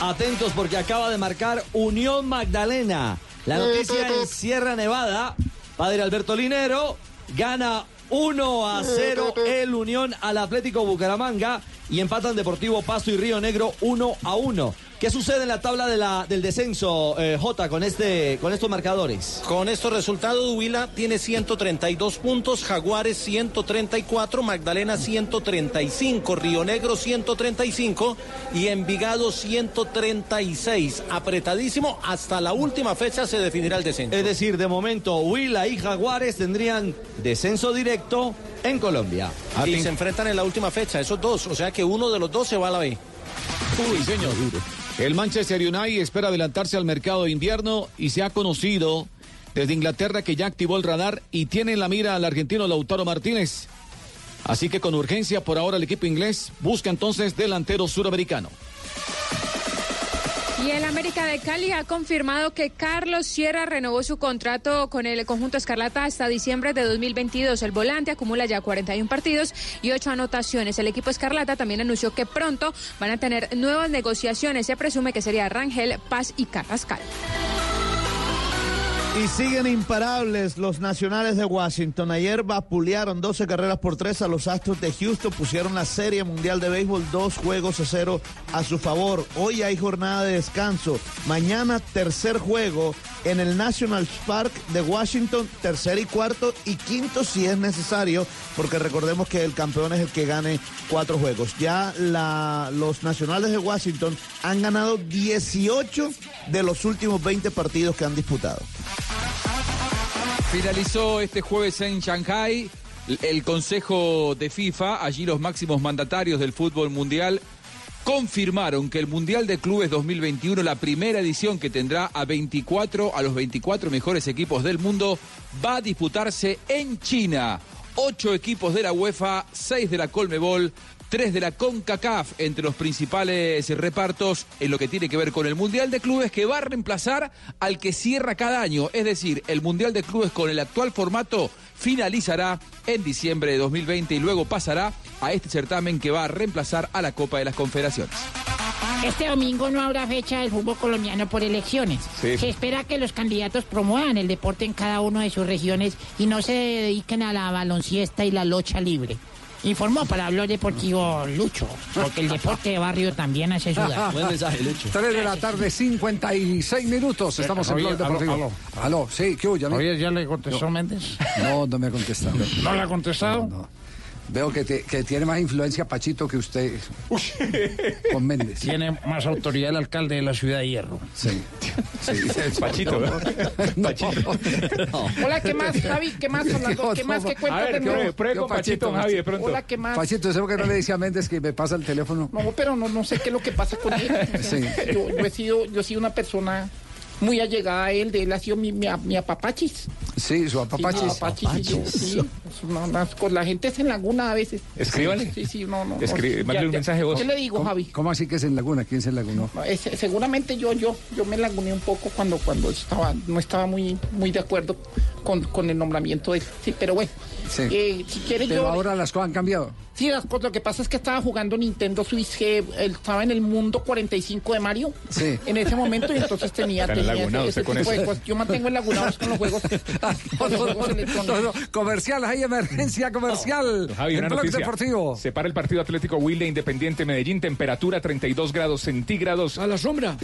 Atentos porque acaba de marcar Unión Magdalena. La noticia en Sierra Nevada. Padre Alberto Linero gana 1 a 0 el Unión al Atlético Bucaramanga y empatan Deportivo Pasto y Río Negro 1 a 1. ¿Qué sucede en la tabla de la, del descenso, eh, J, con, este, con estos marcadores? Con estos resultados, Huila tiene 132 puntos, Jaguares 134, Magdalena 135, Río Negro 135 y Envigado 136. Apretadísimo, hasta la última fecha se definirá el descenso. Es decir, de momento, Huila y Jaguares tendrían descenso directo en Colombia. Y se enfrentan en la última fecha, esos dos, o sea que uno de los dos se va a la B. Uy, señor. El Manchester United espera adelantarse al mercado de invierno y se ha conocido desde Inglaterra que ya activó el radar y tiene en la mira al argentino Lautaro Martínez. Así que con urgencia por ahora el equipo inglés busca entonces delantero suramericano. Y el América de Cali ha confirmado que Carlos Sierra renovó su contrato con el conjunto Escarlata hasta diciembre de 2022. El volante acumula ya 41 partidos y 8 anotaciones. El equipo Escarlata también anunció que pronto van a tener nuevas negociaciones. Se presume que sería Rangel, Paz y Carrascal. Y siguen imparables los nacionales de Washington. Ayer vapulearon 12 carreras por 3 a los Astros de Houston. Pusieron la Serie Mundial de Béisbol dos juegos a cero a su favor. Hoy hay jornada de descanso. Mañana tercer juego en el National Park de Washington. Tercer y cuarto y quinto si es necesario. Porque recordemos que el campeón es el que gane cuatro juegos. Ya los nacionales de Washington han ganado 18 de los últimos 20 partidos que han disputado. Finalizó este jueves en Shanghai el Consejo de FIFA. Allí los máximos mandatarios del fútbol mundial confirmaron que el Mundial de Clubes 2021, la primera edición que tendrá a 24 a los 24 mejores equipos del mundo, va a disputarse en China. Ocho equipos de la UEFA, seis de la Colmebol, tres de la CONCACAF entre los principales repartos en lo que tiene que ver con el Mundial de Clubes que va a reemplazar al que cierra cada año. Es decir, el Mundial de Clubes con el actual formato finalizará en diciembre de 2020 y luego pasará a este certamen que va a reemplazar a la Copa de las Confederaciones. Este domingo no habrá fecha del fútbol colombiano por elecciones. Sí. Se espera que los candidatos promuevan el deporte en cada una de sus regiones y no se dediquen a la balonciesta y la locha libre. Informó para Blog Deportivo Lucho, porque el deporte de barrio también hace ayuda. Buen mensaje, Lucho. 3 de la tarde, 56 minutos. Estamos en Blog Deportivo. aló, Aló, sí, ¿qué hubo? Oye, ¿ya le contestó Méndez? No, no me ha contestado. ¿No le ha contestado? No, no. Veo que, te- que tiene más influencia Pachito que usted con Méndez. Tiene más autoridad el alcalde de la ciudad de Hierro. Sí. Pachito, ¿no? Hola, ¿qué más, Javi? ¿Qué más, Orlando? ¿Qué más? ¿Qué cuentas de nuevo? Hola, ¿qué más? Pachito, ¿sabes qué no le dice a Méndez que me pasa el teléfono? No, pero no, no sé qué es lo que pasa con él. Sí. Yo, yo he sido, yo he sido una persona muy allegada a él, de él ha sido mi, mi, mi apapachis. Sí, su Sí, apapachis. sí. Es una- unas cosas. la gente es en laguna a veces. Escríbale. Sí, sí, no, no. Escri- Ya, mándale un mensaje vos. ¿Qué le digo, ¿Cómo- Javi? ¿Cómo así que es en Laguna? ¿Quién se lagunó? No, es- seguramente yo, yo, yo me laguné un poco cuando, cuando estaba, no estaba muy, muy de acuerdo con, con el nombramiento de él. Sí, pero bueno. Sí. Eh, si quieres Pero yo. ahora las cosas han cambiado. Sí, las cosas, lo que pasa es que estaba jugando Nintendo Switch, que él estaba en el mundo 45 de Mario Sí. en ese momento y entonces tenía, Está tenía enlagunado ese, usted ese con tipo de eso. cosas. Yo mantengo enlagunados con los juegos, con los juegos electrónicos. No, no, comercial, hay emergencia comercial. Javi, una Blog noticia. Deportivo. Se para el partido Atlético Huila Independiente Medellín, temperatura 32 grados centígrados. A la sombra.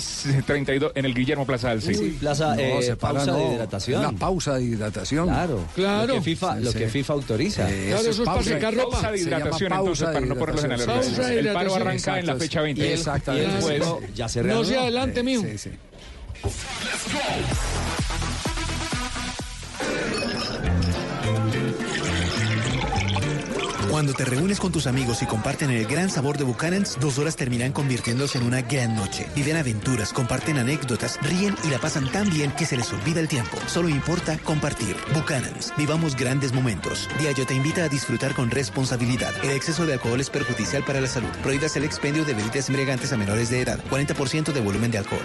32 en el Guillermo Plaza Alce. Uy, plaza, No, eh, se para, pausa no. de hidratación. La pausa de hidratación. Claro, Claro. Lo que FIFA, Sí, lo sí. que FIFA autoriza. Eh, Claro, eso es para secar ropa. Pausa de hidratación, pausa entonces, para no ponerlos en alerta. El paro arranca en la fecha sí. 20. Y exactamente. Y después, No, ya se. No se adelante, mijo. Sí, sí. Cuando te reúnes con tus amigos y comparten el gran sabor de Buchanan's, dos horas terminan convirtiéndose en una gran noche. Viven aventuras, comparten anécdotas, ríen y la pasan tan bien que se les olvida el tiempo. Solo importa compartir. Buchanan's. Vivamos grandes momentos. Diageo te invita a disfrutar con responsabilidad. El exceso de alcohol es perjudicial para la salud. Prohíbas el expendio de bebidas embriagantes a menores de edad. 40% de volumen de alcohol.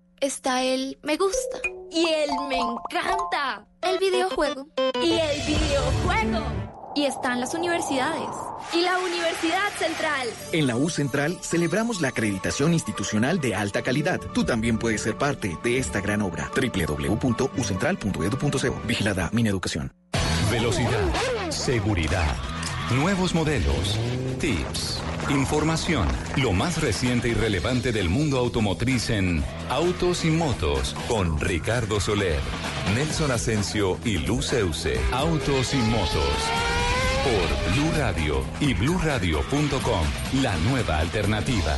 Está el me gusta. Y el me encanta. El videojuego. Y el videojuego. Y están las universidades. Y la Universidad Central. En la U Central celebramos la acreditación institucional de alta calidad. Tú también puedes ser parte de esta gran obra. www.ucentral.edu.co. Vigilada Mineducación. Velocidad, seguridad, nuevos modelos, tips, información, lo más reciente y relevante del mundo automotriz en Autos y Motos con Ricardo Soler, Nelson Asensio y Luceuse. Autos y Motos por Blue Radio y bluradio.com, la nueva alternativa.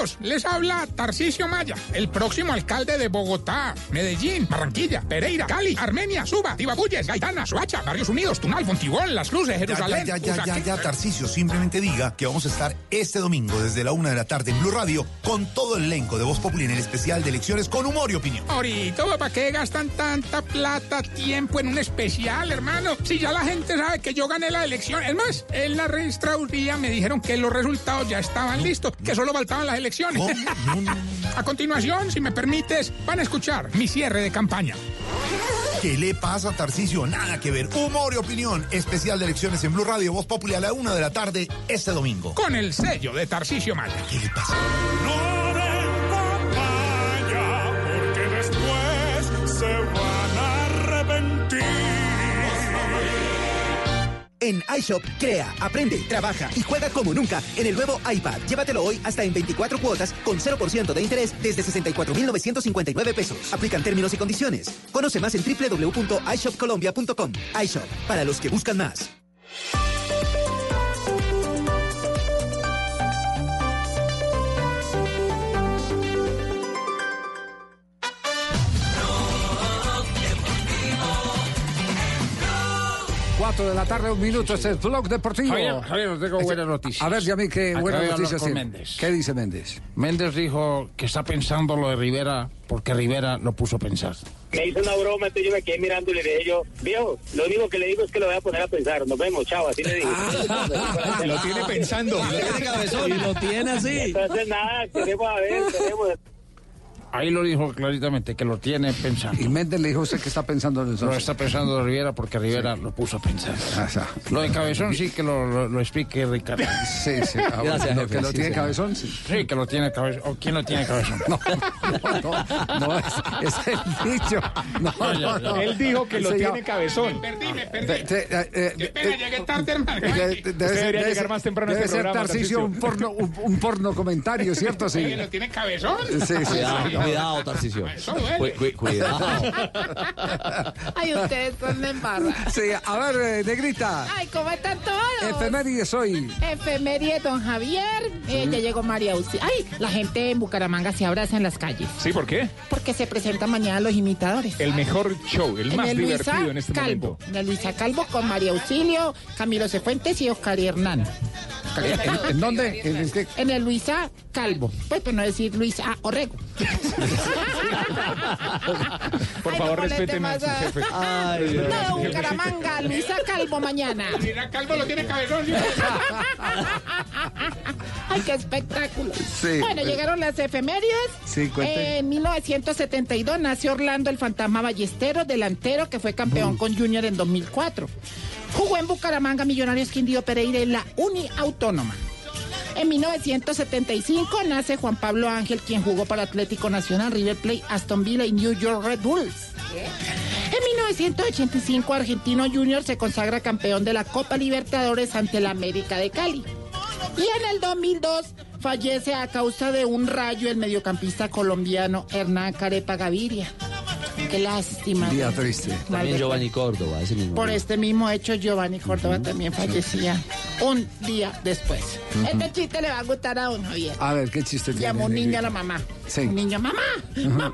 ¿Qué tal amigos? Les habla Tarcisio Maya, el próximo alcalde de Bogotá, Medellín, Barranquilla, Pereira, Cali, Armenia, Suba, Tibabuyes, Gaitana, Soacha, Barrios Unidos, Tunal, Fontibón, Las Cruces, Jerusalén. Ya, ya, ya, ya, ya, Tarcicio, simplemente diga que vamos a estar este domingo desde la una de la tarde en Blue Radio con todo el elenco de Voz Populi en el especial de elecciones con humor y opinión. Ahorita, ¿para qué gastan tanta plata, tiempo en un especial, hermano? Si ya la gente sabe que yo gané la elección. Es más, en la registraduría me dijeron que los resultados ya estaban listos, que solo faltaban las elecciones. a continuación, si me permites, van a escuchar mi cierre de campaña. ¿Qué le pasa a Tarcicio? Nada que ver. Humor y opinión. Especial de elecciones en Blue Radio, Voz Populi a la una de la tarde este domingo. Con el sello de Tarcisio Maya. ¿Qué le pasa? En iShop, crea, aprende, trabaja y juega como nunca en el nuevo iPad. Llévatelo hoy hasta en 24 cuotas con 0% de interés desde 64,959 pesos. Aplican términos y condiciones. Conoce más en www.ishopcolombia.com. iShop, para los que buscan más. Cuatro de la tarde, un minuto, este es Blog Deportivo. Javier, Javier, tengo buenas noticias. A ver, Yami, ¿qué Acabé buenas noticias con tiene? Méndez. ¿Qué dice Méndez? Méndez dijo que está pensando lo de Rivera porque Rivera lo puso a pensar. Me hizo una broma, entonces yo me quedé mirando y le dije yo, viejo, lo único que le digo es que lo voy a poner a pensar. Nos vemos, chao, así le dije. Lo tiene pensando. Y lo tiene así. Entonces nada, queremos a ver, queremos... Ahí lo dijo claritamente, que lo tiene pensando. Y Méndez le dijo a usted que está pensando en eso. Lo está pensando de Rivera porque Rivera lo puso a pensar. Lo de Cabezón sí que lo, lo, lo explique Ricardo. Sí, sí. Ah, bueno, Gracias, jefe, que lo sí, tiene. Cabezón, sí. Sí, que lo tiene Cabezón. ¿O quién lo tiene Cabezón? No, no, no, es, es el dicho. No, no, no. Él dijo que lo ya- tiene cabezón. Perdí, me perdí. Te- te- eh, eh, Qué pena, llegué tarde, hermano. debería debe llegar más temprano debe este ser programa, un porno, un, un porno comentario, ¿cierto? Sí. ¿Lo tiene cabezón? Sí, sí, sí. Cuidado, Tarcisio. Cu- cu- cuidado. Ay, ustedes son de embarra. Sí, a ver, eh, Negrita. Ay, ¿cómo están todos? Efemérides hoy. Efeméride, don Javier. Eh, ya llegó María Uzi. Ay, la gente en Bucaramanga se abraza en las calles. ¿Sí? ¿Por qué? Porque se presentan mañana los imitadores. El mejor show, el En más el Luisa divertido en este Calvo. momento. En el Luisa Calvo con María Auxilio, Camilo Cefuentes y Oscar Hernán. ¿En, en dónde? ¿En el qué? En el Luisa Calvo. Pues, pues no decir Luisa Orrego. Por Ay, favor, no moleste respeten a más su a- jefe. Ay, Dios. No, Bucaramanga, Luisa Calvo mañana. Mira, Calvo lo tiene cabezón. Ay, qué espectáculo. Sí. Bueno, llegaron las efemérides. Sí, cuente. En 1972 nació Orlando el Fantasma Ballesteros, delantero que fue campeón con Junior en 2004. Jugó en Bucaramanga, Millonarios Quindío Pereira en la Uni Autónoma. En 1975 nace Juan Pablo Ángel, quien jugó para Atlético Nacional, River Plate, Aston Villa y New York Red Bulls. En 1985 Argentino Junior se consagra campeón de la Copa Libertadores ante la América de Cali. Y en el 2002 fallece a causa de un rayo el mediocampista colombiano Hernán Carepa Gaviria. Qué lástima. Día triste. También Giovanni Córdoba, ese mismo. Por día. este mismo hecho, Giovanni Córdoba también fallecía un día después. Este chiste le va a gustar a don Javier. A ver, ¿qué chiste tiene? Llamó un niño a la mamá. Sí. Un niño, mamá, mamá,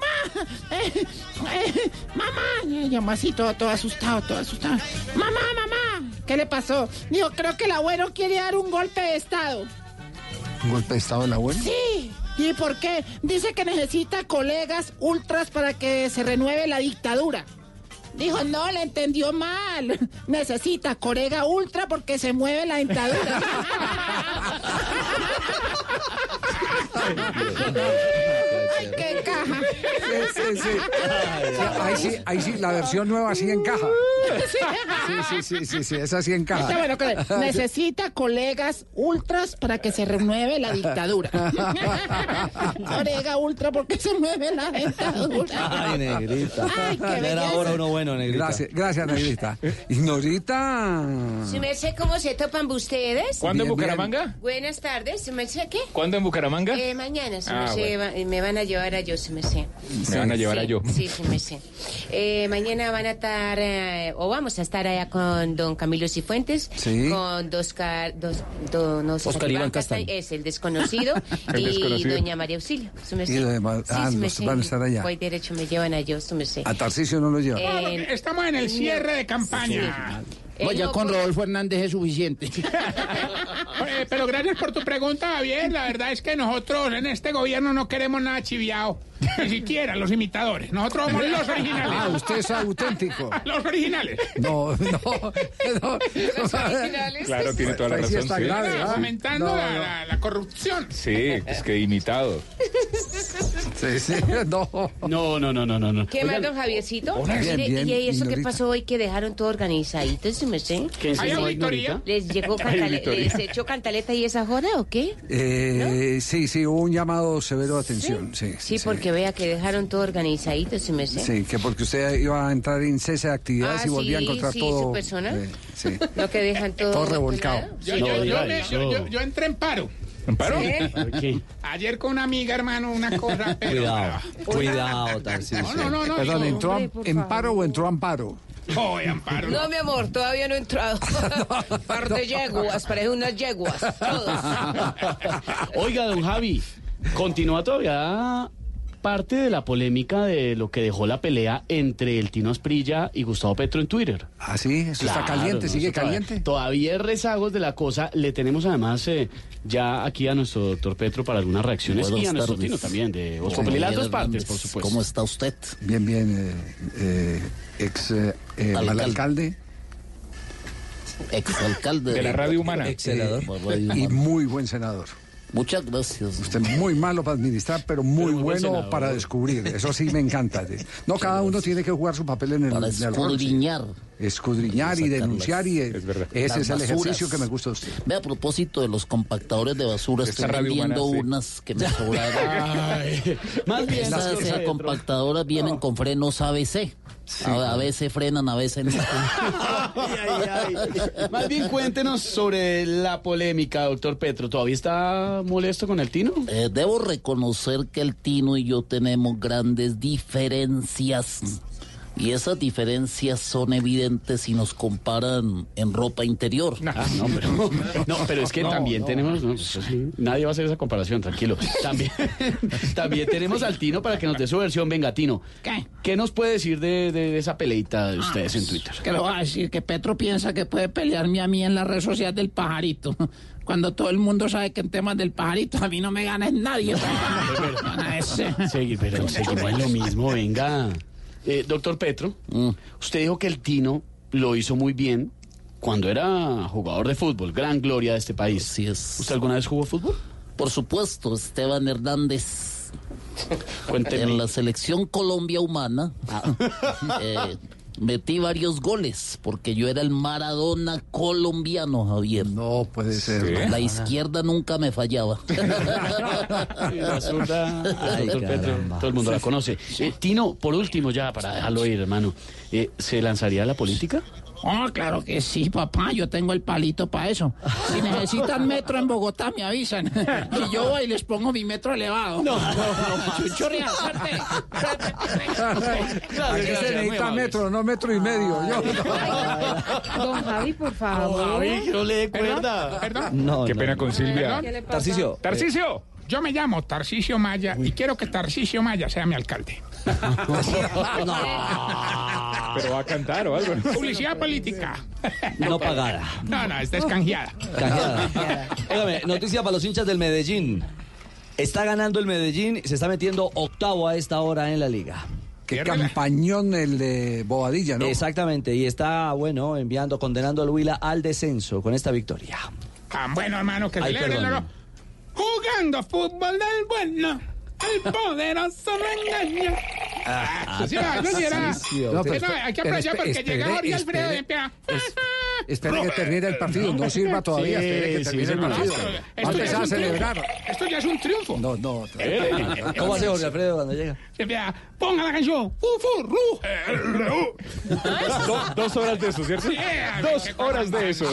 eh, eh, mamá. Llamó así, todo, todo asustado, todo asustado. Mamá, mamá, ¿qué le pasó? Dijo, creo que el abuelo quiere dar un golpe de estado. ¿Un golpe de estado del abuelo? Sí. ¿Y por qué? Dice que necesita colegas ultras para que se renueve la dictadura. Dijo, no, le entendió mal. Necesita colega ultra porque se mueve la dictadura. Ay, qué caja. Sí, sí, sí. Ahí sí, ahí sí, la versión nueva sí encaja. Sí, sí, sí, sí, sí, esa sí encaja. Está bueno, necesita colegas ultras para que se renueve la dictadura. Colega ultra porque se mueve la dictadura. Ay, negrita. Ay, qué belleza. ahora uno bueno, negrita. Gracias, gracias, Negrita. Ignorita. ¿Se me sé cómo se topan ustedes? ¿Cuándo en. Bucaramanga? Buenas tardes, ¿se me sé qué? ¿Cuándo en Bucaramanga? Eh, mañana, se Ah, sé, bueno. va- me van a llevar a yo, se me sé. Me van a llevar a Sí, yo. Sí, se me sé. Eh, mañana van a estar, eh, o vamos a estar allá con don Camilo Cifuentes, Sí. con dos, ca- dos, don Oscar, Oscar Iván Castaño. es el desconocido, El y desconocido. doña María Auxilio, se me Y sé. demás- Sí, ah, se me los sé. van a estar allá. Voy derecho, me llevan a yo, se me sé. A Tarcisio no lo lleva. Eh, Estamos en el cierre de campaña. Vaya no, con Rodolfo Hernández es suficiente. Eh, pero gracias por tu pregunta, Javier. La verdad es que nosotros en este gobierno no queremos nada chiviado. Ni siquiera los imitadores. Nosotros somos los originales. Ah, usted es auténtico. Los originales. No, no, no. Claro, tiene toda la Ahí sí razón. está sí. grave. Fomentando No, la, no. la- la corrupción. Sí, es que imitado. Sí, sí, no. No, no, no, no, no. ¿Qué más, don Javiercito? Bien, bien, ¿Y eso qué Ignorita. pasó hoy que dejaron todo organizadito, se me sé? ¿Qué ¿Hay auditoría? ¿Les llegó cantaleta, les echó cantaleta y esa joda o qué? Eh, Sí, sí, hubo un llamado severo de atención. Sí, Sí, porque vea que dejaron todo organizadito, se me sé. Sí, que porque usted iba a entrar en cese de actividades Ah, y volvía a sí, encontrar sí, todo. su persona. eh, sí. Lo que dejan todo. Todo revolcado. Yo, yo- no, yo no. yo- yo- yo entré en paro. ¿En paro? ¿Sí? Ayer con una amiga, hermano, una cosa. pero- Cuidado, cuidado, Tarcisio. No, no, no, no. Perdón, no. ¿entró a- hombre, en favor. paro o entró a amparo? Oye, amparo. No, mi amor, todavía no he entrado. Par de yeguas, parece unas yeguas. Todos. Oiga, don Javi, continúa todavía parte de la polémica de lo que dejó la pelea entre el Tino Asprilla y Gustavo Petro en Twitter. Ah, sí, eso está caliente, no, sigue caliente. Todavía hay rezagos de la cosa. Le tenemos además eh, ya aquí a nuestro doctor Petro para algunas reacciones y a nuestro. Tino también de Voz Populi. Las dos partes, por supuesto. ¿Cómo está usted? Bien, bien, eh, eh, ex eh, eh, Alcalde. Exalcalde De la radio humana. Eh, Radio y Humana. muy buen senador. Muchas gracias. Usted muy malo para administrar, pero muy Pero bueno senador. para descubrir. Eso sí me encanta. No, cada uno tiene que jugar su papel en el, Para en el rol, sí. escudriñar. Escudriñar y denunciar y Es ese es el ejercicio que me gusta de usted. Ve a propósito de los compactadores de basura, Esta estoy vendiendo humana, sí. unas que me sobraron. Más bien, Esas compactadoras vienen con frenos ABC. A, a veces frenan, a veces no. Ay, ay, ay. Más bien cuéntenos sobre la polémica, doctor Petro. ¿Todavía está está molesto con el Tino? Eh, debo reconocer que el Tino y yo tenemos grandes diferencias. Y esas diferencias son evidentes si nos comparan en ropa interior. Ah, no, pero, no, pero es que No, también no. tenemos, sí, nadie va a hacer esa comparación, tranquilo. También, también tenemos al Tino para que nos dé su versión. Venga, Tino, ¿Qué? nos puede decir de, de esa peleita de ustedes en Twitter? Que le voy a decir que Petro piensa que puede pelearme a mí en la red social del pajarito. Cuando todo el mundo sabe que en temas del pajarito a mí no me gana nadie. Gana ese. Sí, pero seguimos en lo mismo, venga. Eh, doctor Petro, usted dijo que el Tino lo hizo muy bien cuando era jugador de fútbol, gran gloria de este país. Así es. ¿Usted alguna vez jugó fútbol? Por supuesto, Esteban Hernández. Cuénteme. En la selección Colombia Humana Ah. eh, metí varios goles porque yo era el Maradona colombiano, Javier. No puede ser. La izquierda nunca me fallaba. La zurda, todo el mundo la conoce. Eh, Tino, por último ya, para dejarlo ir, hermano, eh, ¿se lanzaría a la política? Oh, claro que sí, papá. Yo tengo el palito para eso. Si necesitan metro en Bogotá, me avisan. Y yo voy y les pongo mi metro elevado. No, no, no. Aquí se necesita metro, no metro y medio. Yo- Don Javi, por favor. Javi, que no le dé cuerda. perdón. No, Qué no, pena no. con Silvia. Tarcisio. Tarcicio. Yo me llamo Tarcisio Maya y quiero que Tarcisio Maya sea mi alcalde. Pero va a cantar o algo. ¿no? Publicidad política. No pagada. No, no, esta es canjeada. Canjeada. Óigame, noticia para los hinchas del Medellín. Está ganando el Medellín, se está metiendo octavo a esta hora en la liga. Qué campañón el de Bobadilla, ¿no? Exactamente, y está, bueno, enviando, condenando al Huila al descenso con esta victoria. Tan bueno, hermano, que Ay, celebren. ¿no? Jugando fútbol del bueno. El poderoso me engaña. Ah, sí, va, no, sí. No, No, hay que aprovechar porque llega Jorge Alfredo y empieza. Espera que termine el partido, no sirva todavía, Sí, espere que sí, termine el señor. partido. Esto Va a ya es empezar a un triunfo. celebrar. Esto ya es un triunfo. No, no. ¿Cómo hace Jorge Alfredo cuando llega? Se empieza, ponga la canción. Fufu, ru, eh, ru. Do- dos horas de eso, ¿cierto? Sí, Dos horas de eso.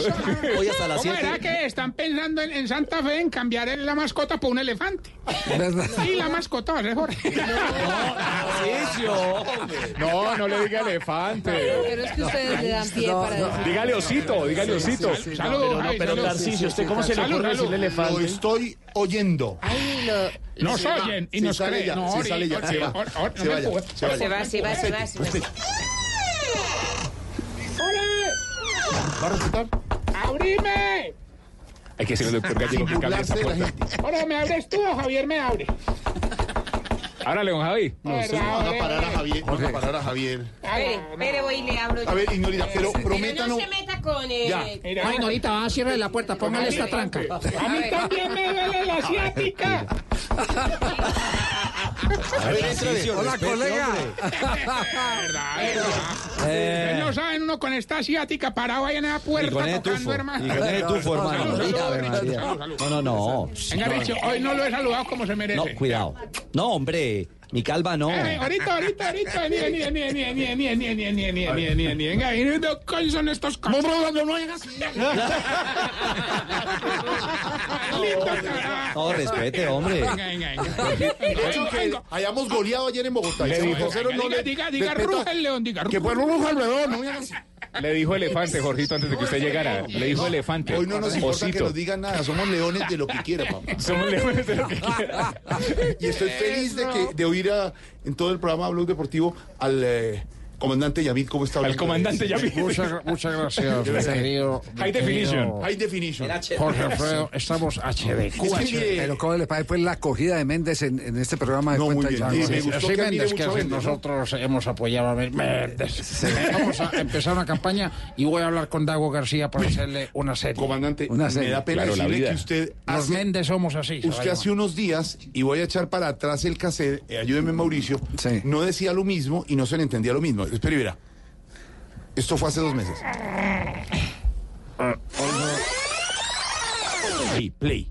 Hoy hasta las ¿Cómo 7. era que están pensando en, en Santa Fe en cambiar el- la mascota por un elefante? Y la a ser Jorge. No, no le diga elefante. Pero es que ustedes le dan pie No, para no. decir. Dígale osito, dígale osito. Pero no, pero ¿usted cómo se le ocurre decirle Lo elefante? estoy oyendo. Ay, lo... Nos oyen y nos sale creen. ya, No, se sale ya, se va. Se va, se va, se va, se va. ¿Va a? ¡Abrime! Hay que decirle al doctor Gallego que cambie esa puerta. Ahora me abres tú o Javier me abre. Árale, don Javi. No, Sí, van a parar a Javier. Van a parar a Javier. Espere, espere, voy y le abro. A ver, Ignorita, pero prométanos. no se meta con... eh, Ya. Mira, Ay, Norita, va, cierre la puerta, póngale esta tranca. a mí también me duele la asiática. A ver, entra de- Hola, colega. Verdad, no saben uno con esta asiática parado ahí en la Y puerta con el tocando, tufo. hermano. Y con el tufo, hermano. Salud, salud, Ave salud, María. salud, salud. No, no, no. Venga, Richo, hoy no lo he saludado como se merece. No, cuidado. No, hombre, mi calva no. Eh, ahorita, ahorita, ahorita, ni, ni, ni, ni, ni, ni, ni, ni, ni, ni, ni, ni, ni, ni, venga, y no, ¿cuáles son estos c- Lindo, carajo. No, respete, hombre. Venga, venga, venga. El hecho que hayamos goleado ayer en Bogotá. no Diga, le diga, ruja el león, diga, Que ruja. pues ruja alrededor, no me hagas- Le dijo elefante, Jorgito, antes de que usted llegara. Le dijo elefante. Hoy no nos importa que nos digan nada, somos leones de lo que quiera, papá. Somos leones de lo que quiera. Y estoy feliz de que de oír a, en todo el programa Blog Deportivo al eh, comandante Yamid, ¿cómo está? Hablando comandante Yamid. Muchas, muchas gracias, mi querido. High definition. High definition. Jorge Alfredo, estamos HD. Es que mire, Pero ¿cómo le parece pues, la acogida de Méndez en, en este programa de No, muy Cuenta y? Sí, me gustó Sí, que Méndez, que nosotros hemos apoyado a Méndez. Vamos a empezar una campaña y voy a hablar con Dago García para hacerle una serie. comandante, Una me serie. da pena Claro, la decirle vida. que usted Los Méndez somos así. usted hace unos días, y voy a echar para atrás el cassette, eh, ayúdeme Mauricio, Sí. no decía lo mismo y no se le entendía lo mismo. Espera y verá. Esto fue hace dos meses. Play, play.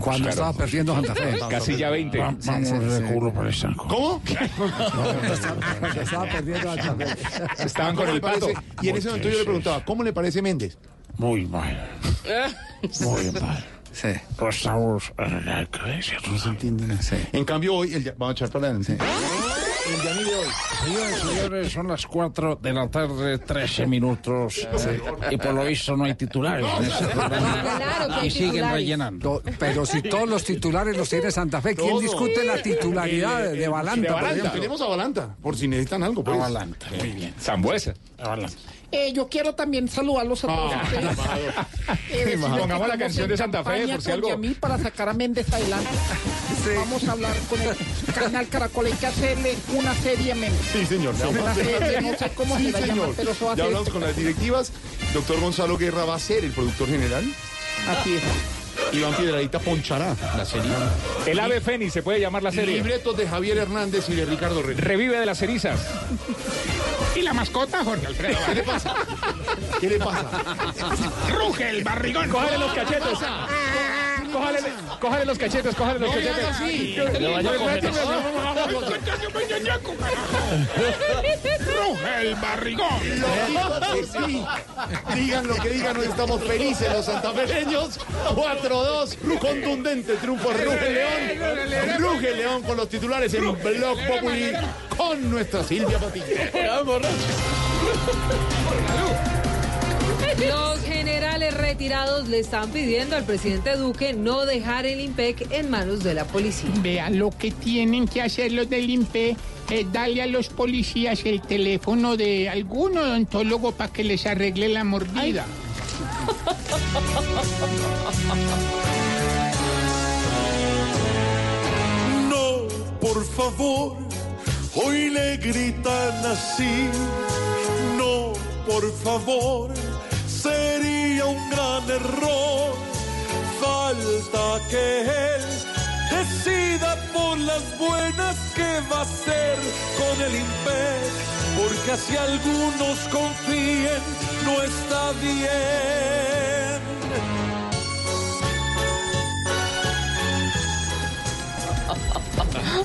Cuando estaba perdiendo Santa Fe. Casilla 20. Va- Vamos Sí, sí, de sí. culo para el estanco. ¿Cómo? Estaba perdiendo Santa Fe. Estaban con ¿Cómo el pato. Y en ese momento yo le preguntaba, ¿cómo le parece Méndez? Muy mal. Muy mal. Sí. Estamos en la iglesia. No se entiende nada. En cambio, hoy, el, vamos a echar para adelante. El Yaní de hoy. Señores, señores, son las 4 de la tarde, 13 minutos. Y por lo visto no hay titulares en ese programa. Claro que hay y siguen titulares. rellenando. To- Pero si todos los titulares los tiene Santa Fe, ¿quién Todo. discute la titularidad de, de Balanta, por ejemplo? Tenemos a Balanta, por si necesitan algo. Pues. Avalanta, muy bien. Zambuesa. Avalanta. Eh, yo quiero también saludarlos a todos ustedes. Eh, Pongamos la canción de Santa Fe, por si algo. Yamil para sacar a Méndez adelante. Vamos a hablar con el canal Caracol. Hay que hacerle una serie a Méndez. Sí, señor. ya Una vamos a- serie, no sé cómo Sí, se va a llamar, señor. pero eso va a Ya hablamos con las directivas. Doctor Gonzalo Guerra va a ser el productor general. Así es. Iván Piedradita ponchará la serie. El ave fénix se puede llamar la serie. Libretos de Javier Hernández y de Ricardo Reyes. Revive de las cenizas. ¿Y la mascota, Jorge Alfredo? ¿Qué le pasa? ¿Qué le pasa? Ruge el barrigón. Cójale los cachetes. Cójale, cójale los cachetes, cójale los cachetes. haga así. Le vaya a coger. Ruge el barrigón. Lo que sí. Digan lo que digan, hoy estamos felices los santafereños. 4-2, contundente triunfo Ruge León. Ruge León con los titulares en Blog Populi con nuestra Silvia Patiño. Los generales retirados le están pidiendo al presidente Duque no dejar el IMPEC en manos de la policía. Vean lo que tienen que hacer los del INPE. Es darle a los policías el teléfono de algún odontólogo para que les arregle la mordida. No, por favor, hoy le gritan así. No, por favor, sería un gran error. Falta que él decida por las buenas que va a hacer con el IMPEC, porque así algunos confíen, no está bien.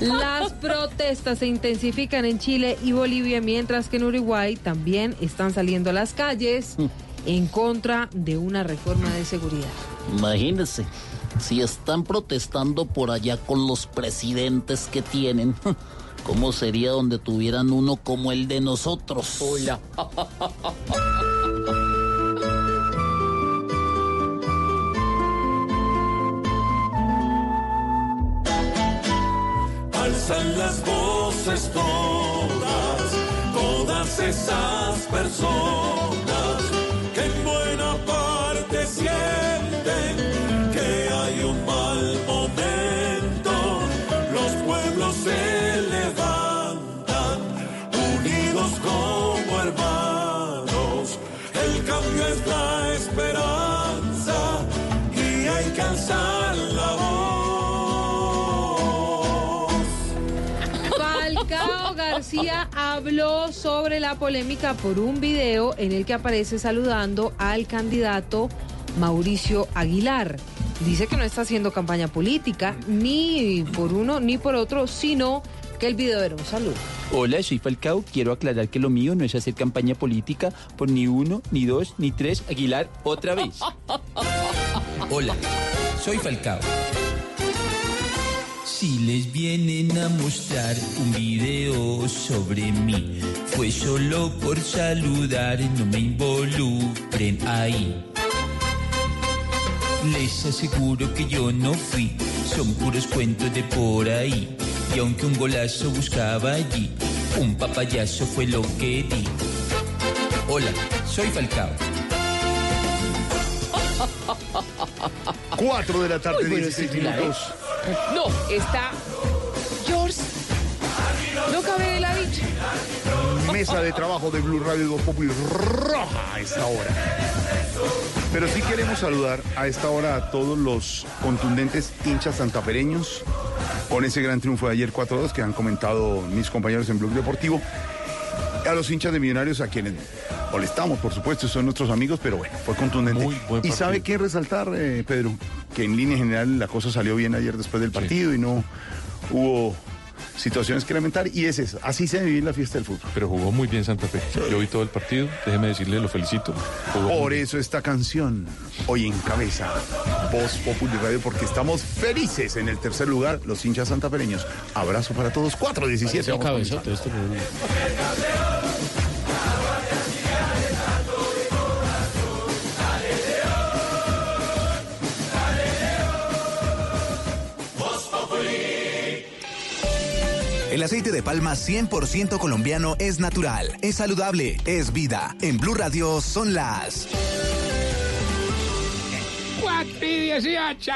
Las protestas se intensifican en Chile y Bolivia, mientras que en Uruguay también están saliendo a las calles en contra de una reforma de seguridad. Imagínense, si están protestando por allá con los presidentes que tienen, ¿cómo sería donde tuvieran uno como el de nosotros? Hola. alzan las voces todas, todas esas personas Habló sobre la polémica por un video en el que aparece saludando al candidato Mauricio Aguilar. Dice que no está haciendo campaña política ni por uno ni por otro, sino que el video era un saludo. Hola, soy Falcao. Quiero aclarar que lo mío no es hacer campaña política por ni uno, ni dos, ni tres. Aguilar, otra vez. Hola, soy Falcao. Si les vienen a mostrar un video sobre mí, fue solo por saludar, no me involucren ahí. Les aseguro que yo no fui, son puros cuentos de por ahí. Y aunque un golazo buscaba allí, un papayazo fue lo que di. Hola, soy Falcao. 4 de la tarde, Muy buenos 16 titulares. minutos. No, está George. No cabe la bicha. Mesa de trabajo de Blue Radio 2 Populi roja a esta hora. Pero sí queremos saludar a esta hora a todos los contundentes hinchas santafereños con ese gran triunfo de ayer 4-2 que han comentado mis compañeros en Blog Deportivo. A los hinchas de Millonarios a quienes molestamos, por supuesto, son nuestros amigos, pero bueno, fue contundente. ¿Y sabe qué resaltar, eh, Pedro? Que en línea general la cosa salió bien ayer después del partido y no hubo situaciones que lamentar y es eso. Así se vive la fiesta del fútbol. Pero jugó muy bien Santa Fe. Yo vi todo el partido, déjeme decirle, lo felicito. Jugó Por eso esta canción hoy encabeza Voz Populi Radio porque estamos felices en el tercer lugar, los hinchas santafereños. Abrazo para todos, 417. El aceite de palma 100% colombiano es natural, es saludable, es vida. En Blue Radio son las... Cuatro y dieciocho.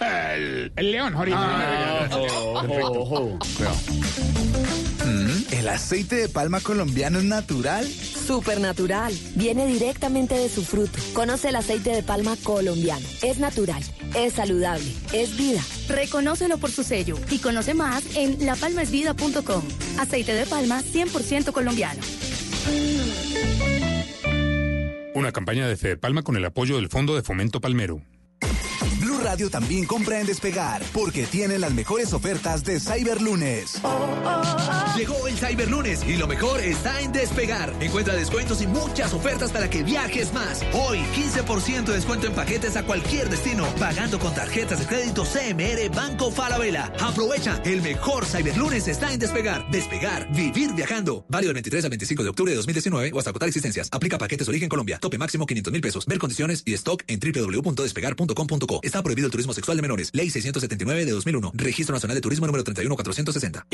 El, el león, ahorita. Mm, ¿El aceite de palma colombiano es natural? Supernatural. Viene directamente de su fruto. Conoce el aceite de palma colombiano. Es natural, es saludable, es vida. Reconócelo por su sello y conoce más en lapalmaesvida.com. Aceite de palma 100% colombiano. Una campaña de Fede Palma con el apoyo del Fondo de Fomento Palmero. Radio también compra en Despegar porque tiene las mejores ofertas de Cyberlunes. Llegó el Cyberlunes y lo mejor está en Despegar. Encuentra descuentos y muchas ofertas para que viajes más. Hoy, 15% de descuento en paquetes a cualquier destino, pagando con tarjetas de crédito CMR Banco Falabella. Aprovecha, el mejor Cyberlunes está en Despegar. Despegar, vivir viajando. Válido del 23 al 25 de octubre de 2019 o hasta agotar existencias. Aplica paquetes origen Colombia. Tope máximo 500 mil pesos. Ver condiciones y stock en www.despegar.com.co. Está prohibido el turismo sexual de menores. Ley 679 de 2001. Registro Nacional de Turismo número 31460.